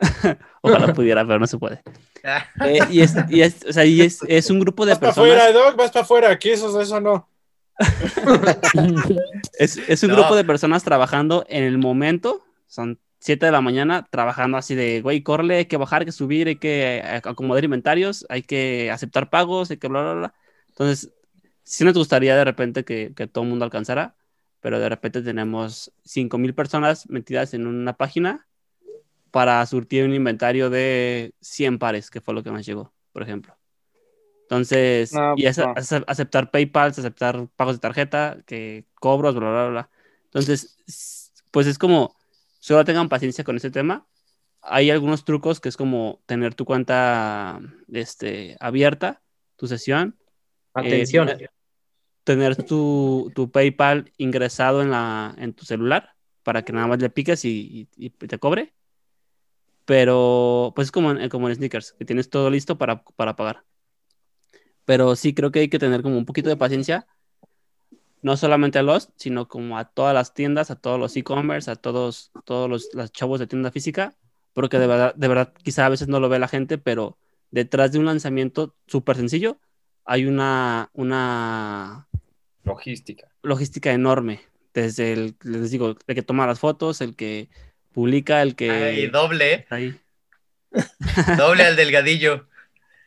Ojalá pudiera, pero no se puede. Eh, y es, y es, o sea, y es, es un grupo de Vas para personas. afuera, Doc, vas para afuera. Aquí eso, eso no. Es, es un No. grupo de personas trabajando en el momento. Son 7 de la mañana trabajando así de, güey, corre, hay que bajar, hay que subir, hay que acomodar inventarios, hay que aceptar pagos, hay que bla, bla, bla. Entonces, sí nos gustaría de repente que, que todo el mundo alcanzara, pero de repente tenemos 5.000 personas metidas en una página para surtir un inventario de 100 pares, que fue lo que nos llegó, por ejemplo. Entonces, No, y no. ace- aceptar PayPal, aceptar pagos de tarjeta, que cobros, bla, bla, bla. Entonces, pues es como, solo tengan paciencia con ese tema. Hay algunos trucos que es como tener tu cuenta este, abierta, tu sesión. eh, Atención. tener- tener tu, tu PayPal ingresado en, la, en tu celular para que nada más le piques y, y- y te cobre. Pero, pues es como en, como en Sneakers, que tienes todo listo para, para pagar. Pero sí creo que hay que tener como un poquito de paciencia, no solamente a los, sino como a todas las tiendas, a todos los e-commerce, a todos, todos los, los chavos de tienda física, porque de verdad, de verdad, quizá a veces no lo ve la gente, pero detrás de un lanzamiento súper sencillo hay una, una Logística. logística enorme. Desde el, les digo, el que toma las fotos, el que publica, el que... Ay, doble, está ahí. Doble al delgadillo.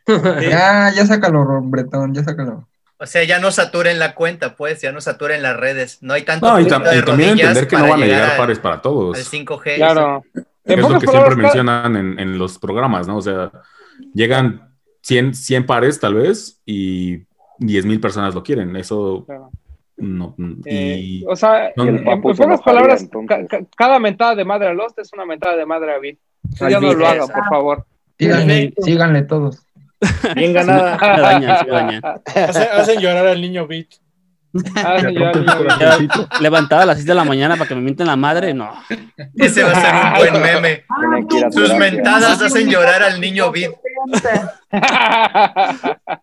Ya, ya sácalo, Bretón, ya sácalo. O sea, ya no saturen la cuenta, pues, ya no saturen las redes. No hay tanto No, y, punto tam- de y también entender que no van a llegar al- pares para todos. Al 5G. Claro. Es lo que palabras, siempre mencionan en, en los programas, ¿no? O sea, llegan 100, 100 pares tal vez y 10 mil personas lo quieren. Eso no. Y, Eh, o sea, no- en, en pocas palabras, ca- ca- cada mentada de madre a Lost es una mentada de madre a. Al Ya no lo hagan, por favor. Síganle, síganle todos. Bien ganada. Se dañan, se dañan. Hacen, hacen llorar al niño Beat. Hacen llorar al niño Ya, Levantado a las 6 de la mañana para que me mienten la madre, no. Ese va a ser un buen meme. Tienen que ir a Sus mentadas hacen llorar al niño Vid.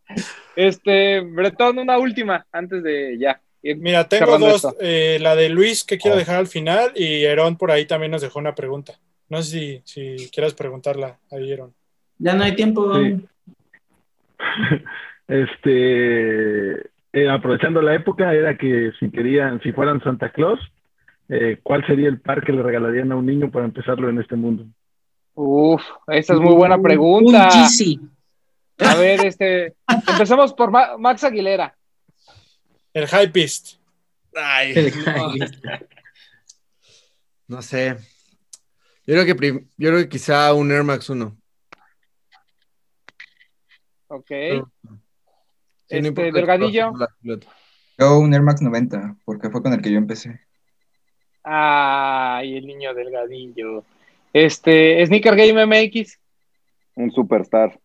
Este, Bretón, una última antes de ya. Ir Mira, tengo dos. eh, la de Luis que quiero dejar al final y Herón por ahí también nos dejó una pregunta. No sé si, si quieras preguntarla ahí, Herón. Ya no hay tiempo. Sí. Este, eh, aprovechando la época, era que si querían, si fueran Santa Claus, eh, ¿cuál sería el par que le regalarían a un niño para empezarlo en este mundo? Uf, esa es muy buena pregunta. Un. A ver, este, empezamos por Ma- Max Aguilera. El Hypeist. Ay, no sé. Yo creo que prim- yo creo que quizá un Air Max 1. Ok. Este, importa el Delgadillo. Yo un Air Max 90, porque fue con el que yo empecé. Ay, el niño delgadillo. Este, Sneaker Game MX. Un superstar.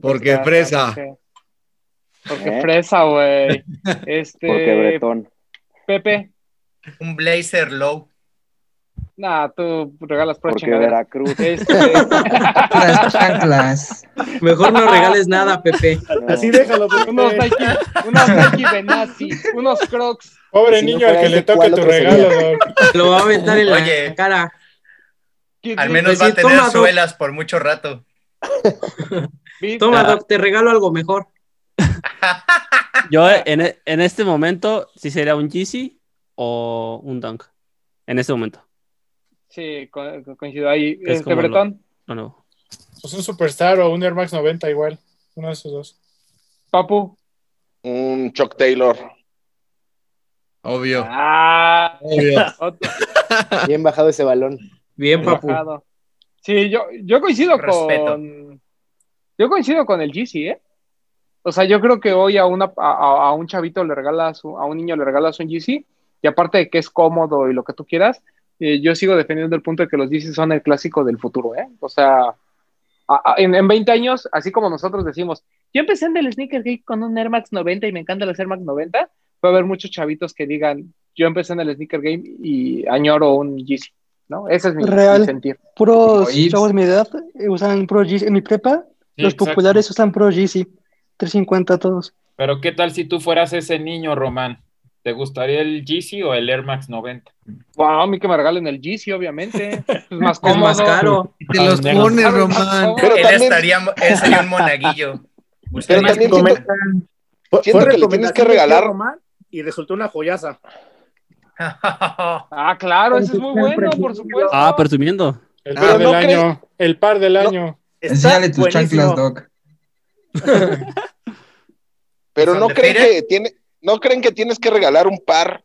Porque fresa. Porque ¿Eh? fresa, güey. Este, Porque Bretón. Pepe. Un Blazer Low. Nah, tú regalas por Porque chingadera. Veracruz. Este, Las chanclas. Mejor no regales nada, Pepe. Así déjalo, Pepe. unos Nike, unos Nike Benassi, unos Crocs. Pobre Si no niño al que le toque ¿cuál tu sería? regalo, Doc. Lo va a aventar en Oye. la cara. ¿Qué- Al menos Pues va a tener toma, suelas por mucho rato. Toma, Ah. Doc, te regalo algo mejor. Yo en, e- en este momento sí sería un Yeezy o un Dunk. En este momento. Sí, co- co- coincido ahí. Es Este, lo- Bretón, lo nuevo. Pues un Superstar o un Air Max 90 igual. Uno de esos dos. Papu. Un Chuck Taylor. Obvio. Ah, Obvio. Bien bajado ese balón. Bien, papu. bajado. Sí, yo, yo coincido Respeto. con. Yo coincido con el GC, ¿eh? O sea, yo creo que hoy a, una, a, un chavito le regalas, a un niño le regalas un GC, y aparte de que es cómodo y lo que tú quieras, eh, yo sigo defendiendo el punto de que los GC son el clásico del futuro, ¿eh? O sea, a- a- en, en 20 años, así como nosotros decimos, yo empecé en el Sneaker Geek con un Air Max 90 y me encanta los Air Max 90, va a haber muchos chavitos que digan, yo empecé en el Sneaker Game y añoro un GC, ¿no? Ese es mi, Real. mi sentir. Puros chavos de mi edad eh, usan Pro GC. En mi prepa, Sí, los exacto. populares usan Pro GC. 350 todos. Pero ¿qué tal si tú fueras ese niño, Román? ¿Te gustaría el Yeezy o el Air Max 90? Wow, a mí que me regalen el GC, obviamente. Es más Es cómodo. más caro. Y te los pones, Román. Pero Él también- estaría, él sería un monaguillo. Usted Pero más también que- siento, Siento fue que le tienes que regalar- Román y resultó una joyaza. Ah, claro, ese es muy bueno, por supuesto. Ah, presumiendo. El par del no año. El par del año. Enséñale tus chanclas, Doc. pero ¿Son no creen que tiene, no creen que tienes que regalar un par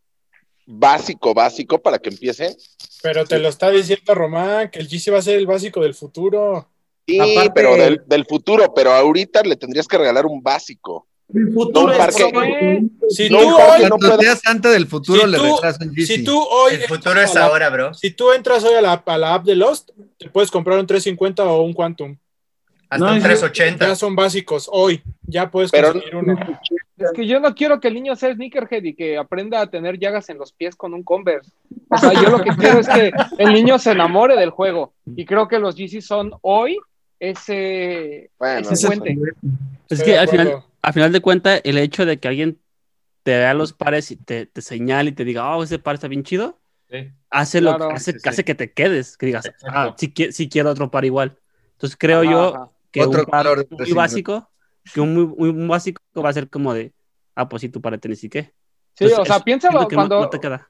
básico, básico para que empiecen. Pero te lo está diciendo Román, que el GC va a ser el básico del futuro. Sí, Aparte- pero del, del futuro, pero ahorita le tendrías que regalar un básico. El No futuro un es parque. Si No, tú hoy, que no sea Santa del futuro, Si le tú- regalas un Yeezy. si tú hoy El futuro es a la- ahora, bro. Si tú entras hoy a la, a la app de Lost, te puedes comprar un 350 o un Quantum. Hasta No, un yo- 380. Ya son básicos hoy. Ya puedes Pero- conseguir uno. Es que yo no quiero que el niño sea sneakerhead y que aprenda a tener llagas en los pies con un Converse. O sea, yo lo que quiero es que el niño se enamore del juego. Y creo que los GC son hoy ese, Bueno, ese puente. Es que al final, al final de cuentas, el hecho de que alguien te vea los pares y te, te señale y te diga, oh, ese par está bien chido, Sí. hace, lo, hace, Sí, sí. hace que te quedes, que digas, Exacto. ah, qui- sí quiero otro par igual. Entonces creo Ajá, yo ajá. que Otro un par color muy 350. básico, que un muy, muy- básico va a ser como de, ah, pues sí, tu par de tenis y qué. Sí, Entonces, o sea, siento que no- cuando. no te queda.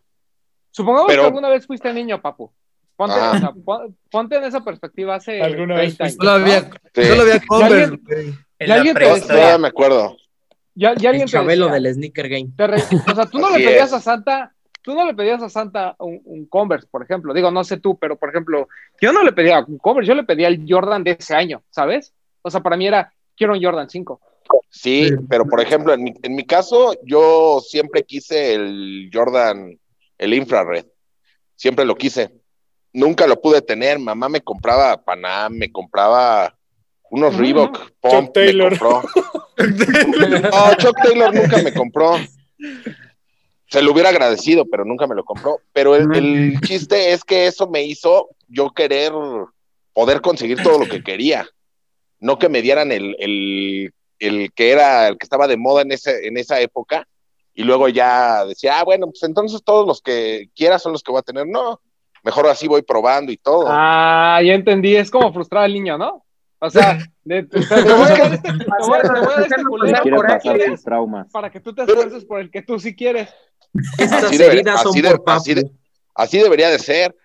Supongamos Pero- que alguna vez fuiste niño, papu. Ponte, Ah. o sea, pon- ponte en esa perspectiva hace Alguna vez 30 años. Había, ¿no? Sí. solo había Converse, alguien- güey. En Y la alguien te. Todavía me acuerdo. Ya, ya alguien El te Chabelo decía, del Sneaker Game. te re- o sea, tú no Así le pedías es. a Santa, tú no le pedías a Santa un, un Converse, por ejemplo. Digo, no sé tú, pero por ejemplo, yo no le pedía un Converse, yo le pedía el Jordan de ese año, ¿sabes? O sea, para mí era, quiero un Jordan 5. Sí, pero por ejemplo, en mi, en mi caso, yo siempre quise el Jordan, el infrared. Siempre lo quise. Nunca lo pude tener. Mamá me compraba Panam, me compraba unos Mm. Reebok, Chuck Pump, me Taylor. compró. No, Chuck Taylor nunca me compró. Se lo hubiera agradecido, pero nunca me lo compró. Pero el, el chiste es que eso me hizo yo querer poder conseguir todo lo que quería. No que me dieran el, el, el que era el que estaba de moda en, ese, en esa época. Y luego ya decía, ah, bueno, pues entonces todos los que quiera son los que voy a tener. No, mejor así voy probando y todo. Ah, ya entendí, es como frustrar al niño, ¿no? O sea, de- te, te voy a dar te voy a- dar este traumas. para que tú te esfuerces por el que tú sí quieres. Estas Así, debería- heridas son así de- por papu. así de- así debería de ser.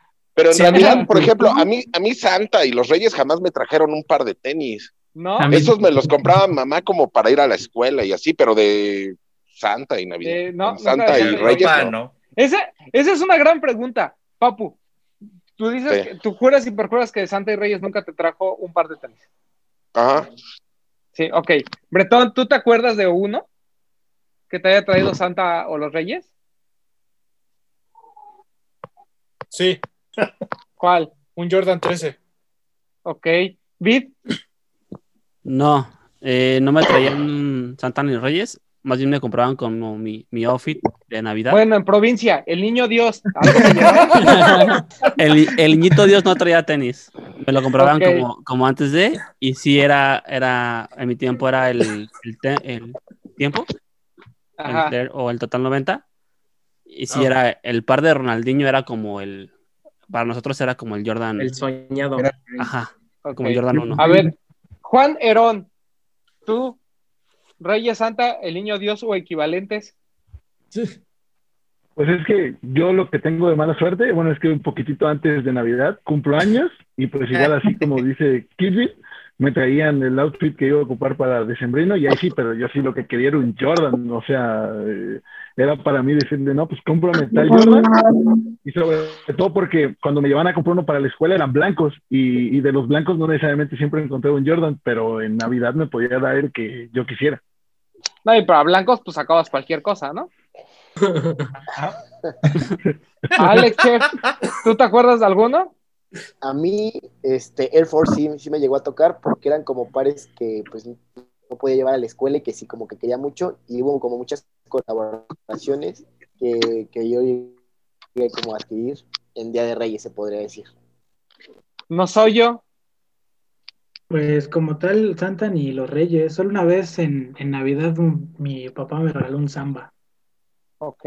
Pero en Sí, realidad, por ejemplo, a mí, a mí Santa y los Reyes jamás me trajeron un par de tenis. ¿No? A mí- Esos me los compraba mamá como para ir a la escuela y así, pero de Santa y Navidad. Eh, no, Santa y Reyes. Ropa, no. no. Ese, esa es una gran pregunta, Papu. Tú dices Sí. que tú juras y perjuras que Santa y Reyes nunca te trajo un par de tenis. Ajá. Sí, ok. Bretón, ¿tú te acuerdas de uno que te haya traído Santa o los Reyes? Sí. ¿Cuál? Un Jordan 13. Ok. ¿Vid? No, eh, no me traían Santa ni Reyes, más bien me compraban como mi, mi outfit de Navidad. Bueno, en provincia, el niño Dios. el, el niñito Dios no traía tenis. Me lo compraban como, como antes de, y sí era, era, en mi tiempo era el, el, te- el tiempo, el o el total 90. Y sí Ah. era, el par de Ronaldinho era como el, para nosotros era como el Jordan. El soñado. Ajá, como el Jordan 1. A ver, Juan Herón, tú, Reyes Santa, el niño Dios o equivalentes. Pues es que yo lo que tengo de mala suerte, bueno, es que un poquitito antes de Navidad cumplo años y pues igual así como dice Kidbit, me traían el outfit que iba a ocupar para decembrino y ahí sí, pero yo sí lo que quería era un Jordan, o sea, eh, era para mí decirle, no, pues cómprame tal Jordan y sobre todo porque cuando me llevaban a comprar uno para la escuela eran blancos y, y de los blancos no necesariamente siempre encontré un Jordan, pero en Navidad me podía dar el que yo quisiera. No, y para blancos, pues sacabas cualquier cosa, ¿no? Alex, chef, ¿tú te acuerdas de alguno? A mí, este, Air Force sí, sí me llegó a tocar porque eran como pares que pues no podía llevar a la escuela y que sí como que quería mucho y hubo como muchas colaboraciones que, que yo llegué como a adquirir en Día de Reyes, se podría decir. No soy yo. Pues como tal, Santa ni los Reyes. Solo una vez en, en Navidad un- mi papá me regaló un samba. Ok.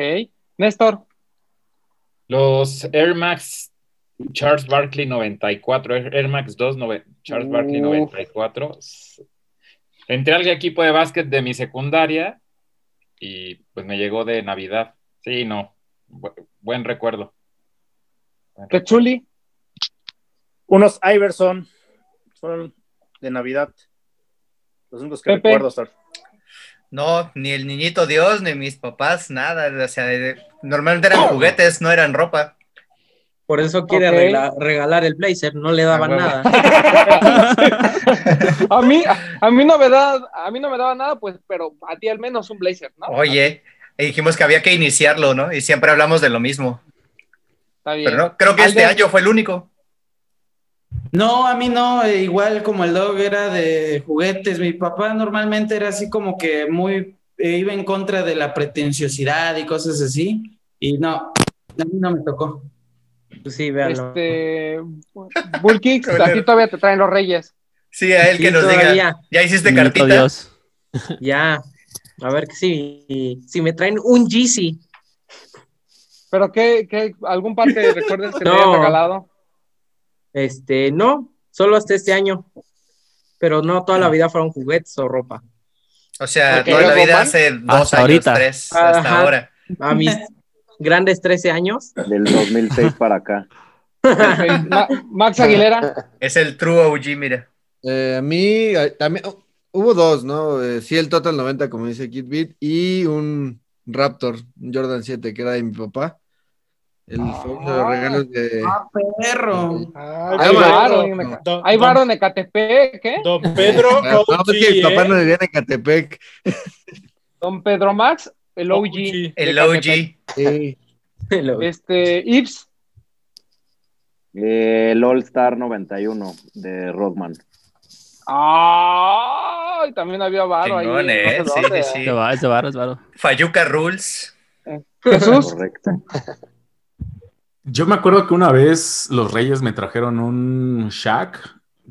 Néstor. Los Air Max Charles Barkley 94, Air Air Max 2 nove- Charles Barkley Uf. 94. Entré al equipo de básquet de mi secundaria y pues me llegó de Navidad. Sí, no. Bu- buen recuerdo. ¿Qué chuli? Unos Iverson fueron de Navidad. Los únicos que Pepe. recuerdo, Star. No, ni el niñito Dios, ni mis papás, nada. O sea, normalmente eran juguetes, no eran ropa. Por eso quiere regla- regalar el blazer, no le daban huevo. nada. A mí, a mí no me da, a mí no me daba nada, pues, pero a ti al menos un blazer, ¿no? Oye, y dijimos que había que iniciarlo, ¿no? Y siempre hablamos de lo mismo. Está bien. Pero no, creo que este Alden, año fue el único. No, a mí no, eh, igual como el dog era de juguetes, mi papá normalmente era así como que muy, eh, iba en contra de la pretenciosidad y cosas así, y no, a mí no me tocó. Pues sí, véanlo. Este, Bullkicks, a ti todavía te traen los reyes. Sí, a él Sí, que nos todavía. diga. ¿Ya hiciste Niñito cartita? Dios. Ya, a ver que sí, si me traen un Yeezy. ¿Pero qué, qué algún par que recuerdes que te No. hayan regalado? Este, no, solo hasta este año. Pero no toda la vida fueron juguetes o ropa. O sea, toda la ¿Luego vida hace dos Hasta años, ahorita. tres, hasta Ajá. ahora. A mis grandes 13 años. Del 2006 para acá. Ma- Max Aguilera. Es el true OG, mira. Eh, a mí eh, también oh, hubo dos, ¿no? Eh, sí, el Total 90, como dice Kid Beat, y un Raptor, un Jordan 7, que era de mi papá. El fue uno de los regalos de. ¡Ah, perro! Ay, Ay, hay bueno, varo, hay varo en Ecatepec, ¿eh? don Pedro Ah, no, OG, es que mi papá ¿eh? no vivía en Ecatepec. Don Pedro Max, el OG. El de OG. Este, Ips, el All Star 91 de Rodman. ay, también había varo ahí. Chingón, no sé ¿eh? Sí, dónde. sí, es varo, es varo. Fayuca Rules. Jesús, Correcto. Yo me acuerdo que una vez los Reyes me trajeron un Shaq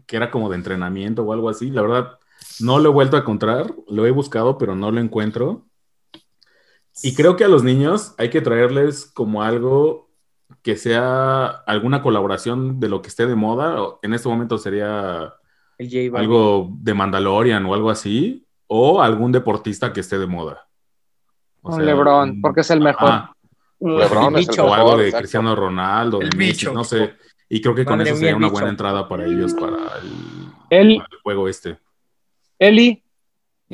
que era como de entrenamiento o algo así. La verdad, no lo he vuelto a encontrar. Lo he buscado, pero no lo encuentro. Y creo que a los niños hay que traerles como algo que sea alguna colaboración de lo que esté de moda. O En este momento sería algo de Mandalorian o algo así. O algún deportista que esté de moda. O un sea, LeBron, un- porque es el mejor. Ajá. LeBron es el o algo de exacto. Cristiano Ronaldo, de El Messi, bicho. no sé. Y creo que con eso sería una bicho. buena entrada para ellos para el, El, para el juego este. Eli,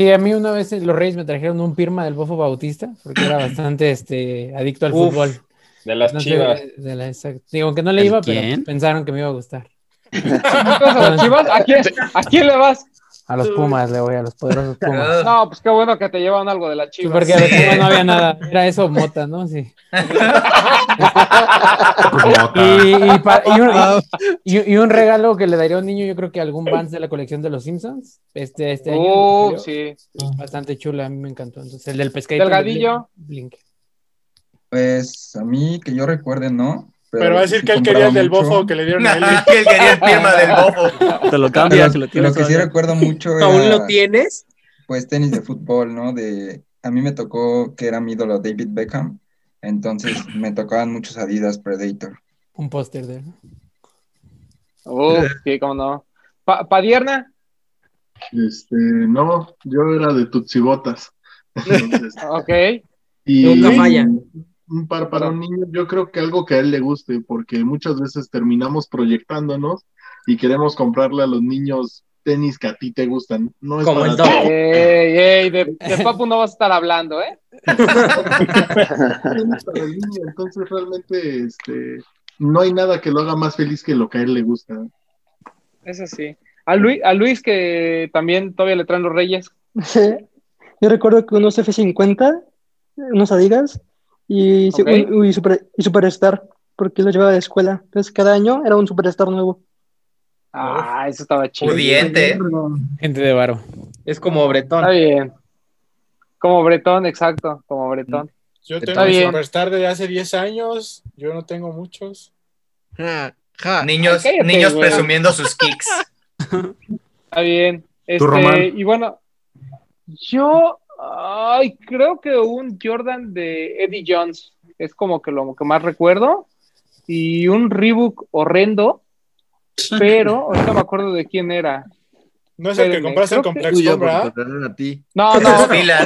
Y a mí una vez los Reyes me trajeron un pirma del Bofo Bautista, porque era bastante este, adicto al Uf. fútbol. De las chivas. de la- exacto. Digo, que no le ¿El iba, quién? pero pensaron que me iba a gustar. ¿tú vas a las Chivas? ¿A quién, ¿A quién le vas? A los Pumas le voy, a los poderosos Pumas. No, pues qué bueno que te llevan algo de la Sí, chiva. porque a los Pumas no había nada. Era eso, mota, ¿no? Sí. Y, y pa- y un, y- y un regalo que le daría a un niño, yo creo que algún Vans de la colección de los Simpsons. Este, este año. Uh, salió. sí. Bastante chula, a mí me encantó. Entonces, el del pescadito. Delgadillo. Blink. Pues a mí que yo recuerde, no. Pero va a decir que él quería el del bofo que le dieron a él. que él quería el firma del bofo. Te lo cambias, si lo tienes. lo que sí recuerdo mucho ¿Aún era, lo tienes? pues tenis de fútbol, ¿no? De, a mí me tocó que era mi ídolo David Beckham, entonces me tocaban muchos Adidas Predator. Un póster de él. Uh, sí, cómo no. Pa Padierna. Este, no, yo era de Tutsibotas. Ok. y Nunca un par para un niño, yo creo que algo que a él le guste, porque muchas veces terminamos proyectándonos y queremos comprarle a los niños tenis que a ti te gustan. No es Como para el. Ey, ey, de, de Papu no vas a estar hablando, ¿eh? tenis para el niño, entonces realmente este, no hay nada que lo haga más feliz que lo que a él le gusta. Eso sí. A Luis, a Luis que también todavía le traen los reyes. Yo recuerdo que unos F50, unos Adidas y, super, y Superstar, porque los llevaba de escuela. Entonces cada año era un Superstar nuevo. Ah, eso estaba chido. Pudiente. ¿eh? Gente de varo. Es como Bretón. Está bien. Como Bretón, exacto, como Bretón. Yo Está tengo un. Superstar de hace 10 años. Yo no tengo muchos. Niños, Cállate, niños güey. presumiendo sus kicks. Está bien. Este, Román? y bueno, yo ay, creo que un Jordan de Eddie Jones es como que lo que más recuerdo. Y un Reebok horrendo, pero ahorita me acuerdo de quién era. No es el que compraste en Complex ¿verdad? No, no, no. Fila,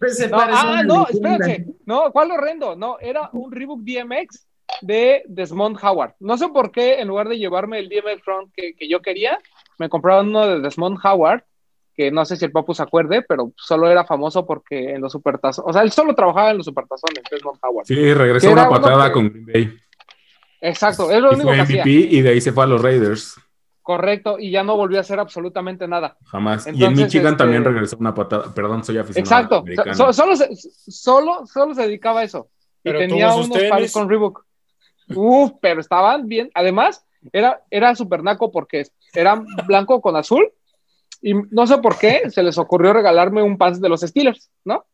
Ese No, par es ah, no, espérense. No, ¿cuál horrendo? No, era un Reebok DMX de Desmond Howard. No sé por qué, en lugar de llevarme el DMX Front que, que yo quería, me compraron uno de Desmond Howard, que no sé si el papu se acuerde, pero solo era famoso porque en los supertazones, o sea, él solo trabajaba en los supertazones, Desmond Howard. Sí, regresó era una patada que- con Green Bay. Exacto, es lo Y único fue que MVP hacía. y de ahí se fue a los Raiders. Correcto, y ya no volvió a hacer absolutamente nada. Jamás. y en Entonces, Michigan este- también regresó una patada. Perdón, soy aficionado Exacto, so- solo, se, solo, solo se dedicaba a eso. Y Pero tenía tuvo sus unos tenis. pares con Reebok. Uf, pero estaban bien. Además, era, era super naco porque eran blanco con azul. Y no sé por qué se les ocurrió regalarme un pants de los Steelers, ¿no?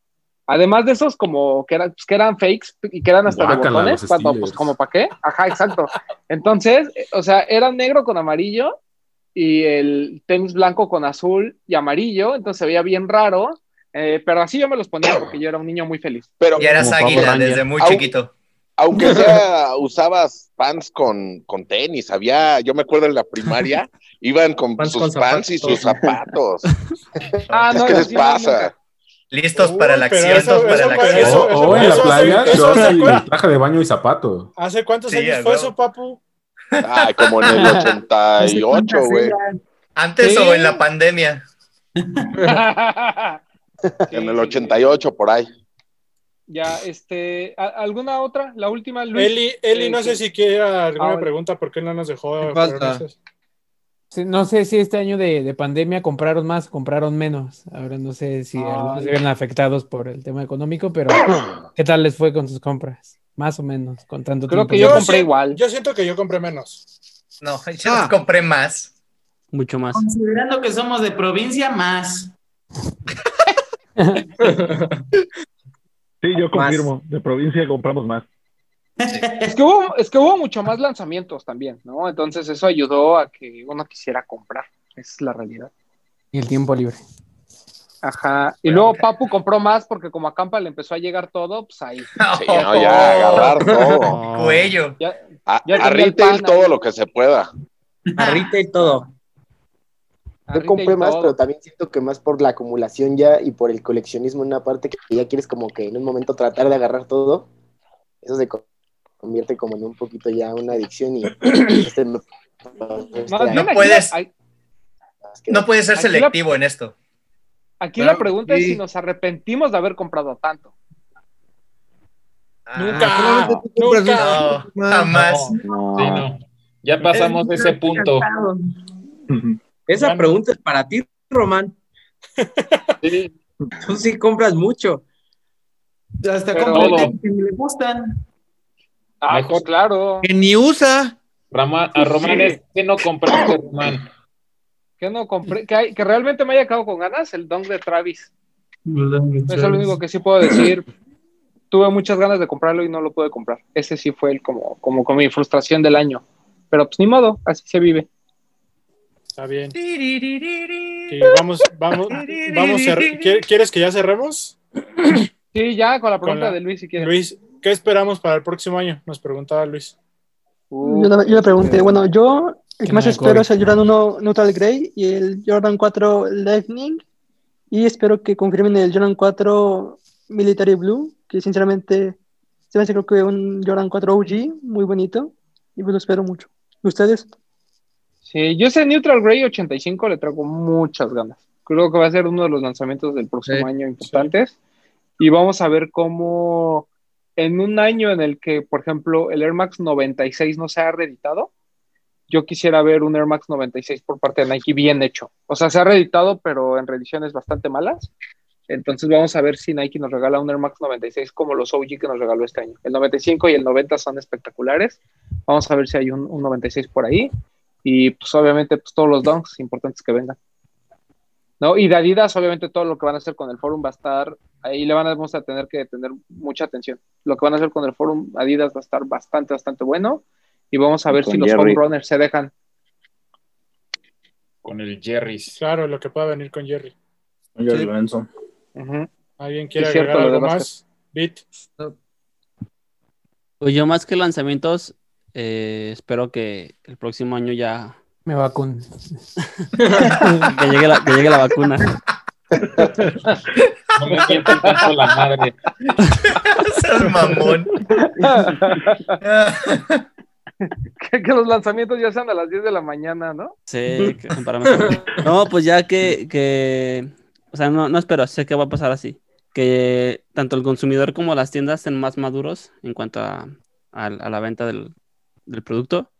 Además de esos como que eran, pues, que eran fakes y que eran hasta Guácala, de botones, cuando, pues como para qué. Ajá, exacto. Entonces, o sea, era negro con amarillo y el tenis blanco con azul y amarillo, entonces se veía bien raro, eh, pero así yo me los ponía porque yo era un niño muy feliz. Pero Ya eras águila desde muy Au. chiquito. Aunque sea usabas pants con, con tenis, había, yo me acuerdo en la primaria, iban con Pants sus con pants y sus zapatos. Ah, no, eso les pasa? nunca. Listos Uy, para la acción, eso- listos para eso la acción. o, en la playa, eso short hace y cuánto- traje de baño y zapato. ¿Hace cuántos Sí, años fue eso, papu? Ay, como en el 88, güey. Antes Sí. o en la pandemia. En el 88, por ahí. Ya, este, ¿a- ¿alguna otra? La última, Luis. Eli, Eli, Eh, no que- sé si quiere alguna Ah, pregunta porque él no nos dejó. No sé si este año de, de pandemia compraron más, compraron menos. Ahora no sé si Ay. algunos se ven afectados por el tema económico, pero ¿qué tal les fue con sus compras? Más o menos, con tanto Creo tiempo. que yo Yo compré sí- igual. Yo siento que yo compré menos. No, yo Ah. compré más. Mucho más. Considerando que somos de provincia, más. Sí, yo confirmo. De provincia compramos más. Es que, hubo, es que hubo mucho más lanzamientos también, ¿no? Entonces eso ayudó a que uno quisiera comprar. Esa es la realidad. Y el tiempo libre. Ajá. Y luego Papu compró más porque como a Campa le empezó a llegar todo, pues ahí. Sí, no, ya agarrar todo. No. Cuello. Ya, A, Ya a retail pan todo ahí. lo que se pueda. Arrita y todo. Yo compré más, todo. pero también siento que más por la acumulación ya y por el coleccionismo en una parte que ya quieres como que en un momento tratar de agarrar todo. Eso se co- convierte como en un poquito ya una adicción y este este aquí puedes- No puedes ser la- selectivo en esto. Aquí Pero, la pregunta es si nos arrepentimos de haber comprado tanto. Nunca, compras nunca. No, jamás. No. Sí, no. Ya pasamos ese punto. Esa pregunta es para ti, Román. Tú sí compras mucho. Hasta Pero- compra Todo. que ni le gustan. Ah, pues claro. Que ni usa. Román, a Román Sí. es que no compraste, Román. Que no compré, que, hay- que realmente me haya quedado con ganas el dunk de Travis. Eso es lo único que sí puedo decir. Tuve muchas ganas de comprarlo y no lo pude comprar. Ese sí fue el como, como con mi frustración del año. Pero pues ni modo, así se vive. Está bien. Y vamos, vamos, vamos. cer- ¿Qui- ¿Quieres que ya cerremos? Sí, ya con la Con pregunta la- de Luis, si quieres. Luis, ¿qué esperamos para el próximo año? Nos preguntaba Luis. Yo le, yo le pregunté, bueno, yo el que más espero es el Jordan 1 Neutral Grey y el Jordan 4 Lightning. Y espero que confirmen el Jordan 4 Military Blue, que sinceramente se me hace creo que un Jordan 4 OG muy bonito y pues lo espero mucho. ¿Ustedes? Sí, yo ese Neutral Grey 85 le traigo muchas ganas. Creo que va a ser uno de los lanzamientos del próximo Sí. año importantes. Y vamos a ver cómo en un año en el que, por ejemplo, el Air Max 96 no se ha reeditado, yo quisiera ver un Air Max 96 por parte de Nike bien hecho. O sea, se ha reeditado, pero en reediciones bastante malas. Entonces vamos a ver si Nike nos regala un Air Max 96 como los OG que nos regaló este año. El 95 y el 90 son espectaculares. Vamos a ver si hay un, un 96 por ahí. Y pues obviamente pues, todos los dunks importantes que vengan. ¿No? Y de Adidas, obviamente todo lo que van a hacer con el forum va a estar, ahí le van a, vamos a tener que tener mucha atención. Lo que van a hacer con el forum Adidas va a estar bastante, bastante bueno. Y vamos a ver Con si los Jerry. home runners se dejan. Con el Jerry's. Claro, lo que pueda venir con Jerry. Jerry Lorenzo. Ujú. ¿Alguien quiere cierto, agregar algo más? Bit. Pues yo más que lanzamientos, eh, espero que el próximo año ya Me vacunen. que llegue la, que llegue la vacuna. No me sientan tanto la madre. Seas mamón. que, que los lanzamientos ya sean a las 10 de la mañana, ¿no? Sí, que para No, pues ya que, que o sea, no, no espero, sé que va a pasar así. Que tanto el consumidor como las tiendas estén más maduros en cuanto a, a- a la venta del, del producto.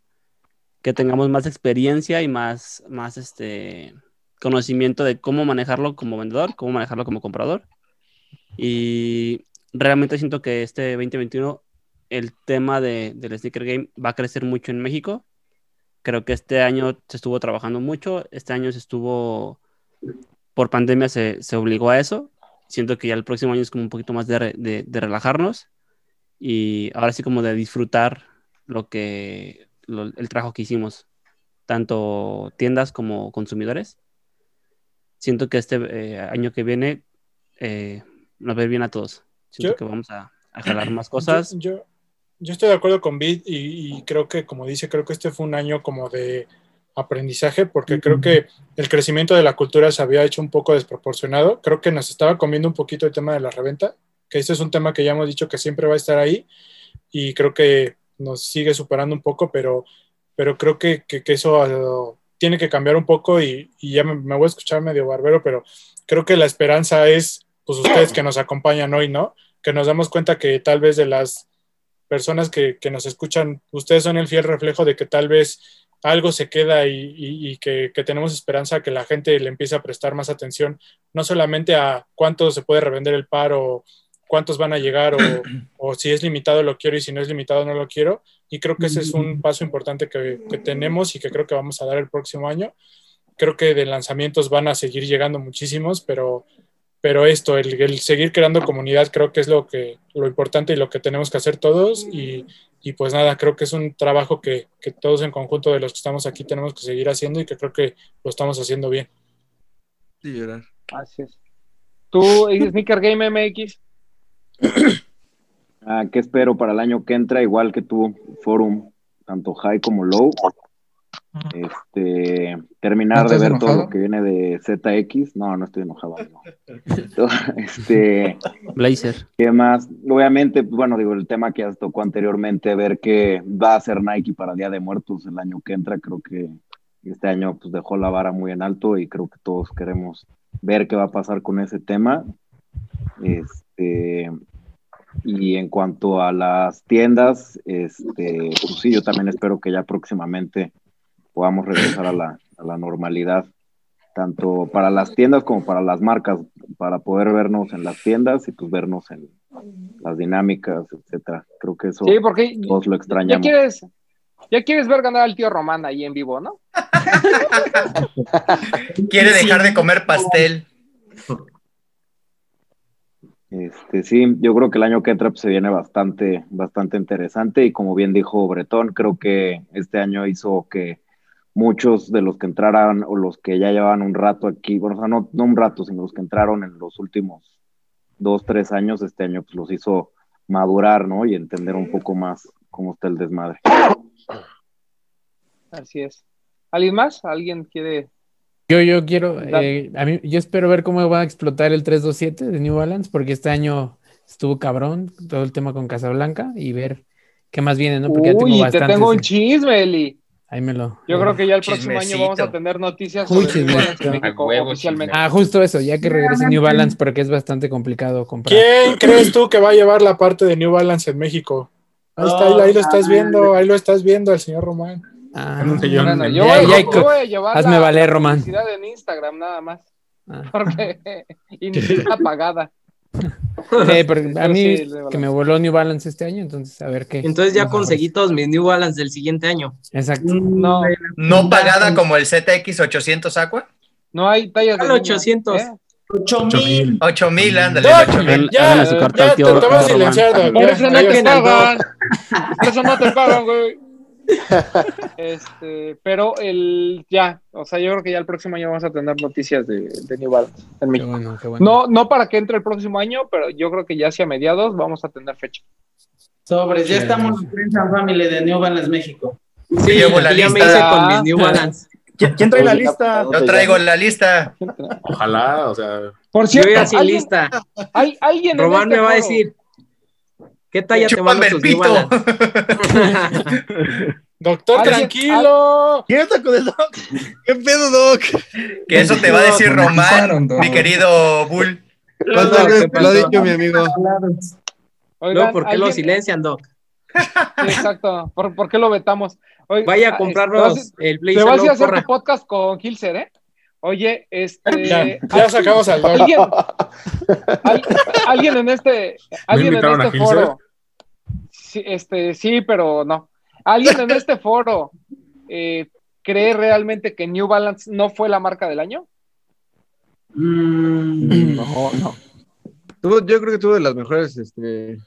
Que tengamos más experiencia y más, más este conocimiento de cómo manejarlo como vendedor, cómo manejarlo como comprador. Y realmente siento que este 2021 el tema de, del sneaker game va a crecer mucho en México. Creo que este año se estuvo trabajando mucho, este año se estuvo, por pandemia se, se obligó a eso. Siento que ya el próximo año es como un poquito más de, de- de relajarnos y ahora sí como de disfrutar lo que, lo- el trabajo que hicimos, tanto tiendas como consumidores. Siento que este eh, año que viene eh, nos va a ir bien a todos. Siento Yo- que vamos a, a jalar más cosas. Yo, yo, yo estoy de acuerdo con Bit y, y creo que, como dice, creo que este fue un año como de aprendizaje porque creo que el crecimiento de la cultura se había hecho un poco desproporcionado. Creo que nos estaba comiendo un poquito el tema de la reventa, que este es un tema que ya hemos dicho que siempre va a estar ahí y creo que nos sigue superando un poco, pero, pero creo que, que, eso uh, tiene que cambiar un poco y, y ya me, voy a escuchar medio barbero, pero creo que la esperanza es pues ustedes que nos acompañan hoy, ¿no? Que nos damos cuenta que tal vez de las personas que, que nos escuchan, ustedes son el fiel reflejo de que tal vez algo se queda y, y- y que, que tenemos esperanza que la gente le empiece a prestar más atención, no solamente a cuánto se puede revender el par o cuántos van a llegar o, o si es limitado lo quiero y si no es limitado no lo quiero. Y creo que ese es un paso importante que, que tenemos y que creo que vamos a dar el próximo año. Creo que de lanzamientos van a seguir llegando muchísimos, pero, pero esto, el, el seguir creando comunidad creo que es lo, que, lo importante y lo que tenemos que hacer todos. Y, y pues nada, creo que es un trabajo que, que todos en conjunto de los que estamos aquí tenemos que seguir haciendo y que creo que lo estamos haciendo bien. Sí, llorar. Así es. ¿Tú, Sneaker Game MX? Ah, ¿Qué espero para el año que entra? Igual que tú, Forum, tanto high como low. Este, terminar ¿No de ver todo lo que viene de ZX. No, no estoy enojado. no. Este, Blazer. ¿Qué más? Obviamente, pues, bueno, digo, el tema que ya tocó anteriormente, ver qué va a hacer Nike para Día de Muertos el año que entra, creo que este año pues dejó la vara muy en alto y creo que todos queremos ver qué va a pasar con ese tema. Este, y en cuanto a las tiendas, este, pues sí, yo también espero que ya próximamente podamos regresar a la, a la normalidad, tanto para las tiendas como para las marcas, para poder vernos en las tiendas y pues vernos en las dinámicas, etcétera. Creo que eso Sí, porque todos lo ya extrañamos. quieres, ya quieres ver ganar al tío Román ahí en vivo, ¿no? Quiere dejar de comer pastel. Este, sí, yo creo que el año que entra pues, se viene bastante, bastante interesante y como bien dijo Bretón, creo que este año hizo que muchos de los que entraran o los que ya llevaban un rato aquí, bueno, o sea, no, un rato, sino los que entraron en los últimos dos, tres años, este año pues los hizo madurar, ¿no? Y entender un poco más cómo está el desmadre. Así es. ¿Alguien más? ¿Alguien quiere? Yo, yo quiero, eh, a mí, yo espero ver cómo va a explotar el 327 de New Balance, porque este año estuvo cabrón todo el tema con Casablanca y ver qué más viene, ¿no? Porque ya tengo Uy, te bastantes. tengo un chisme, Eli. Ahí me lo. Yo creo que ya el próximo año vamos a tener noticias Muy sobre México huevo, oficialmente. Ah, justo eso, ya que regrese New Balance, porque es bastante complicado comprar. ¿Quién crees tú que va a llevar la parte de New Balance en México? Ahí está, ahí, ahí lo estás viendo, ahí lo estás viendo el señor Román. Ah, En un sillón. Bueno, en- yo, Ya, voy, ya, yo voy a llevar hazme la, valer, Román. publicidad en Instagram nada más. Ah. Porque y ni está pagada. Sí, porque a Pero mí sí, que me voló New Balance este año, entonces a ver qué. Entonces ya conseguí todos mis New Balance del siguiente año. Exacto. No, No pagada como el ZX 800 Aqua. no hay tallas de Al niño, 800. ¿eh? 8000. 8000, ándale, Ya, 8000. ya, ya al te, te vas a Román. silenciar, Doc, Por ya, eso no te pagan. Por eso no te pagan, güey. Este, pero el ya, o sea, yo creo que ya el próximo año vamos a tener noticias de, de New Balance en Qué México. bueno, qué bueno. No, no para que entre el próximo año, pero yo creo que ya hacia mediados vamos a tener fecha. Sobres, ya estamos en and Family de New Balance México. Sí, llevo la me lista. hice con mis New Balance. ¿Quién, quién trae la lista? Yo traigo la lista. Ojalá, o sea, Por Yo cierto, ya sin ¿alguien, lista. hay, alguien en Román este me va a decir. ¿Qué talla te el tus pito. Doctor, ¿Alguien- tranquilo. ¿Quién está con el Doc? ¿Qué pedo, Doc? Que eso te va a decir Román, mi querido Bull. ¿Cuántas Doc, veces ¿qué lo ha dicho mi amigo? Oigan, Luego, ¿por qué lo silencian, Doc? Exacto. ¿Por, por qué lo vetamos? Vaya a ah, comprarnos el Play Te vas a ir a luego hacer tu podcast con Gilser, ¿eh? Oye, este. Ya, ya sacamos al Doc. ¿Alguien, al- alguien en este, alguien en este foro. Sí, este, sí, pero no. Alguien en este foro eh, cree realmente que New Balance no fue la marca del año. Mm, No, no. Yo creo que tuvo de las mejores, este...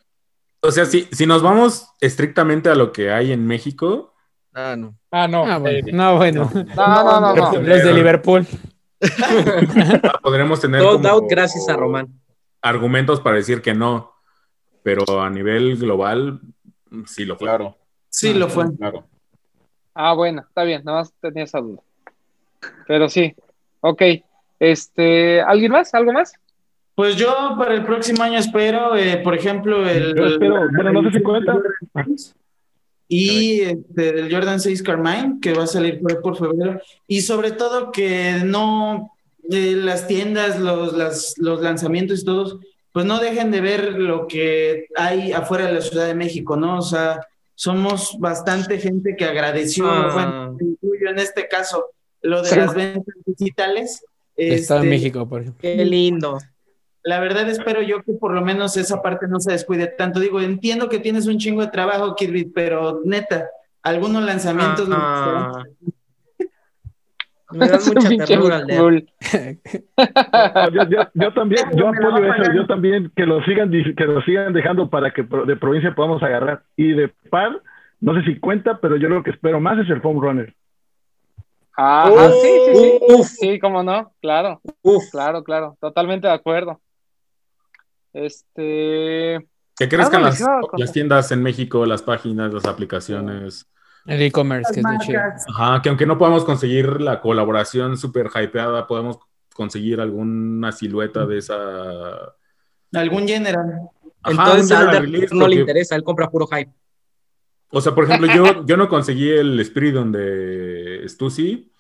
o sea, si, si nos vamos estrictamente a lo que hay en México, Ah, no. Ah, no. Ah, bueno. eh, No, bueno. No, no, no, no. Los de Liverpool. podremos tener Sold como out gracias a Román. argumentos para decir que no, pero a nivel global, sí lo fue. Claro, sí, lo fue. claro. Ah, bueno, está bien, nada más tenía esa duda. Pero sí, ok. Este, ¿alguien más? ¿Algo más? Pues yo para el próximo año espero, eh, por ejemplo, el. Yo espero, bueno, no sé si cuenta. Y este, el Jordan 6 Carmine, que va a salir por, por febrero. Y sobre todo que no eh, las tiendas, los, las- los lanzamientos y todos, pues no dejen de ver lo que hay afuera de la Ciudad de México, ¿no? O sea, somos bastante gente que agradeció, Ah. bueno, incluyo en este caso, lo de Sí. las ventas digitales. Estado de Este, México, por ejemplo. Qué lindo. la verdad espero yo que por lo menos esa parte no se descuide tanto. Digo, entiendo que tienes un chingo de trabajo, Kirby, pero neta, algunos lanzamientos... Ah. gustaron. Me un mucha ternura al yo, yo- yo también, yo apoyo eso, yo también que lo sigan que lo sigan dejando para que de provincia podamos agarrar. Y de par, no sé si cuenta, pero yo lo que espero más es el foam runner. Ah, Uh, sí, sí, sí. uf. Sí, cómo no, claro. Uf. Claro, claro, totalmente de acuerdo. Este, Que crezcan Algo las, las tiendas en México, las páginas, las aplicaciones. El e-commerce, que es lo Las chido. marcas. Ajá, que aunque no podamos conseguir la colaboración súper hypeada, podemos conseguir alguna silueta de esa. Algún general. Ajá, Entonces un general al release, no le interesa, él compra puro hype. O sea, por ejemplo, yo, yo no conseguí el Spiridon de Stussy,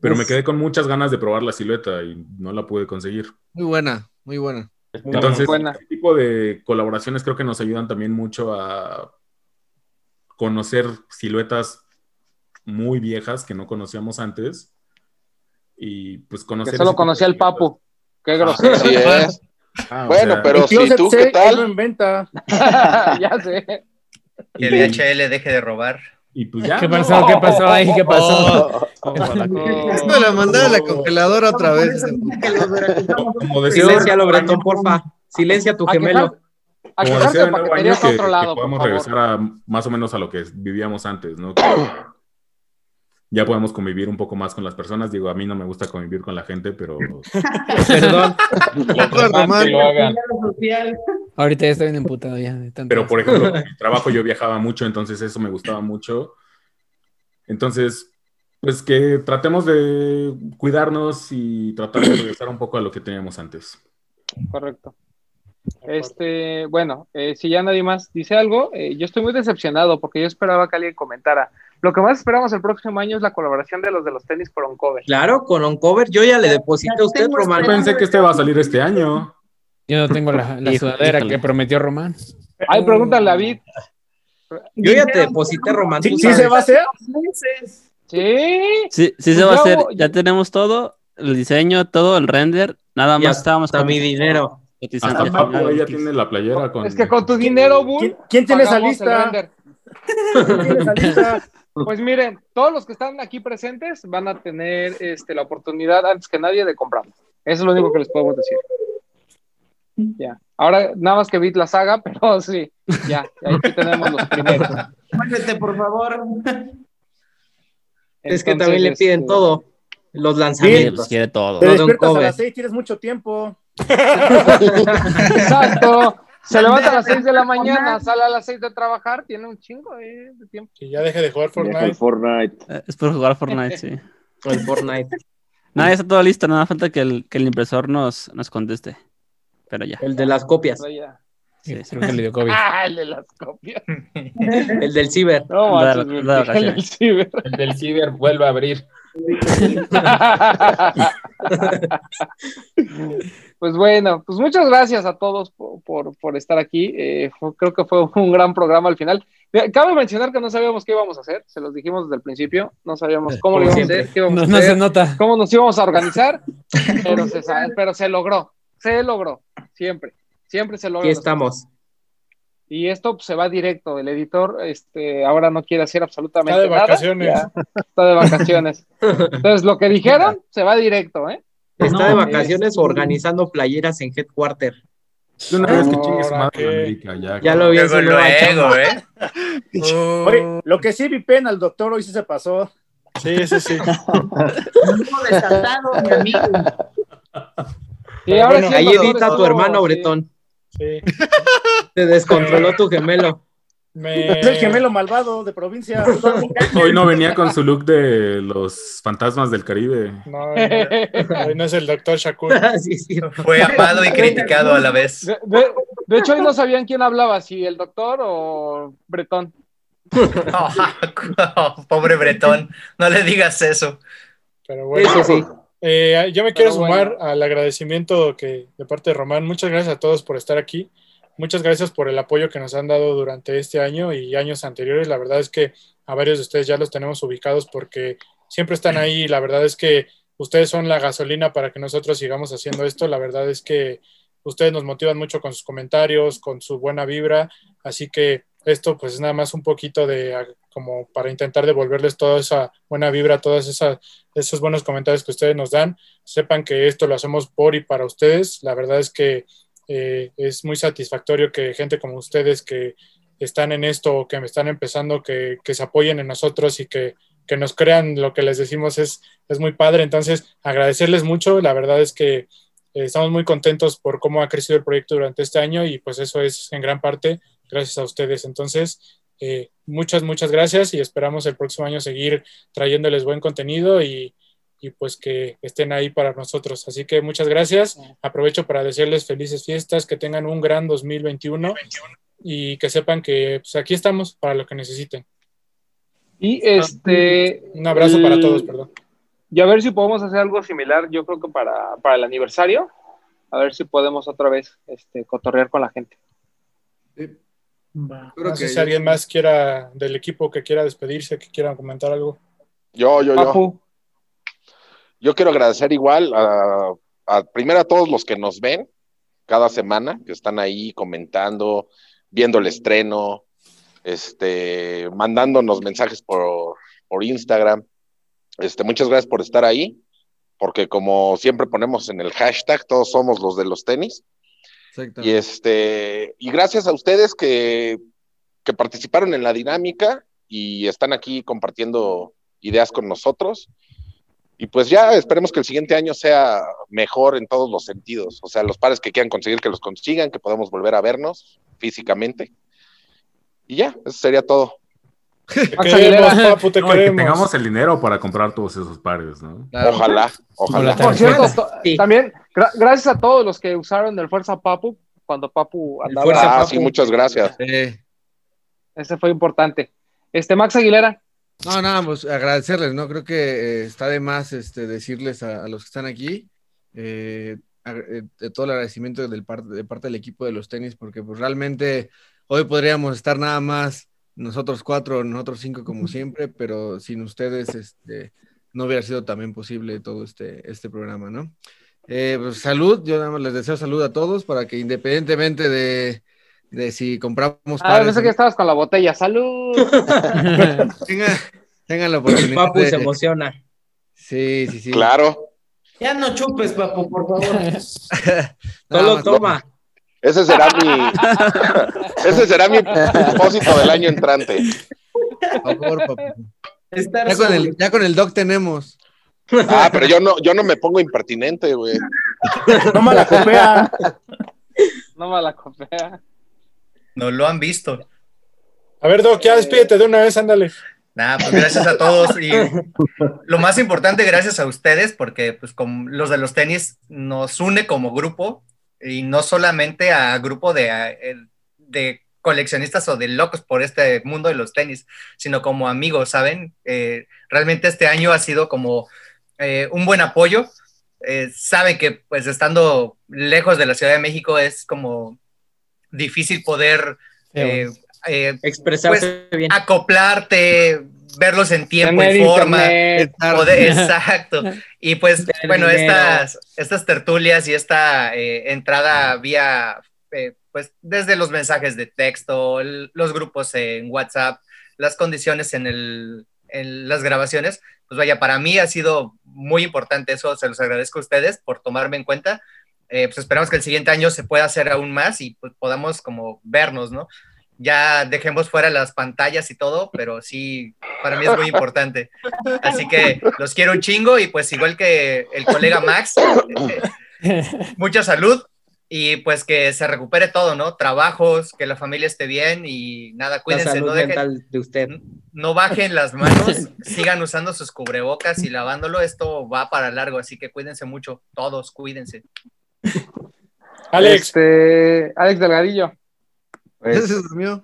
pero me quedé con muchas ganas de probar la silueta y no la pude conseguir. Muy buena, muy buena. Es muy Entonces, buena. este tipo de colaboraciones creo que nos ayudan también mucho a conocer siluetas muy viejas que no conocíamos antes y pues Que conocer. solo conocía de al papu. Qué grosero. Así es. Ah, o bueno, sea- pero El si tú, ¿qué él lo tal? inventa. ya sé. Que el DHL deje de robar. Y pues ya. ¿Qué ¿no? pasó? ¿Qué pasó ahí? ¿Qué pasó? Esto de la mandar a la congeladora otra vez. Como decía, Silencialo, Bretón, porfa. Silencia a tu gemelo. Como decía de nuevo año, que, otro que lado, por podamos favor. regresar a más o menos a lo que vivíamos antes, ¿no? Que ya podemos convivir un poco más con las personas. Digo, a mí no me gusta convivir con la gente, pero Perdón. Que. Ahorita ya estoy bien emputado ya. de tanto Pero, por ejemplo, en mi trabajo yo viajaba mucho, entonces eso me gustaba mucho. Entonces, pues que tratemos de cuidarnos y tratar de regresar un poco a lo que teníamos antes. Correcto. Este, bueno, eh, si ya nadie más dice algo, eh, yo estoy muy decepcionado porque yo esperaba que alguien comentara. Lo que más esperamos el próximo año es la colaboración de los de los tenis por Oncover. Claro, con Oncover yo ya le deposité a usted, Román. Yo pensé que este va a salir este año. Yo no tengo la, sudadera que prometió Román. Ay, pregúntale a David. Yo ya te deposité, Román. ¿Sí, se va a hacer? Sí. Sí, sí se Pues va a ya hacer. Ya tenemos todo, el diseño, todo, el render. Nada más estábamos está mi dinero. Hasta ella tiene la playera con. Es que con tu dinero, Bull, ¿Quién, quién tiene esa lista? ¿Quién tiene esa lista? Pues miren, todos los que están aquí presentes van a tener este, la oportunidad antes que nadie de comprarlo. Eso es lo único que les podemos decir. Ya. Ahora nada más que Bit la saga, pero sí, ya, aquí tenemos los primeros. Muévete, por favor. Es que Entonces, también le piden este, todo. Los Sí, lanzamientos. pues quiere todo. Te despiertas a las seis, tienes mucho tiempo. Exacto. Se levanta a las 6 de la mañana, sale a las 6 de trabajar, tiene un chingo eh, de tiempo. Que ya deje de jugar el Fortnite. Fortnite. Eh, Es por jugar Fortnite, sí. El Fortnite. Nada, ya está todo listo, nada falta que el, que el impresor nos, nos conteste. Pero ya. El de las copias. Sí, COVID. Ah, el de las copias. El del ciber. No, Da- manches, da el del ciber. El del ciber vuelve a abrir. Pues bueno, pues muchas gracias a todos por, por- por estar aquí. Eh, fue- creo que fue un gran programa al final. Eh, Cabe mencionar que no sabíamos qué íbamos a hacer, se los dijimos desde el principio, no sabíamos cómo lo íbamos a hacer, qué íbamos No, a no hacer, se nota. cómo nos íbamos a organizar, pero se, pero se logró, se logró, siempre, siempre se logra. Aquí estamos. Y esto pues, se va directo. El editor este, ahora no quiere hacer absolutamente Está de nada. vacaciones. está de vacaciones. Entonces, lo que dijeron se va directo, ¿eh? Está de vacaciones es- organizando playeras en Headquarter. De una vez que chingue su Ahora madre América, ya. Ya lo vi en su Luego, ¿eh? Oye, lo que sí vi pena al doctor hoy sí se pasó. Sí, sí, sí. Desatado, mi amigo. Y ahora Bueno, sí, ahí edita tu estuvo, hermano, sí. Bretón. sí. Te descontroló tu gemelo. Me... Es el gemelo malvado de provincia. Hoy no venía con su look de los fantasmas del Caribe. No, no, hoy no es el doctor Shakur. Sí, sí. Fue amado y criticado a la vez. De, de- de hecho, hoy no sabían quién hablaba, si el doctor o Bretón. Oh, pobre Bretón, no le digas eso. Pero bueno, Eso sí. eh, yo me quiero sumar al agradecimiento que de parte de Román. Muchas gracias a todos por estar aquí. Muchas gracias por el apoyo que nos han dado durante este año y años anteriores. La verdad es que a varios de ustedes ya los tenemos ubicados porque siempre están ahí. La verdad es que ustedes son la gasolina para que nosotros sigamos haciendo esto. La verdad es que ustedes nos motivan mucho con sus comentarios, con su buena vibra. Así que esto pues es nada más un poquito de ah, como para intentar devolverles toda esa buena vibra, esas esos buenos comentarios que ustedes nos dan. Sepan que esto lo hacemos por y para ustedes. La verdad es que eh, es muy satisfactorio que gente como ustedes que están en esto o que me están empezando, que, que se apoyen en nosotros y que, que nos crean lo que les decimos es, es muy padre. Entonces, agradecerles mucho. La verdad es que eh, estamos muy contentos por cómo ha crecido el proyecto durante este año y pues eso es en gran parte gracias a ustedes. Entonces, eh, muchas, muchas gracias y esperamos el próximo año seguir trayéndoles buen contenido y, y pues que estén ahí para nosotros. Así que muchas gracias. Aprovecho para desearles felices fiestas, que tengan un gran 2021 y que sepan que pues, aquí estamos para lo que necesiten. Y este. Un abrazo el- para todos, perdón. Y a ver si podemos hacer algo similar, yo creo que para, para el aniversario. A ver si podemos otra vez este, cotorrear con la gente. Va. Creo No sé que si alguien más quiera del equipo que quiera despedirse, que quiera comentar algo. Yo, yo, yo. Papu, yo quiero agradecer igual a, a- primero a todos los que nos ven cada semana, que están ahí comentando, viendo el estreno, este, mandándonos mensajes por, por Instagram. Este, muchas gracias por estar ahí, porque como siempre ponemos en el hashtag, todos somos los de los tenis. Y este, y gracias a ustedes que, que participaron en la dinámica y están aquí compartiendo ideas con nosotros. Y pues ya esperemos que el siguiente año sea mejor en todos los sentidos. O sea, los pares que quieran conseguir, que los consigan, que podamos volver a vernos físicamente. Y ya, eso sería todo. queremos, papu, te No, que tengamos el dinero para comprar todos esos pares, ¿no? Ojalá, ojalá. Por cierto, to- también gra- gracias a todos los que usaron el Fuerza Papu cuando Papu andaba. Ah, sí, muchas gracias. Ese fue importante. Este Max Aguilera. No, nada, pues agradecerles, ¿no? Creo que eh, está de más este, decirles a, a los que están aquí eh, eh, de todo el agradecimiento del parte, de parte del equipo de los tenis, porque pues realmente hoy podríamos estar nada más nosotros cuatro, nosotros cinco como siempre, pero sin ustedes este, no hubiera sido también posible todo este, este programa, ¿no? Eh, pues salud, yo nada más les deseo salud a todos para que independientemente de, de si compramos Ah, pensé que no, estabas con la botella. ¡Salud! tengan, tengan la oportunidad. Papu se emociona. Sí, sí, sí. Claro. Ya no chupes, papu, por favor. Solo más, toma. Ese será mi, ese será mi propósito del año entrante. Por favor, papu. Ya con, el, ya con el doc tenemos. Ah, pero yo no, yo no me pongo impertinente, güey. No me la copia. No me la copia. No lo han visto. A ver, Doc, ya despídete de una vez, ándale. Nada, pues gracias a todos y lo más importante, gracias a ustedes, porque pues con los de los tenis nos une como grupo y no solamente a grupo de, eh, de coleccionistas o de locos por este mundo de los tenis, sino como amigos, ¿saben? Eh, realmente este año ha sido como eh, un buen apoyo. Eh, saben que pues estando lejos de la Ciudad de México es como difícil poder eh, eh, Expresarse pues, bien. acoplarte, verlos en tiempo Tener y forma. internet. poder- exacto. Y pues, Tener bueno, dinero. estas, estas tertulias y esta eh, entrada vía, eh, pues, desde los mensajes de texto, el- los grupos en WhatsApp, las condiciones en, el, en las grabaciones, pues vaya, para mí ha sido muy importante eso, se los agradezco a ustedes por tomarme en cuenta. Eh, pues esperamos que el siguiente año se pueda hacer aún más y pues podamos como vernos, ¿no? Ya dejemos fuera las pantallas y todo, pero sí, para mí es muy importante. Así que los quiero un chingo y pues igual que el colega Max, eh, mucha salud y pues que se recupere todo, ¿no? Trabajos, que la familia esté bien y nada, La cuídense, salud no dejen, de usted. no bajen las manos, sigan usando sus cubrebocas y lavándolo, esto va para largo, así que cuídense mucho, todos, cuídense. Alex. Este, Alex Delgadillo. ¿Ya Pues, se durmió?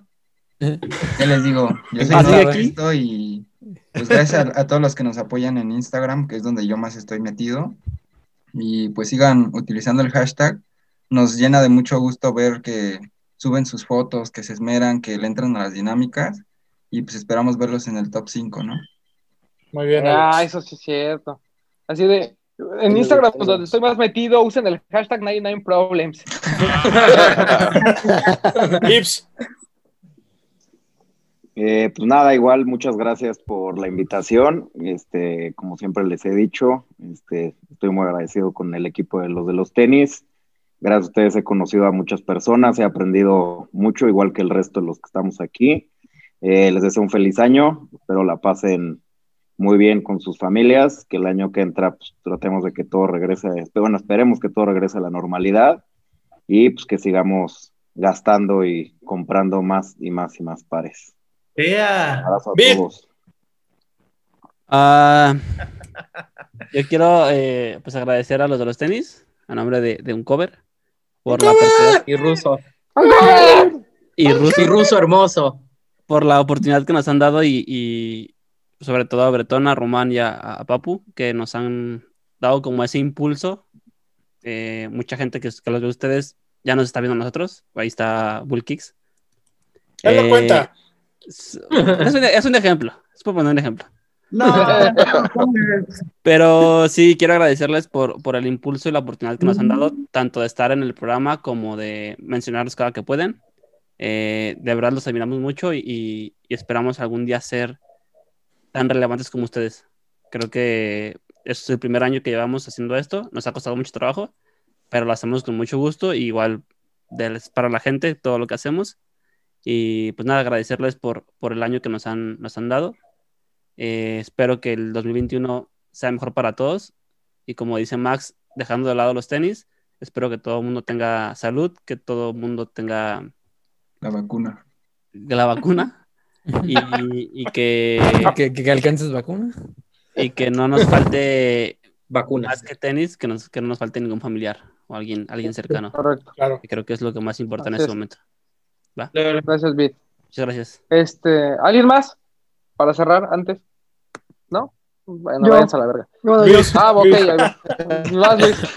¿qué les digo? Yo soy Ah, nuevo esto y pues gracias a, a todos los que nos apoyan en Instagram, que es donde yo más estoy metido. Y pues sigan utilizando el hashtag. Nos llena de mucho gusto ver que suben sus fotos, que se esmeran, que le entran a las dinámicas. Y pues esperamos verlos en el top 5, ¿no? Muy bien, Ah, Alex. eso sí es cierto. Así de, en Instagram, donde estoy más metido, usen el hashtag 99 problems. Ips. Eh, pues nada, igual muchas gracias por la invitación. Este, como siempre les he dicho, este, estoy muy agradecido con el equipo de los de los tenis. Gracias a ustedes he conocido a muchas personas, he aprendido mucho, igual que el resto de los que estamos aquí. Eh, les deseo un feliz año, espero la pasen muy bien con sus familias, que el año que entra pues, tratemos de que todo regrese, bueno, esperemos que todo regrese a la normalidad y pues que sigamos gastando y comprando más y más y más pares. Ea. Abrazo a todos. Ah, yo quiero eh, pues agradecer a los de los tenis, a nombre de, de un cover, por la oportunidad, Y ruso. y ruso, Y ruso hermoso. por la oportunidad que nos han dado y, y sobre todo a Bretón, a Román y a, a Papu, que nos han dado como ese impulso. Eh, mucha gente que, que los ve ustedes ya nos está viendo a nosotros. Ahí está Bullkicks. Eh, cuenta. Es, es un, es un ejemplo, es por poner un ejemplo. No, Pero sí, quiero agradecerles por, por el impulso y la oportunidad que nos han dado, tanto de estar en el programa como de mencionarlos cada que pueden. Eh, de verdad los admiramos mucho y, y- y esperamos algún día ser tan relevantes como ustedes. Creo que es el primer año que llevamos haciendo esto. Nos ha costado mucho trabajo, pero lo hacemos con mucho gusto. Y igual para la gente todo lo que hacemos. Y pues nada, agradecerles por, por el año que nos han, nos han dado. Eh, espero que el 2021 sea mejor para todos. Y como dice Max, dejando de lado los tenis, espero que todo el mundo tenga salud, que todo el mundo tenga La vacuna. la vacuna y, y que, que, que alcances vacuna. y que no nos falte vacunas. Más que tenis, que, nos, que no nos falte ningún familiar o alguien, alguien cercano. Correcto. Claro. Y creo que es lo que más importa en Así este es. momento. ¿Va? Gracias, Bit. Muchas gracias. Este, ¿alguien más? Para cerrar antes. ¿No? Bueno, Yo. váyanse a la verga. No, Luis. Ah, ok. Vas, Luis.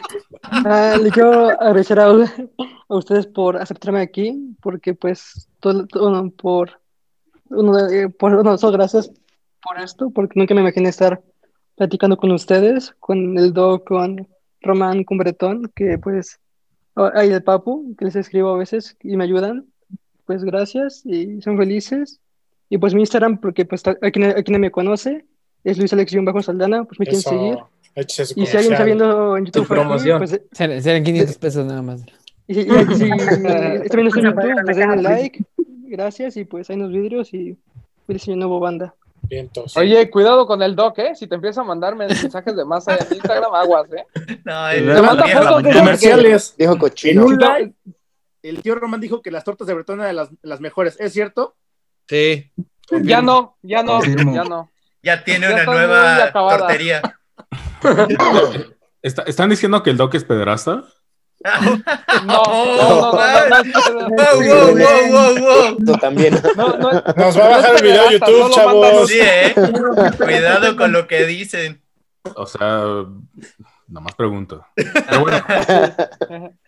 Ah, le quiero agradecer a, a ustedes por aceptarme aquí, porque pues, todo, todo- por, uno de- por uno, so, gracias por esto, porque nunca me imaginé estar platicando con ustedes, con el Do, con Román, con Bretón, que pues, hay el Papu, que les escribo a veces y me ayudan, pues gracias y son felices. Y pues mi Instagram, porque pues a quien, a quien me conoce, es Luis Alexión Bajo Saldana, pues me quieren Eso, seguir. échese Y si alguien está viendo en YouTube, Tu promoción. pues, Serán, serán 500 pesos nada más. y si, y- si está viendo en YouTube, pues denle like, gracias, y pues hay unos vidrios y feliz año nuevo, banda. Vientos. Oye, cuidado con el doc, ¿eh? Si te empieza a mandar mensajes de masa en Instagram, aguas, ¿eh? No, Te el manda viejo fotos de Comerciales. En cochino. un live, el tío Román dijo que las tortas de Bretón eran las, las mejores. ¿Es cierto? Sí. Ya no, ya no, Confirmo. ya no. Ya tiene Ya una nueva tortería. Está- ¿Están diciendo que el Doc es pederasta? No, no, no, no, también. no, no, Nos va a bajar el video YouTube, chavos. Sí, eh. Cuidado con lo que dicen. O sea, nomás pregunto. Pero bueno,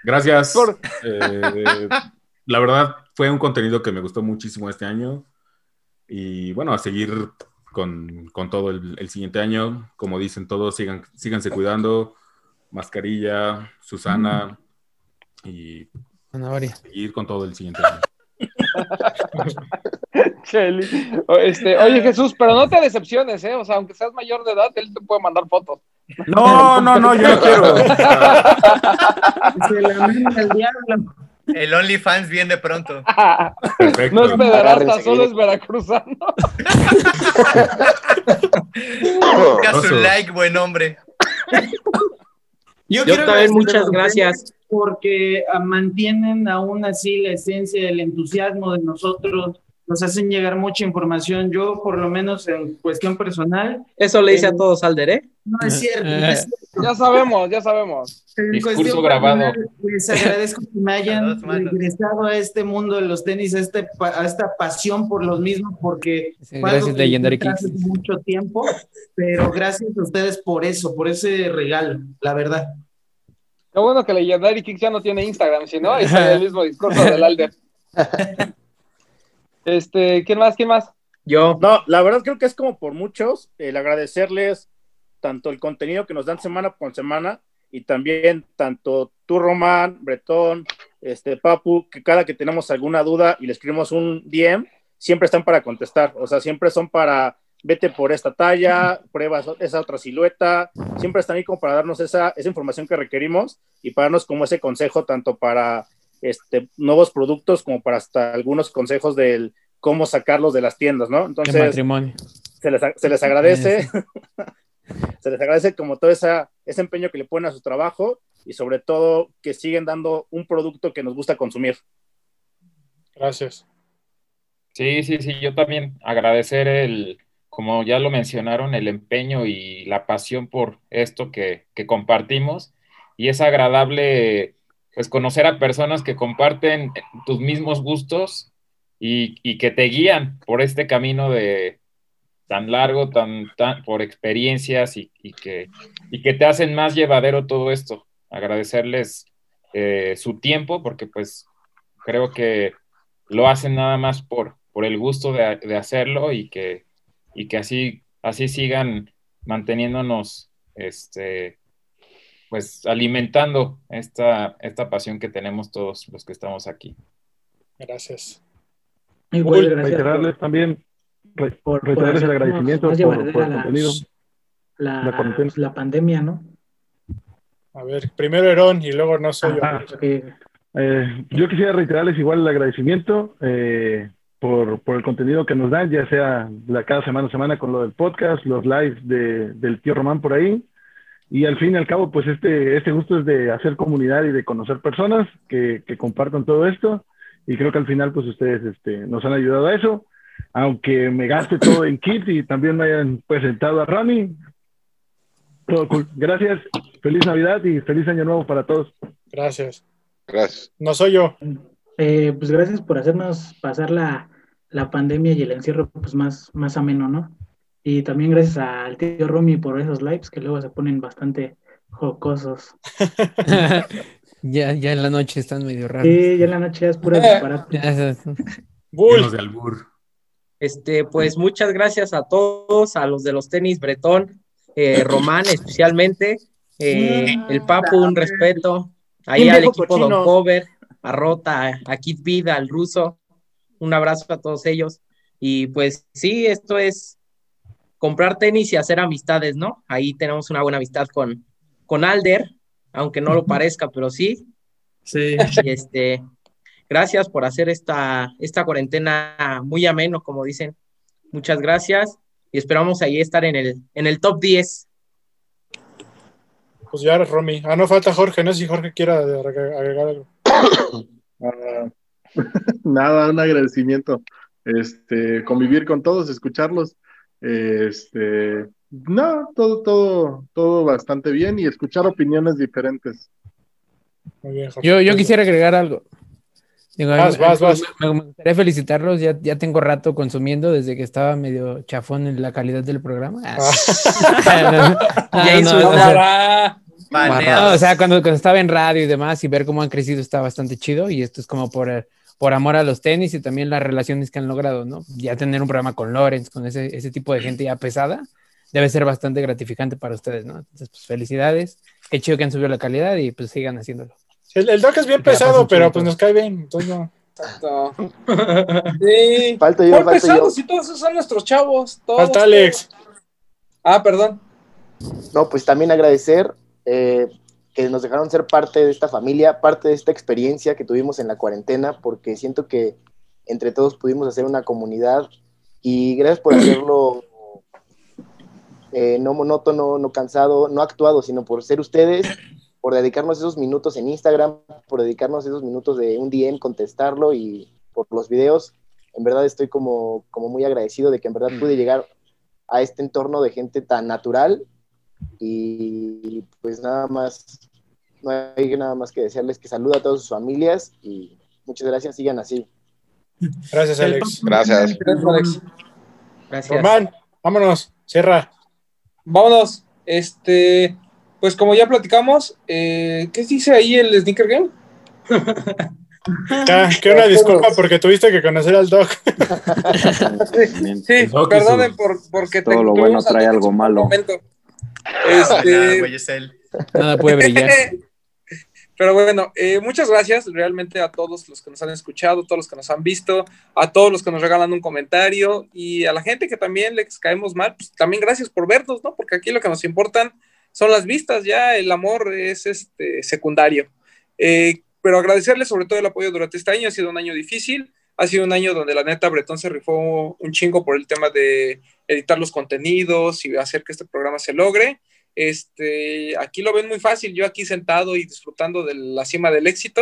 gracias. Eh, la verdad, fue un contenido que me gustó muchísimo este año. Y bueno, a seguir con, con todo el, el siguiente año. Como dicen todos, sigan, síganse cuidando. Mascarilla, Susana. Y Zanahoria. seguir con todo el siguiente año. Cheli. O- Este, oye, Jesús, pero no te decepciones, ¿eh? O sea, aunque seas mayor de edad, él te puede mandar fotos. No, no, no, yo no quiero. Se la manda el diablo. El OnlyFans viene pronto. Perfecto. No es pederasta, solo es veracruzano. Ponga su like, buen hombre. Yo también, muchas gracias. Porque ah, mantienen aún así la esencia del entusiasmo de nosotros, nos hacen llegar mucha información. Yo, por lo menos en cuestión personal, Eso le dice a Eh, todos Alder, ¿eh? no es cierto. no es cierto. Ya sabemos, ya sabemos. En Discurso cuestión grabado. personal, Les agradezco que me hayan regresado a este mundo de los tenis, a, este, a esta pasión por los mismos, porque Sí, gracias, Legendary hice hace Kicks. mucho tiempo, pero gracias a ustedes por eso, por ese regalo, la verdad. Qué bueno que Legendary Kicks ya no tiene Instagram, si no, ahí está el mismo discurso del Alder. Este, ¿quién más? ¿Quién más? Yo. No, la verdad creo que es como por muchos el agradecerles tanto el contenido que nos dan semana con semana y también tanto tú, Román, Bretón, este Papu, que cada que tenemos alguna duda y le escribimos un DM, siempre están para contestar. O sea, siempre son para vete por esta talla, prueba esa otra silueta, siempre están ahí como para darnos esa, esa información que requerimos y para darnos como ese consejo tanto para este, nuevos productos como para hasta algunos consejos del cómo sacarlos de las tiendas, ¿no? Qué Entonces, matrimonio. se les, se les agradece, se les agradece como todo esa, ese empeño que le ponen a su trabajo y sobre todo que siguen dando un producto que nos gusta consumir. Gracias. Sí, sí, sí, yo también agradecer el, como ya lo mencionaron, el empeño y la pasión por esto que, que compartimos. Y es agradable, pues, conocer a personas que comparten tus mismos gustos y, y que te guían por este camino de tan largo, tan, tan por experiencias y, y que, y que te hacen más llevadero todo esto. Agradecerles eh, su tiempo, porque pues creo que lo hacen nada más por, por el gusto de, de hacerlo y que, y que así así sigan manteniéndonos, este, pues alimentando esta, esta pasión que tenemos todos los que estamos aquí. Gracias. Igual, Uy, gracias reiterarles por- también, re- por, por reiterarles el hacernos agradecimiento por, por el contenido. la, la la pandemia, ¿no? A ver, primero Herón y luego no soy Ajá. yo. Eh, yo quisiera reiterarles igual el agradecimiento eh, por, por el contenido que nos dan, ya sea la, cada semana a semana con lo del podcast, los lives de, del tío Román por ahí. Y al fin y al cabo, pues este, este gusto es de hacer comunidad y de conocer personas que, que compartan todo esto. Y creo que al final, pues ustedes este, nos han ayudado a eso. Aunque me gaste todo en kit y también me hayan presentado a Rami. Todo cool. Gracias. Feliz Navidad y feliz Año Nuevo para todos. Gracias. Gracias. No soy yo. Eh, pues gracias por hacernos pasar la, la pandemia y el encierro pues más, más ameno, ¿no? Y también gracias al tío Romy por esos lives que luego se ponen bastante jocosos. Ya, ya en la noche están medio raros. Sí, ya en la noche ya es pura disparate. De albur. Este, pues muchas gracias a todos, a los de los tenis Bretón, eh, Román especialmente, eh, el Papu, un respeto, ahí al equipo cochino. Don Cover, a Rota, a, a Kid Vida, al Ruso, un abrazo a todos ellos. Y pues sí, esto es comprar tenis y hacer amistades, ¿no? Ahí tenemos una buena amistad con, con Alder, aunque no lo parezca, pero sí. Sí. Y este, gracias por hacer esta, esta cuarentena muy ameno, como dicen. Muchas gracias y esperamos ahí estar en el, en el top 10. Pues ya, Romy. Ah, no falta Jorge. No sé si Jorge quiera agregar algo. Nada, un agradecimiento. Este, convivir con todos, escucharlos. Este, no, todo, todo, todo bastante bien y escuchar opiniones diferentes. Muy bien, Jorge. Yo, yo quisiera agregar algo. Digo, Vas, me- vas, vas. Me, me gustaría felicitarlos. Ya, ya tengo rato consumiendo desde que estaba medio chafón en la calidad del programa. O sea, cuando, cuando estaba en radio y demás y ver cómo han crecido está bastante chido y esto es como por, por amor a los tenis y también las relaciones que han logrado, ¿no? Ya tener un programa con Lorenz, con ese, ese tipo de gente ya pesada, debe ser bastante gratificante para ustedes, ¿no? Entonces, pues felicidades, qué chido que han subido la calidad y pues sigan haciéndolo. El, el doc es bien pesado, pero chido pues nos cae bien. Entonces no. Exacto. Sí. Falto yo, ¿Cuál falto pesados? yo. Si todos esos son nuestros chavos. Todos, Falta Alex. Ah, perdón. No, pues también agradecer eh, que nos dejaron ser parte de esta familia, parte de esta experiencia que tuvimos en la cuarentena, porque siento que entre todos pudimos hacer una comunidad y gracias por hacerlo eh, no monótono, no cansado, no actuado, sino por ser ustedes, por dedicarnos esos minutos en Instagram, por dedicarnos esos minutos de un DM, contestarlo y por los videos. En verdad estoy como, como muy agradecido de que en verdad pude llegar a este entorno de gente tan natural y pues nada más, no hay nada más que desearles que saluda a todas sus familias y muchas gracias, sigan así. Gracias, Alex. Gracias. Gracias, Alex. Gracias. Román, vámonos. Cierra. Vámonos. Este, pues como ya platicamos, eh, ¿qué dice ahí el Sneaker Game? Ya, que una disculpa porque tuviste que conocer al doc. Sí, Doc perdonen su- por, porque Todo lo bueno trae algo malo. Este, güey, es él. Nada puede brillar. Pero bueno, eh, muchas gracias realmente a todos los que nos han escuchado, todos los que nos han visto, a todos los que nos regalan un comentario y a la gente que también les caemos mal, pues también gracias por vernos, ¿no? Porque aquí lo que nos importan son las vistas, ya el amor es este secundario. Eh, pero agradecerles sobre todo el apoyo durante este año, ha sido un año difícil, ha sido un año donde la neta Bretón se rifó un chingo por el tema de editar los contenidos y hacer que este programa se logre. Este, aquí lo ven muy fácil, yo aquí sentado y disfrutando de la cima del éxito,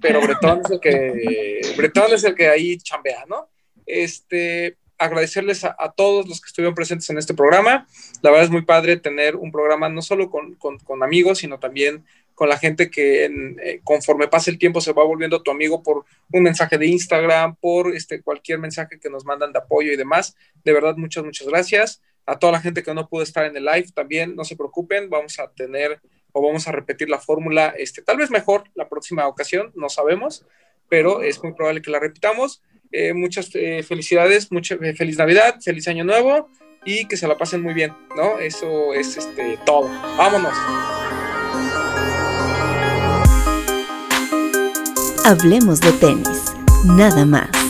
pero Bretón es el que, Bretón es el que ahí chambea, ¿no? Este, agradecerles a, todos los que estuvieron presentes en este programa. La verdad es muy padre tener un programa no solo con, con- amigos, sino también con la gente que eh, conforme pasa el tiempo se va volviendo tu amigo por un mensaje de Instagram, por este, cualquier mensaje que nos mandan de apoyo y demás. De verdad, muchas, muchas gracias. A toda la gente que no pudo estar en el live también, no se preocupen, vamos a tener o vamos a repetir la fórmula, este, tal vez mejor la próxima ocasión, no sabemos, pero es muy probable que la repitamos. Eh, muchas eh, felicidades, mucha, eh, feliz Navidad, feliz Año Nuevo y que se la pasen muy bien, ¿no? Eso es este, todo. Vámonos. Hablemos de tenis, nada más.